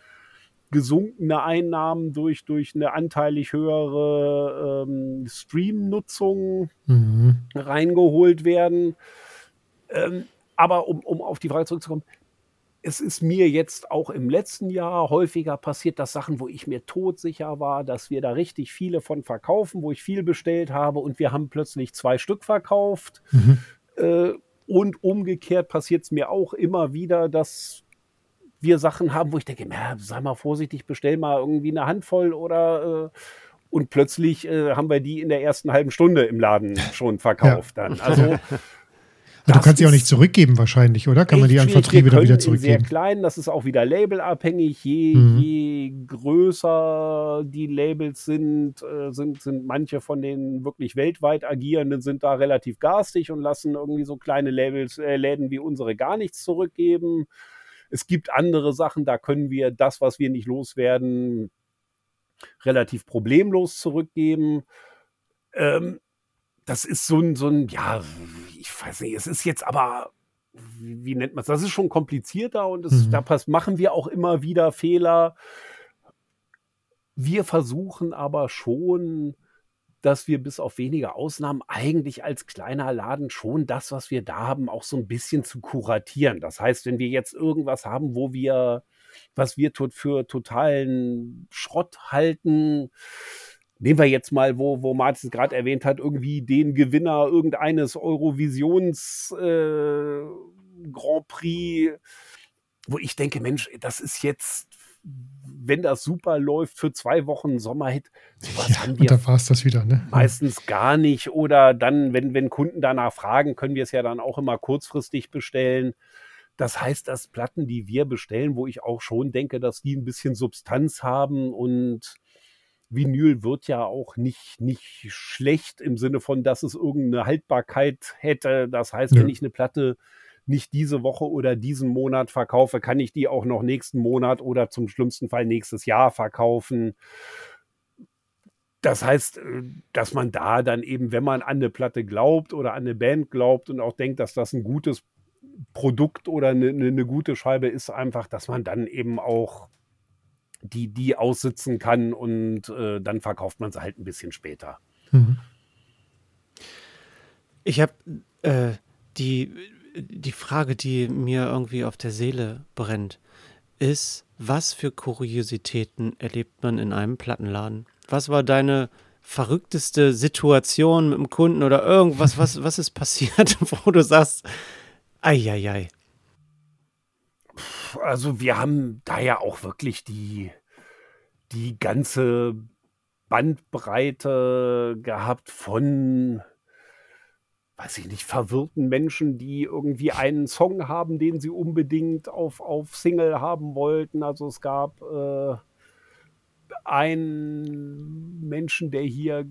gesunkene Einnahmen durch, durch eine anteilig höhere ähm, Stream-Nutzung mhm. reingeholt werden. Ähm, aber um, um auf die Frage zurückzukommen, es ist mir jetzt auch im letzten Jahr häufiger passiert, dass Sachen, wo ich mir todsicher war, dass wir da richtig viele von verkaufen, wo ich viel bestellt habe und wir haben plötzlich zwei Stück verkauft. Mhm. Äh, und umgekehrt passiert es mir auch immer wieder, dass wir Sachen haben, wo ich denke, na, sei mal vorsichtig, bestell mal irgendwie eine Handvoll oder äh, und plötzlich äh, haben wir die in der ersten halben Stunde im Laden schon verkauft ja. dann. Also du kannst sie auch nicht zurückgeben wahrscheinlich, oder? Kann man die an Vertriebe dann wieder zurückgeben? Sehr klein, das ist auch wieder labelabhängig. Je, mhm. je größer die Labels sind, äh, sind, sind manche von den wirklich weltweit agierenden sind da relativ garstig und lassen irgendwie so kleine Labels, äh, Läden wie unsere gar nichts zurückgeben. Es gibt andere Sachen, da können wir das, was wir nicht loswerden, relativ problemlos zurückgeben. Ähm, das ist so ein, so ein, ja, ich weiß nicht, es ist jetzt aber, wie, wie nennt man es? Das ist schon komplizierter und es, mhm. da pass, machen wir auch immer wieder Fehler. Wir versuchen aber schon, dass wir bis auf wenige Ausnahmen eigentlich als kleiner Laden schon das, was wir da haben, auch so ein bisschen zu kuratieren. Das heißt, wenn wir jetzt irgendwas haben, wo wir, was wir für totalen Schrott halten, nehmen wir jetzt mal, wo, wo Martin gerade erwähnt hat, irgendwie den Gewinner irgendeines Eurovisions äh, Grand Prix, wo ich denke, Mensch, das ist jetzt, wenn das super läuft, für zwei Wochen Sommerhit. Sowas ja, haben wir und da war es das wieder, ne? Meistens gar nicht. Oder dann, wenn, wenn Kunden danach fragen, können wir es ja dann auch immer kurzfristig bestellen. Das heißt, dass Platten, die wir bestellen, wo ich auch schon denke, dass die ein bisschen Substanz haben und Vinyl wird ja auch nicht, nicht schlecht im Sinne von, dass es irgendeine Haltbarkeit hätte. Das heißt, ja. wenn ich eine Platte nicht diese Woche oder diesen Monat verkaufe, kann ich die auch noch nächsten Monat oder zum schlimmsten Fall nächstes Jahr verkaufen. Das heißt, äh, dass man da dann eben, wenn man an eine Platte glaubt oder an eine Band glaubt und auch denkt, dass das ein gutes Produkt oder eine, eine gute Scheibe ist, einfach, dass man dann eben auch die die aussitzen kann und äh, dann verkauft man sie halt ein bisschen später. Mhm. Ich habe äh, die, die Frage, die mir irgendwie auf der Seele brennt, ist, was für Kuriositäten erlebt man in einem Plattenladen? Was war deine verrückteste Situation mit dem Kunden oder irgendwas, was, was ist passiert, wo du sagst, ei, ei, ei also wir haben da ja auch wirklich die, die ganze Bandbreite gehabt von, weiß ich nicht, verwirrten Menschen, die irgendwie einen Song haben, den sie unbedingt auf, auf Single haben wollten. Also es gab äh, einen Menschen, der hier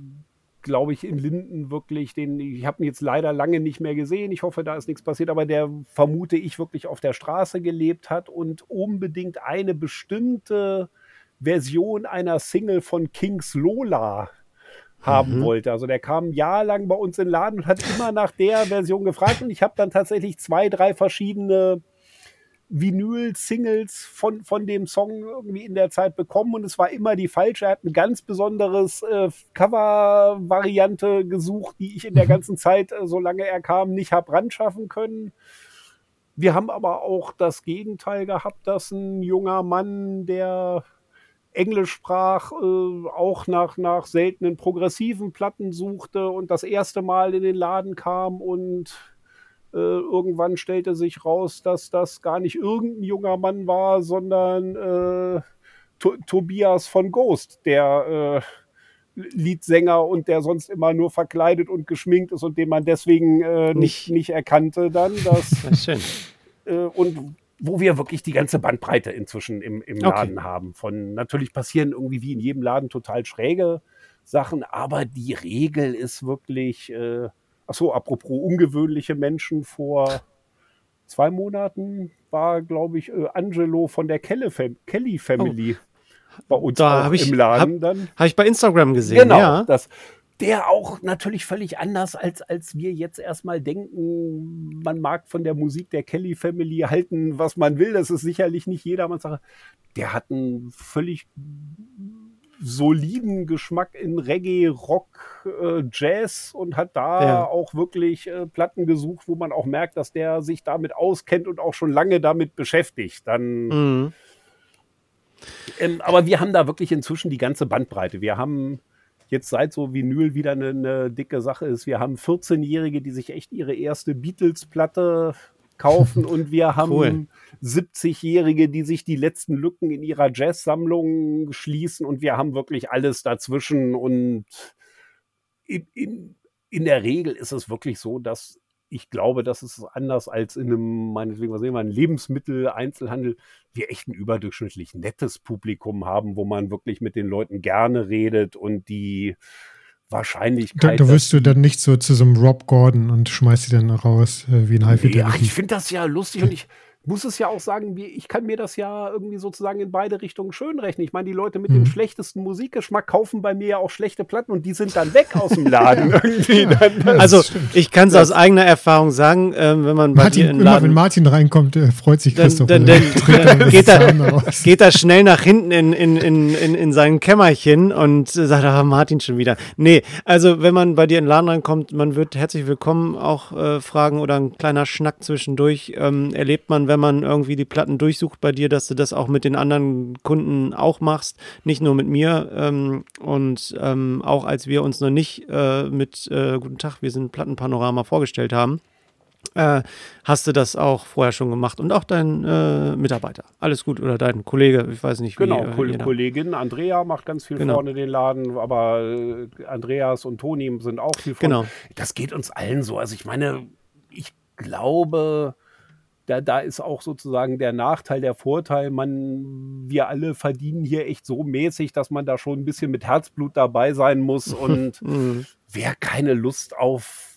glaube ich, in Linden wirklich den, ich habe ihn jetzt leider lange nicht mehr gesehen. Ich hoffe, da ist nichts passiert, aber der vermute ich wirklich auf der Straße gelebt hat und unbedingt eine bestimmte Version einer Single von Kings Lola haben mhm. wollte. Also der kam jahrelang bei uns in den Laden und hat immer nach der Version gefragt und ich habe dann tatsächlich zwei, drei verschiedene Vinyl-Singles von, von dem Song irgendwie in der Zeit bekommen und es war immer die falsche. Er hat ein ganz besonderes äh, Cover-Variante gesucht, die ich in der mhm. ganzen Zeit, äh, solange er kam, nicht habe ran schaffen können. Wir haben aber auch das Gegenteil gehabt, dass ein junger Mann, der Englisch sprach, äh, auch nach, nach seltenen progressiven Platten suchte und das erste Mal in den Laden kam und irgendwann stellte sich raus, dass das gar nicht irgendein junger Mann war, sondern äh, to Tobias von Ghost, der äh, Liedsänger und der sonst immer nur verkleidet und geschminkt ist und den man deswegen äh, nicht, nicht erkannte dann. Dass, das schön. Äh, und wo wir wirklich die ganze Bandbreite inzwischen im, im Laden okay. haben. Von natürlich passieren irgendwie wie in jedem Laden total schräge Sachen, aber die Regel ist wirklich, äh, Achso, apropos ungewöhnliche Menschen, vor zwei Monaten war, glaube ich, äh, Angelo von der Kelly, Fam Kelly Family oh. bei uns da ich, im Laden. Habe hab ich bei Instagram gesehen. Genau, ja. das, der auch natürlich völlig anders, als, als wir jetzt erstmal denken. Man mag von der Musik der Kelly Family halten, was man will. Das ist sicherlich nicht jedermanns Sache. Der hat einen völlig soliden Geschmack in Reggae, Rock, äh, Jazz und hat da ja. auch wirklich äh, Platten gesucht, wo man auch merkt, dass der sich damit auskennt und auch schon lange damit beschäftigt. Dann. Mhm. Ähm, aber wir haben da wirklich inzwischen die ganze Bandbreite. Wir haben jetzt seit so Vinyl wieder eine, eine dicke Sache ist, wir haben 14-Jährige, die sich echt ihre erste Beatles-Platte kaufen und wir haben cool. 70-Jährige, die sich die letzten Lücken in ihrer Jazz-Sammlung schließen und wir haben wirklich alles dazwischen und in, in, in der Regel ist es wirklich so, dass ich glaube, das ist anders als in einem, meinetwegen, was sehen wir, Lebensmittel-Einzelhandel, wir echt ein überdurchschnittlich nettes Publikum haben, wo man wirklich mit den Leuten gerne redet und die Wahrscheinlichkeit. Da, da wirst du dann nicht so zu so einem Rob Gordon und schmeißt sie dann raus äh, wie ein Fidelity. Ja, ich finde das ja lustig und ich, muss es ja auch sagen, ich kann mir das ja irgendwie sozusagen in beide Richtungen schön rechnen. Ich meine, die Leute mit mhm. dem schlechtesten Musikgeschmack kaufen bei mir ja auch schlechte Platten und die sind dann weg aus dem Laden. also ich kann es aus eigener Erfahrung sagen, äh, wenn man bei Martin, dir in Laden, immer wenn Martin reinkommt, äh, freut sich Christoph. Dann, dann, dann geht, er, geht er schnell nach hinten in, in, in, in, in sein Kämmerchen und sagt, ah, Martin schon wieder. Nee, also wenn man bei dir in den Laden reinkommt, man wird herzlich willkommen auch äh, fragen oder ein kleiner Schnack zwischendurch ähm, erlebt man, wenn wenn man irgendwie die Platten durchsucht bei dir, dass du das auch mit den anderen Kunden auch machst, nicht nur mit mir. Ähm, und ähm, auch als wir uns noch nicht äh, mit äh, Guten Tag, wir sind Plattenpanorama vorgestellt haben, äh, hast du das auch vorher schon gemacht und auch dein äh, Mitarbeiter. Alles gut oder dein Kollege, ich weiß nicht. Genau, wie, äh, Kollegin Andrea macht ganz viel genau. vorne den Laden, aber äh, Andreas und Toni sind auch viel vorne. Genau. Das geht uns allen so. Also ich meine, ich glaube, da, da ist auch sozusagen der Nachteil, der Vorteil, man, wir alle verdienen hier echt so mäßig, dass man da schon ein bisschen mit Herzblut dabei sein muss. Und mhm. wer keine Lust auf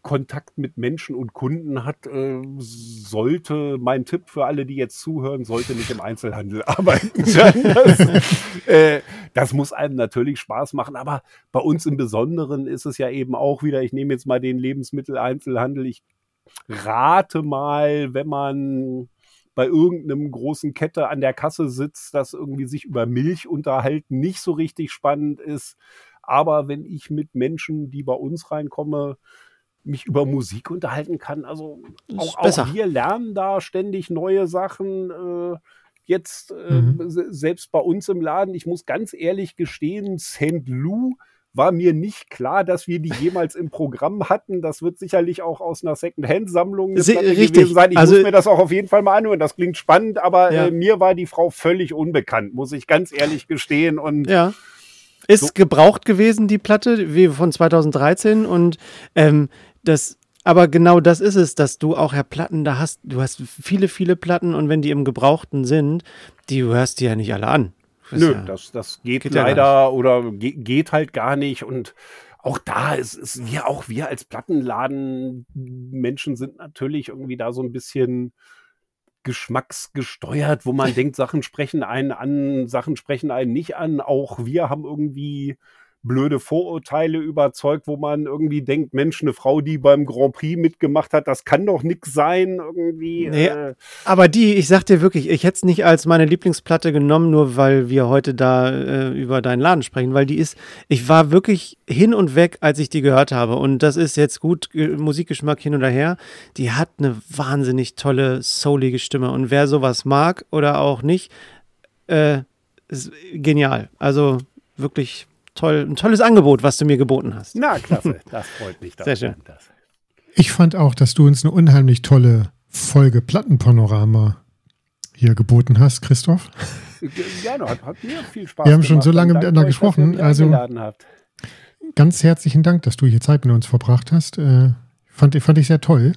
Kontakt mit Menschen und Kunden hat, äh, sollte, mein Tipp für alle, die jetzt zuhören, sollte nicht im Einzelhandel arbeiten. das, äh, das muss einem natürlich Spaß machen, aber bei uns im Besonderen ist es ja eben auch wieder, ich nehme jetzt mal den Lebensmitteleinzelhandel, ich rate mal, wenn man bei irgendeinem großen Kette an der Kasse sitzt, dass irgendwie sich über Milch unterhalten nicht so richtig spannend ist. Aber wenn ich mit Menschen, die bei uns reinkomme, mich über Musik unterhalten kann, also auch, auch, wir lernen da ständig neue Sachen. Äh, jetzt äh, mhm. selbst bei uns im Laden, ich muss ganz ehrlich gestehen, St. Lou war mir nicht klar, dass wir die jemals im Programm hatten. Das wird sicherlich auch aus einer Second-Hand-Sammlung gewesen sein. Ich also, muss mir das auch auf jeden Fall mal anhören. Das klingt spannend, aber ja. äh, mir war die Frau völlig unbekannt, muss ich ganz ehrlich gestehen. Und ja. Ist so. gebraucht gewesen, die Platte, wie von 2013. Und ähm, das aber genau das ist es, dass du auch ja Platten da hast. Du hast viele, viele Platten und wenn die im Gebrauchten sind, die hörst du ja nicht alle an Nö, ja, das, das geht, geht leider ja oder ge geht halt gar nicht. Und auch da ist, ist wir auch wir als Plattenladen Menschen sind natürlich irgendwie da so ein bisschen geschmacksgesteuert, wo man denkt, Sachen sprechen einen an, Sachen sprechen einen nicht an. Auch wir haben irgendwie blöde Vorurteile überzeugt, wo man irgendwie denkt, Mensch, eine Frau, die beim Grand Prix mitgemacht hat, das kann doch nix sein, irgendwie. Nee, äh. Aber die, ich sag dir wirklich, ich hätte es nicht als meine Lieblingsplatte genommen, nur weil wir heute da äh, über deinen Laden sprechen, weil die ist, ich war wirklich hin und weg, als ich die gehört habe. Und das ist jetzt gut, Musikgeschmack hin und her. Die hat eine wahnsinnig tolle, soulige Stimme. Und wer sowas mag oder auch nicht, äh, ist genial. Also wirklich toll, ein tolles Angebot, was du mir geboten hast. Na, klasse. Das freut mich. Das Sehr schön. Das. Ich fand auch, dass du uns eine unheimlich tolle Folge Plattenpanorama hier geboten hast, Christoph. Gerne, hat, hat mir viel Spaß Wir haben schon so lange miteinander gesprochen. Also ganz herzlichen Dank, dass du hier Zeit mit uns verbracht hast. Äh, fand, fand ich sehr toll.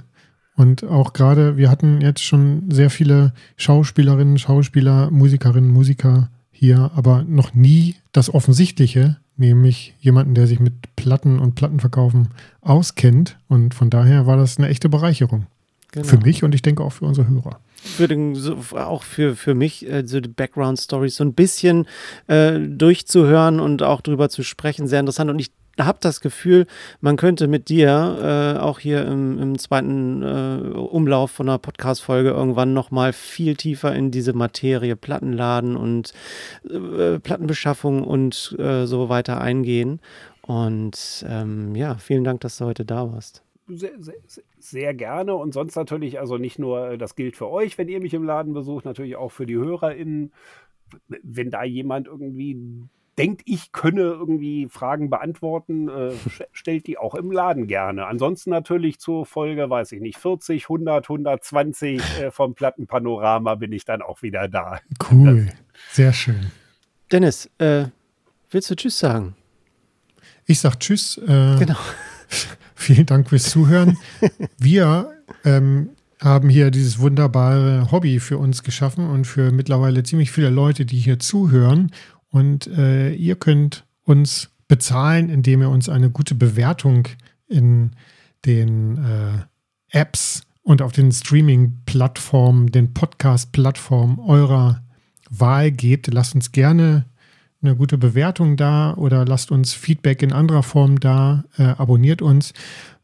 Und auch gerade, wir hatten jetzt schon sehr viele Schauspielerinnen, Schauspieler, Musikerinnen, Musiker hier, aber noch nie das Offensichtliche, nämlich jemanden, der sich mit Platten und Plattenverkaufen auskennt. Und von daher war das eine echte Bereicherung. Genau. Für mich und ich denke auch für unsere Hörer. Für den, so, auch für, für mich, äh, so die Background-Stories so ein bisschen äh, durchzuhören und auch drüber zu sprechen, sehr interessant. Und ich habe das Gefühl, man könnte mit dir äh, auch hier im, im zweiten äh, Umlauf von einer Podcast-Folge irgendwann nochmal viel tiefer in diese Materie Plattenladen und äh, Plattenbeschaffung und äh, so weiter eingehen. Und ähm, ja, vielen Dank, dass du heute da warst. Sehr, sehr, sehr, gerne und sonst natürlich, also nicht nur äh, das gilt für euch, wenn ihr mich im Laden besucht, natürlich auch für die HörerInnen. Wenn da jemand irgendwie denkt, ich könne irgendwie Fragen beantworten, äh, stellt die auch im Laden gerne. Ansonsten natürlich zur Folge, weiß ich nicht, 40, 100, 120 äh, vom Plattenpanorama bin ich dann auch wieder da. Cool, sehr schön. Dennis, äh, willst du Tschüss sagen? Ich sag Tschüss. Äh, genau. Vielen Dank fürs Zuhören. Wir ähm, haben hier dieses wunderbare Hobby für uns geschaffen und für mittlerweile ziemlich viele Leute, die hier zuhören. Und äh, ihr könnt uns bezahlen, indem ihr uns eine gute Bewertung in den äh, Apps und auf den Streaming-Plattformen, den Podcast-Plattformen eurer Wahl gebt. Lasst uns gerne eine gute Bewertung da oder lasst uns Feedback in anderer Form da. Äh, abonniert uns,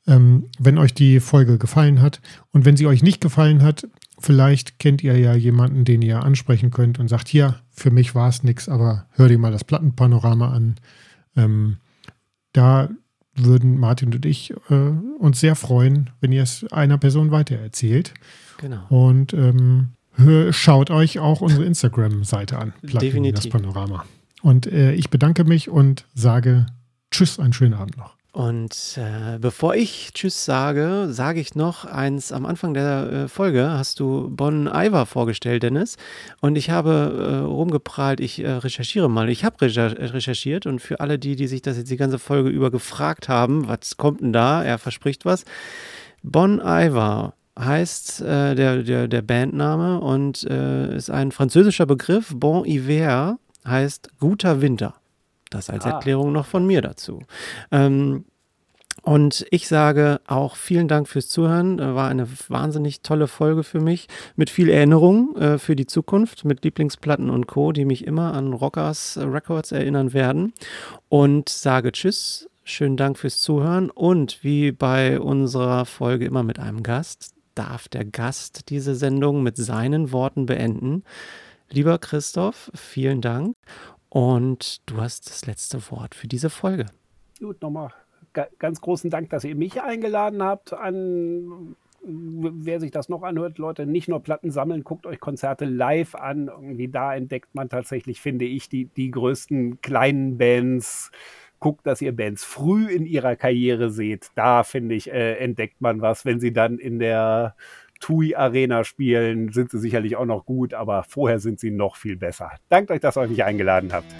ähm, wenn euch die Folge gefallen hat. Und wenn sie euch nicht gefallen hat, Vielleicht kennt ihr ja jemanden, den ihr ansprechen könnt und sagt, hier, für mich war es nichts, aber hör dir mal das Plattenpanorama an. Ähm, da würden Martin und ich äh, uns sehr freuen, wenn ihr es einer Person weitererzählt. Genau. Und ähm, hör, schaut euch auch unsere Instagram-Seite an, Platten das Panorama. Und äh, ich bedanke mich und sage Tschüss, einen schönen Abend noch. Und äh, bevor ich Tschüss sage, sage ich noch eins. Am Anfang der äh, Folge hast du Bon Iver vorgestellt, Dennis. Und ich habe äh, rumgeprahlt, ich äh, recherchiere mal. Ich habe recherchiert und für alle die, die sich das jetzt die ganze Folge über gefragt haben, was kommt denn da? Er verspricht was. Bon Iver heißt äh, der, der, der Bandname und äh, ist ein französischer Begriff. Bon Hiver heißt guter Winter. Das als ah. Erklärung noch von mir dazu. Ähm, und ich sage auch vielen Dank fürs Zuhören. War eine wahnsinnig tolle Folge für mich mit viel Erinnerung äh, für die Zukunft, mit Lieblingsplatten und Co., die mich immer an Rockers Records erinnern werden. Und sage Tschüss, schönen Dank fürs Zuhören. Und wie bei unserer Folge immer mit einem Gast, darf der Gast diese Sendung mit seinen Worten beenden. Lieber Christoph, vielen Dank. Und du hast das letzte Wort für diese Folge. Gut, nochmal ganz großen Dank, dass ihr mich eingeladen habt. An wer sich das noch anhört, Leute, nicht nur Platten sammeln, guckt euch Konzerte live an. Irgendwie da entdeckt man tatsächlich, finde ich, die, die größten kleinen Bands. Guckt, dass ihr Bands früh in ihrer Karriere seht. Da, finde ich, äh, entdeckt man was. Wenn sie dann in der TUI Arena spielen, sind sie sicherlich auch noch gut, aber vorher sind sie noch viel besser. Dankt euch, dass ihr euch nicht eingeladen habt.